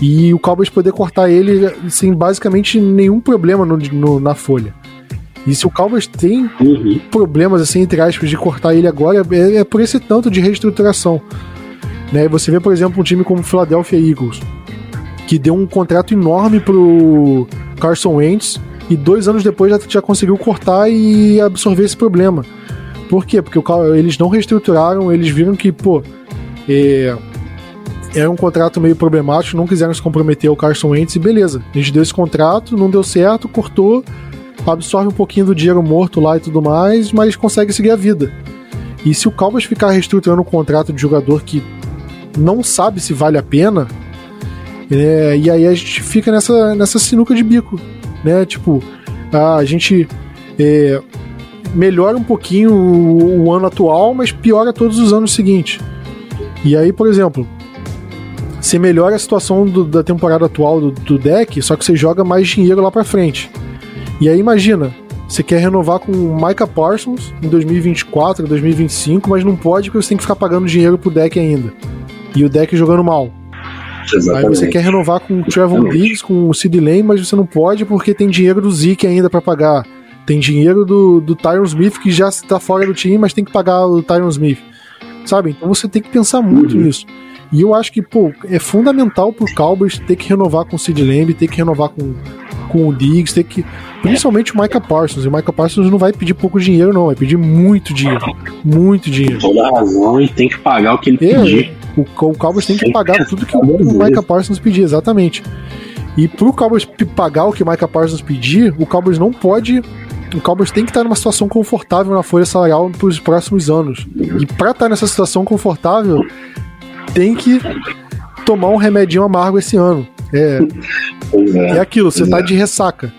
E o Cowboys poder cortar ele sem basicamente nenhum problema no, no, na folha. E se o Cowboys tem Uhum. problemas, assim, entre aspas, de cortar ele agora, é, é por esse tanto de reestruturação. Né? Você vê, por exemplo, um time como o Philadelphia Eagles, que deu um contrato enorme pro Carson Wentz e dois anos depois já, já conseguiu cortar e absorver esse problema. Por quê? Porque o, eles não reestruturaram, eles viram que, pô, é, era um contrato meio problemático, não quiseram se comprometer ao Carson Wentz e beleza. A gente deu esse contrato, não deu certo, cortou, absorve um pouquinho do dinheiro morto lá e tudo mais, mas consegue seguir a vida. E se o Cowboys ficar reestruturando um contrato de jogador que não sabe se vale a pena, é, e aí a gente fica nessa, nessa sinuca de bico, né? Tipo, a gente é, melhora um pouquinho o, o ano atual, mas piora todos os anos seguintes. E aí, por exemplo, você melhora a situação do- da temporada atual do, do deck, só que você joga mais dinheiro lá pra frente. E aí imagina, você quer renovar com o Micah Parsons em 2024, 2025, mas não pode porque você tem que ficar pagando dinheiro pro deck ainda. E o deck jogando mal. Aí Exatamente. você quer renovar com o Trevor. Diggs, com o Sid Lane, mas você não pode porque tem dinheiro do Zeke ainda pra pagar. Tem dinheiro do, do Tyron Smith que já está fora do time, mas tem que pagar o Tyron Smith. Sabe? Então você tem que pensar muito Uhum. nisso. E eu acho que, pô, é fundamental pro Cowboys ter que renovar com o Sid Lamb, ter que renovar com, com o Diggs, ter que. Principalmente o Micah Parsons. E o Micah Parsons não vai pedir pouco dinheiro, não, vai pedir muito dinheiro. Muito dinheiro. Toda a razão e tem que pagar o que ele É, pedir. o, o Cowboys tem que pagar tudo que o, o. Micah Parsons pedir, exatamente. E pro Cowboys pagar o que o Micah Parsons pedir, o Cowboys não pode. O Cowboys tem que estar numa situação confortável na folha salarial pros próximos anos. E pra estar nessa situação confortável, tem que tomar um remedinho amargo esse ano. É, é é. aquilo, você Pois tá é. de ressaca.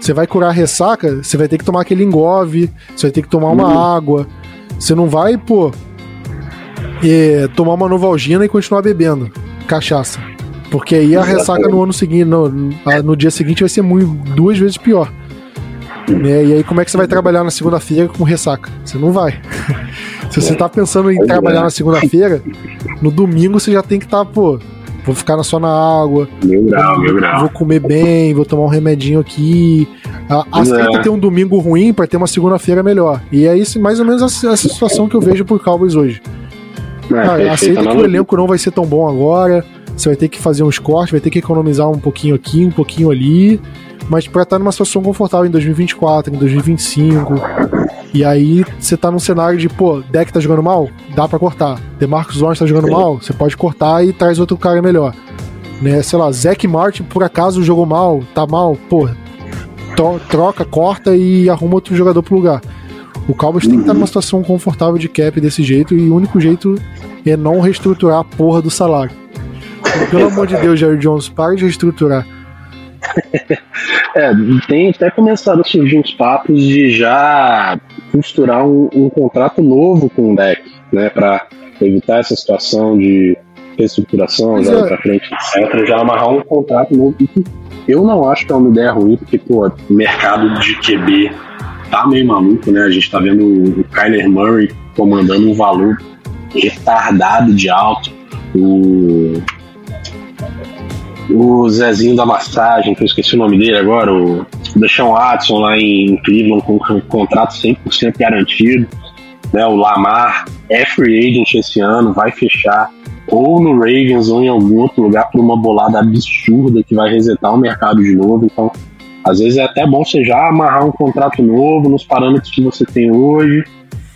Você vai curar a ressaca, você vai ter que tomar aquele engove, você vai ter que tomar uma Uhum. água. Você não vai, pô, é, tomar uma novalgina e continuar bebendo cachaça. Porque aí a ressaca no ano seguinte, no, no dia seguinte vai ser muito, duas vezes pior. Né? E aí como é que você vai trabalhar na segunda-feira com ressaca? Você não vai. Se você tá pensando em é. trabalhar na segunda-feira, no domingo você já tem que estar, pô, vou ficar só na água, Mil grau, mil grau. Vou comer bem, vou tomar um remedinho aqui. Aceita É. ter um domingo ruim pra ter uma segunda-feira melhor. E é isso, mais ou menos essa, essa situação que eu vejo por Cowboys hoje. É, Ah, aceita que o elenco não vai ser tão bom agora. Você vai ter que fazer uns cortes, vai ter que economizar um pouquinho aqui, um pouquinho ali. Mas pra estar numa situação confortável em 2024, em 2025. E aí você tá num cenário de, pô, deck tá jogando mal? Dá pra cortar. DeMarcus Lawrence tá jogando Sim. mal? Você pode cortar e traz outro cara melhor. Né, sei lá, Zack Martin por acaso jogou mal, tá mal, pô, troca, corta e arruma outro jogador pro lugar. O Cowboys tem que estar numa situação confortável de cap desse jeito e o único jeito é não reestruturar a porra do salário. Pelo amor de Deus, Jerry Jones, para de reestruturar. É, tem até começado a surgir uns papos de já costurar um, um contrato novo com o deck, né? Pra evitar essa situação de reestruturação, Pois andando é. pra frente, etc. Já amarrar um contrato novo. Eu não acho que é uma ideia ruim, porque, pô, o mercado de QB tá meio maluco, né? A gente tá vendo o Kyler Murray comandando um valor retardado de alto. O o Zezinho da massagem, que eu esqueci o nome dele agora, o Deshaun Watson lá em Cleveland com um contrato 100% garantido, né, o Lamar é free agent esse ano, vai fechar ou no Ravens ou em algum outro lugar por uma bolada absurda que vai resetar o mercado de novo, então às vezes é até bom você já amarrar um contrato novo nos parâmetros que você tem hoje,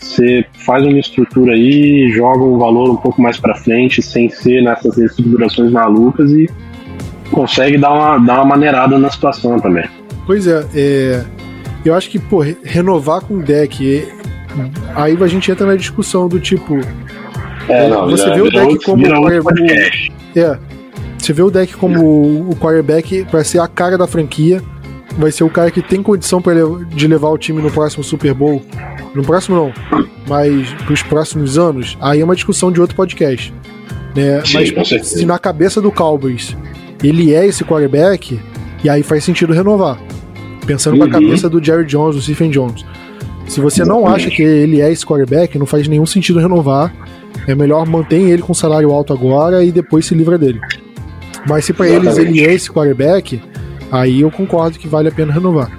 você faz uma estrutura aí, joga um valor um pouco mais para frente, sem ser nessas reestruturações malucas e consegue dar uma, dar uma maneirada na situação também. Pois é, é, eu acho que, pô, re- renovar com deck, é- aí a gente entra na discussão do tipo, É, não, Você vira- vê o deck como. É. Você vê o deck como o- o quarterback vai ser a cara da franquia. Vai ser o cara que tem condição pra de levar o time no próximo Super Bowl. No próximo não, mas pros próximos anos. Aí é uma discussão de outro podcast. Né? Sim, mas se na cabeça do Cowboys ele é esse quarterback, e aí faz sentido renovar. Pensando Uhum. com a cabeça do Jerry Jones, do Stephen Jones. Se você não acha que ele é esse quarterback, não faz nenhum sentido renovar. É melhor manter ele com salário alto agora e depois se livra dele. Mas se para eles ele é esse quarterback, aí eu concordo que vale a pena renovar.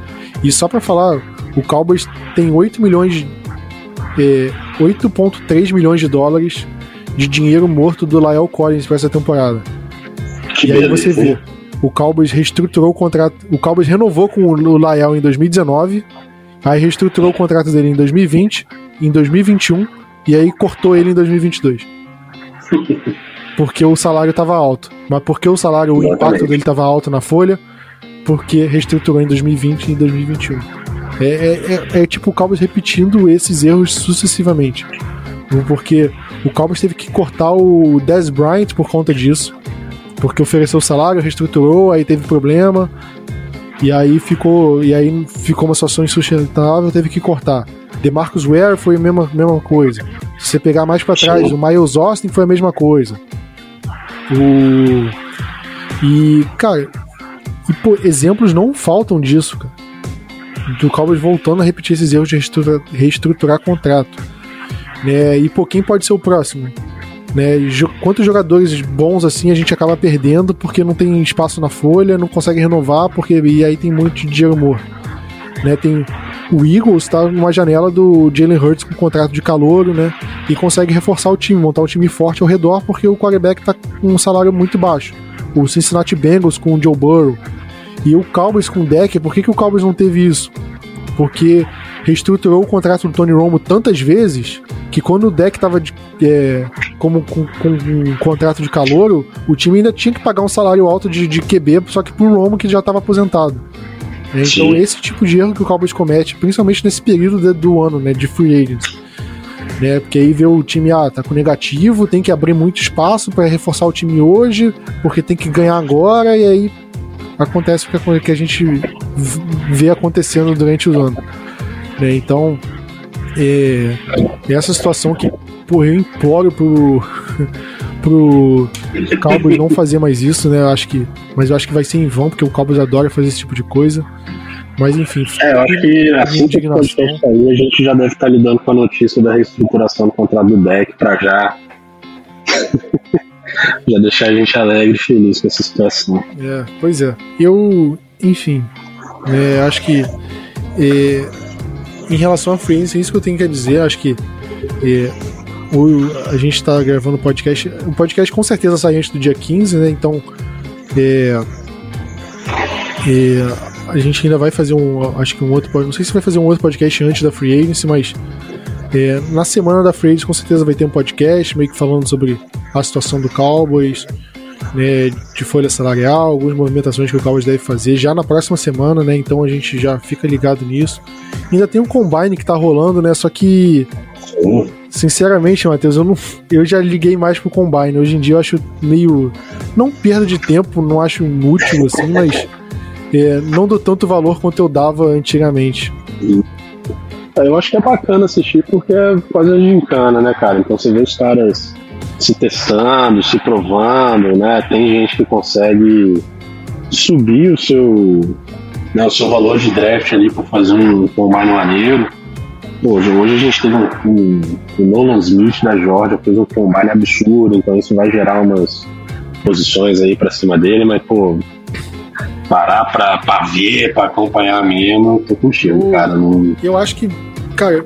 E só para falar, o Cowboys tem 8 milhões, é, 8,3 milhões de dólares de dinheiro morto do Lyle Collins para essa temporada. Que e aí beleza, você vê, o Cowboys reestruturou o contrato, o Cowboys renovou com o Lyle em 2019, aí reestruturou o contrato dele em 2020, em 2021 e aí cortou ele em 2022. Porque o salário estava alto. Mas porque o salário, o impacto dele estava alto na folha, porque reestruturou em 2020 e em 2021. É, é, é, é tipo o Cowboys repetindo esses erros sucessivamente. Porque o Cowboys teve que cortar o Dez Bryant por conta disso. Porque ofereceu salário, reestruturou, aí teve problema. E aí ficou, e aí ficou uma situação insustentável, teve que cortar. DeMarcus Ware foi a mesma, mesma coisa. Se você pegar mais pra trás, o Miles Austin foi a mesma coisa. O e cara, e, pô, exemplos não faltam disso, cara. Do Cowboys voltando a repetir esses erros de reestruturar, reestruturar contrato. Né? E pô, quem pode ser o próximo? Né? Quantos jogadores bons assim a gente acaba perdendo porque não tem espaço na folha, não consegue renovar, porque e aí tem muito dinheiro morto. Né? Tem o Eagles está numa janela do Jalen Hurts com contrato de calouro, né? E consegue reforçar o time, montar um time forte ao redor, porque o quarterback tá com um salário muito baixo. O Cincinnati Bengals com o Joe Burrow. E o Cowboys com o Deck, por que, que o Cowboys não teve isso? Porque reestruturou o contrato do Tony Romo tantas vezes que quando o Deck tava de- é, como com, com um contrato de calouro, o time ainda tinha que pagar um salário alto de, de QB, só que pro Romo que já estava aposentado. É, Então, Sim. esse tipo de erro que o Cowboys comete, principalmente nesse período de- do ano, né, de free agents. Né, porque aí vê o time, ah, tá com negativo, tem que abrir muito espaço para reforçar o time hoje, porque tem que ganhar agora, e aí acontece o que a- gente vê acontecendo durante o ano. Né, então, é, essa situação que, pô, eu imploro pro, pro Cowboys não fazer mais isso, né? Eu acho que, mas eu acho que vai ser em vão, porque o Cowboys adora fazer esse tipo de coisa. Mas enfim, É, eu acho que assim que sair, a gente já deve estar lidando com a notícia da reestruturação do contrato do deck pra já. já deixar a gente alegre e feliz com essa situação. É, pois é. Eu, enfim, é, acho que é, em relação agency, é isso que eu tenho que dizer. Acho que é, o, a gente tá gravando o podcast. O podcast com certeza sai antes do dia 15, né? Então, é, é, a gente ainda vai fazer um, acho que um outro, não sei se vai fazer um outro podcast antes da free agency, mas é, na semana da free agency com certeza vai ter um podcast meio que falando sobre a situação do Cowboys, né, de folha salarial, algumas movimentações que o Cowboys deve fazer já na próxima semana, né? Então a gente já fica ligado nisso. Ainda tem um combine que tá rolando, né? Só que sinceramente, Matheus, eu não eu já liguei mais pro combine. Hoje em dia eu acho meio não perda de tempo, não acho inútil assim, mas é, não dou tanto valor quanto eu dava antigamente. Eu acho que é bacana assistir porque é quase a gincana, né, cara? Então você vê os caras se testando, se provando, né? Tem gente que consegue subir o seu, né, o seu valor de draft ali por fazer um combine maneiro. Hoje, hoje a gente teve um, um, o Nolan Smith da Georgia, fez um combine absurdo, então isso vai gerar umas posições aí pra cima dele, mas, pô, parar pra, pra ver, pra acompanhar mesmo, tô contigo, cara. Não, Eu acho que, cara,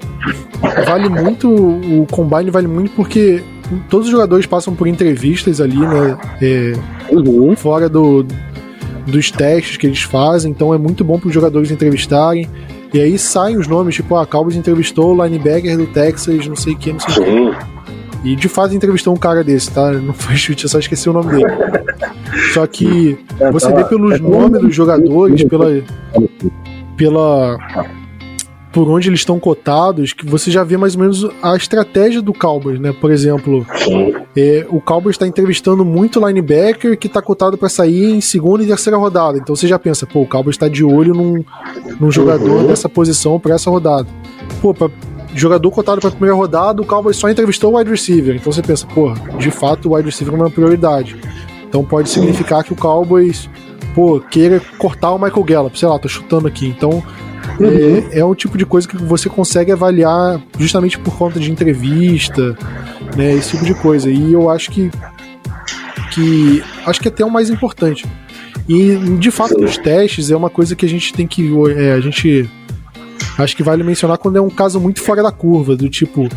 vale muito. O combine vale muito porque todos os jogadores passam por entrevistas ali, né? é, Uhum. fora do, dos testes que eles fazem, então é muito bom para os jogadores entrevistarem. E aí saem os nomes, tipo, a Cowboys entrevistou o linebacker do Texas, não sei o que, não sei o que. Sim. E de fato entrevistou um cara desse, tá? Não foi chute, eu só esqueci o nome dele. Só que você vê pelos nomes dos jogadores, pela. pela. Por onde eles estão cotados, que você já vê mais ou menos a estratégia do Cowboys, né? Por exemplo, é, o Cowboys está entrevistando muito linebacker que está cotado para sair em segunda e terceira rodada. Então você já pensa, pô, o Cowboys está de olho num, num jogador Uhum. dessa posição para essa rodada. Pô, pra, jogador cotado para primeira rodada, o Cowboys só entrevistou o wide receiver. Então você pensa, pô, de fato o wide receiver é uma prioridade. Então pode significar que o Cowboys, pô, queira cortar o Michael Gallup. Sei lá, tô chutando aqui. Então é, é um tipo de coisa que você consegue avaliar justamente por conta de entrevista, né? Esse tipo de coisa. E eu acho que que acho que é até o mais importante. E de fato, nos testes é uma coisa que a gente tem que. É, a gente. Acho que vale mencionar quando é um caso muito fora da curva, do tipo.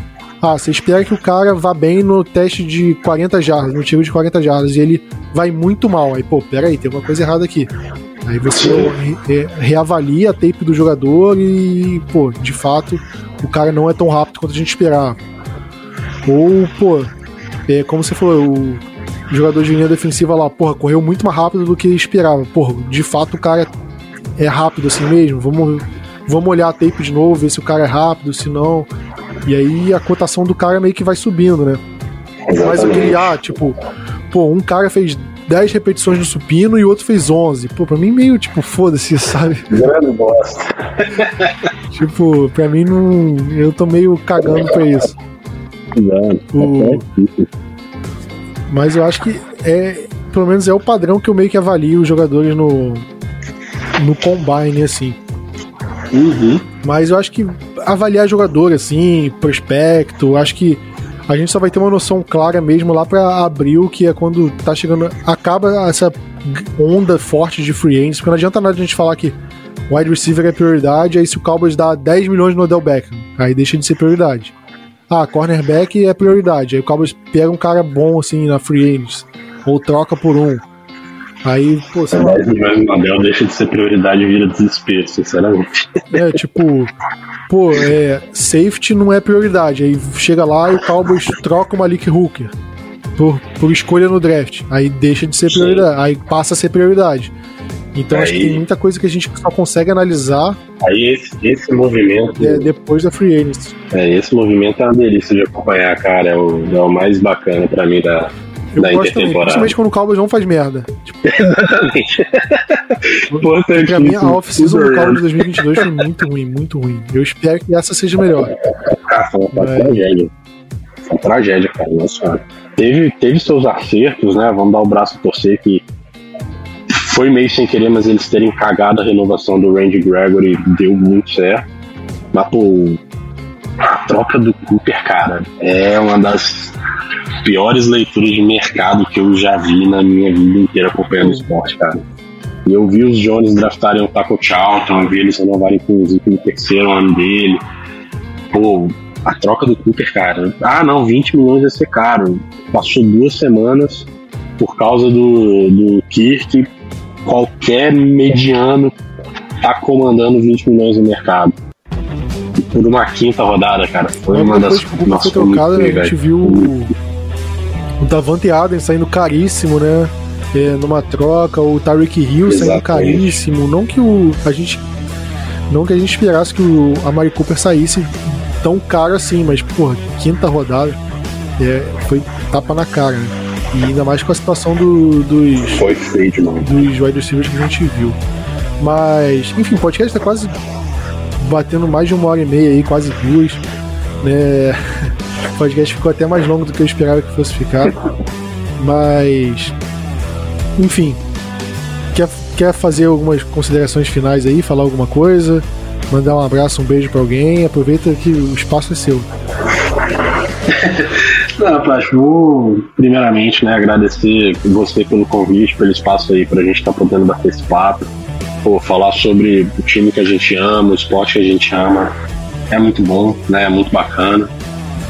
Ah, você espera que o cara vá bem no teste de 40 jardas, no tiro de 40 jardas, e ele vai muito mal. Aí, pô, peraí, tem alguma coisa errada aqui. Aí você re reavalia a tape do jogador e, pô, de fato, o cara não é tão rápido quanto a gente esperava. Ou, pô, é, como você falou, o jogador de linha defensiva lá, porra, correu muito mais rápido do que esperava. Porra, de fato o cara é rápido assim mesmo. Vamos, vamos olhar a tape de novo, ver se o cara é rápido, se não. E aí a cotação do cara meio que vai subindo, né? Exatamente. Mas aquele, ah, tipo, pô, um cara fez 10 repetições no supino e o outro fez 11. Pô, pra mim meio, tipo, foda-se, sabe? Grande bosta. tipo, pra mim não. Eu tô meio cagando pra isso. O... Mas eu acho que é. Pelo menos é o padrão que eu meio que avalio os jogadores no. No combine, assim. Uhum. Mas eu acho que avaliar jogador, assim, prospecto, acho que a gente só vai ter uma noção clara mesmo lá para abril, que é quando tá chegando. Acaba essa onda forte de free agents, porque não adianta nada a gente falar que wide receiver é prioridade, aí se o Cowboys dá 10 milhões no Odell Beckham, aí deixa de ser prioridade. Ah, cornerback é prioridade. Aí o Cowboys pega um cara bom assim na free agents, ou troca por um. Aí, pô, sei lá. 10 milhões no Odell deixa de ser prioridade e vira desespero, sinceramente. É, tipo, pô, é, safety não é prioridade. Aí chega lá e o Cowboys troca o Malik Hooker por, por escolha no draft. Aí deixa de ser prioridade. Sim. Aí passa a ser prioridade. Então aí, acho que tem muita coisa que a gente só consegue analisar. Aí esse, esse movimento. É, depois da Free Agency. É, esse movimento é uma delícia de acompanhar, cara. É o, é o mais bacana pra mim da, eu da gosto também, principalmente quando o Cowboys não faz merda. Tipo, Exatamente. pra mim, a off-season do Cowboys 2022 foi muito ruim, muito ruim. Eu espero que essa seja melhor. Cara, foi uma tragédia. Foi uma tragédia, cara. Nossa, teve, teve seus acertos, né? Vamos dar o braço a torcer que foi meio sem querer, mas eles terem cagado a renovação do Randy Gregory deu muito certo. Mas, pô, a troca do Cooper, cara, é uma das piores leituras de mercado que eu já vi na minha vida inteira acompanhando o esporte, cara. E eu vi os Jones draftarem o Taco Charlton, eu vi eles renovarem com o Zico no terceiro ano dele. Pô, a troca do Cooper, cara. Ah, não, 20 milhões vai ser caro. Passou duas semanas por causa do, do Kirk. Qualquer mediano tá comandando 20 milhões no mercado por uma quinta rodada, cara. Foi uma das. Nossa, foi trocada, a gente viu o, o Davante Adams saindo caríssimo, né? É, numa troca, o Tyreek Hill Exatamente. saindo caríssimo. Não que o. A gente. Não que a gente esperasse que o, a Mari Cooper saísse tão caro assim, mas, porra, quinta rodada. É, foi tapa na cara, né? E ainda mais com a situação do, dos. Foi feito, mano. Dos wide receivers que a gente viu. Mas, enfim, o podcast tá quase batendo mais de uma hora e meia aí, quase duas. Né? O podcast ficou até mais longo do que eu esperava que fosse ficar. Mas. Enfim. Quer, quer fazer algumas considerações finais aí? Falar alguma coisa? Mandar um abraço, um beijo para alguém? Aproveita que o espaço é seu. Não, Plástico, primeiramente né, agradecer você pelo convite, pelo espaço aí para a gente estar tá podendo bater esse papo pô, falar sobre o time que a gente ama, o esporte que a gente ama, é muito bom, né? É muito bacana.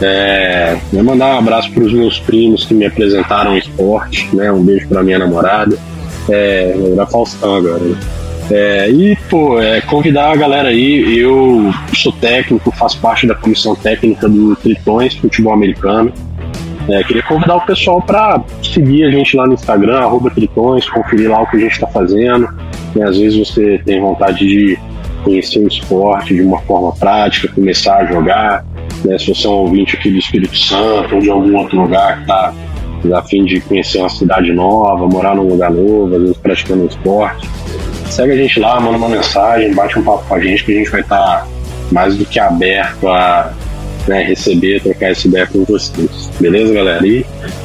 É, vou mandar um abraço para os meus primos que me apresentaram o esporte, né? Um beijo para minha namorada. É, era Faustão agora. Né? É, e, pô, é, convidar a galera aí. Eu sou técnico, faço parte da comissão técnica do Tritões Futebol Americano. É, queria convidar o pessoal para seguir a gente lá no Instagram, arroba Tritões, conferir lá o que a gente está fazendo. E às vezes você tem vontade de conhecer o esporte de uma forma prática, começar a jogar. Né? Se você é um ouvinte aqui do Espírito Santo ou de algum outro lugar que está a fim de conhecer uma cidade nova, morar num lugar novo, às vezes praticando um esporte, segue a gente lá, manda uma mensagem, bate um papo com a gente que a gente vai estar tá mais do que aberto a né, receber, trocar essa ideia com vocês. Beleza, galera? E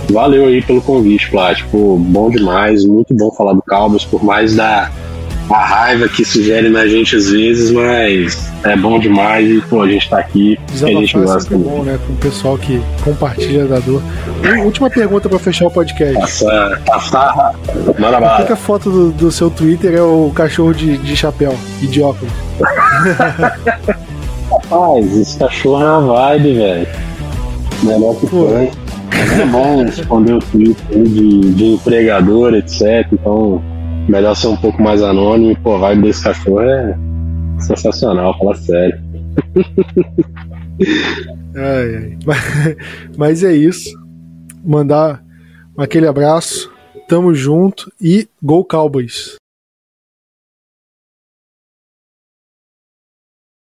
valeu aí pelo convite, Plástico. Bom demais, muito bom falar do Cowboys, por mais da a raiva que sugere na gente às vezes, mas é bom demais e pô, a gente tá aqui. a gente gosta. É bom, né? Com o pessoal que compartilha da dor. Última pergunta pra fechar o podcast. Passa, passa, manda Por que a foto do, do, seu Twitter é o cachorro de, de chapéu e de óculos? Rapaz, esse cachorro é uma vibe, velho. Melhor que foi. É bom responder o Twitter de, de empregador, etc. Então, melhor ser um pouco mais anônimo. Pô, a vibe desse cachorro é sensacional, fala sério. ai, ai. Mas, mas é isso. Mandar aquele abraço. Tamo junto e Go Cowboys!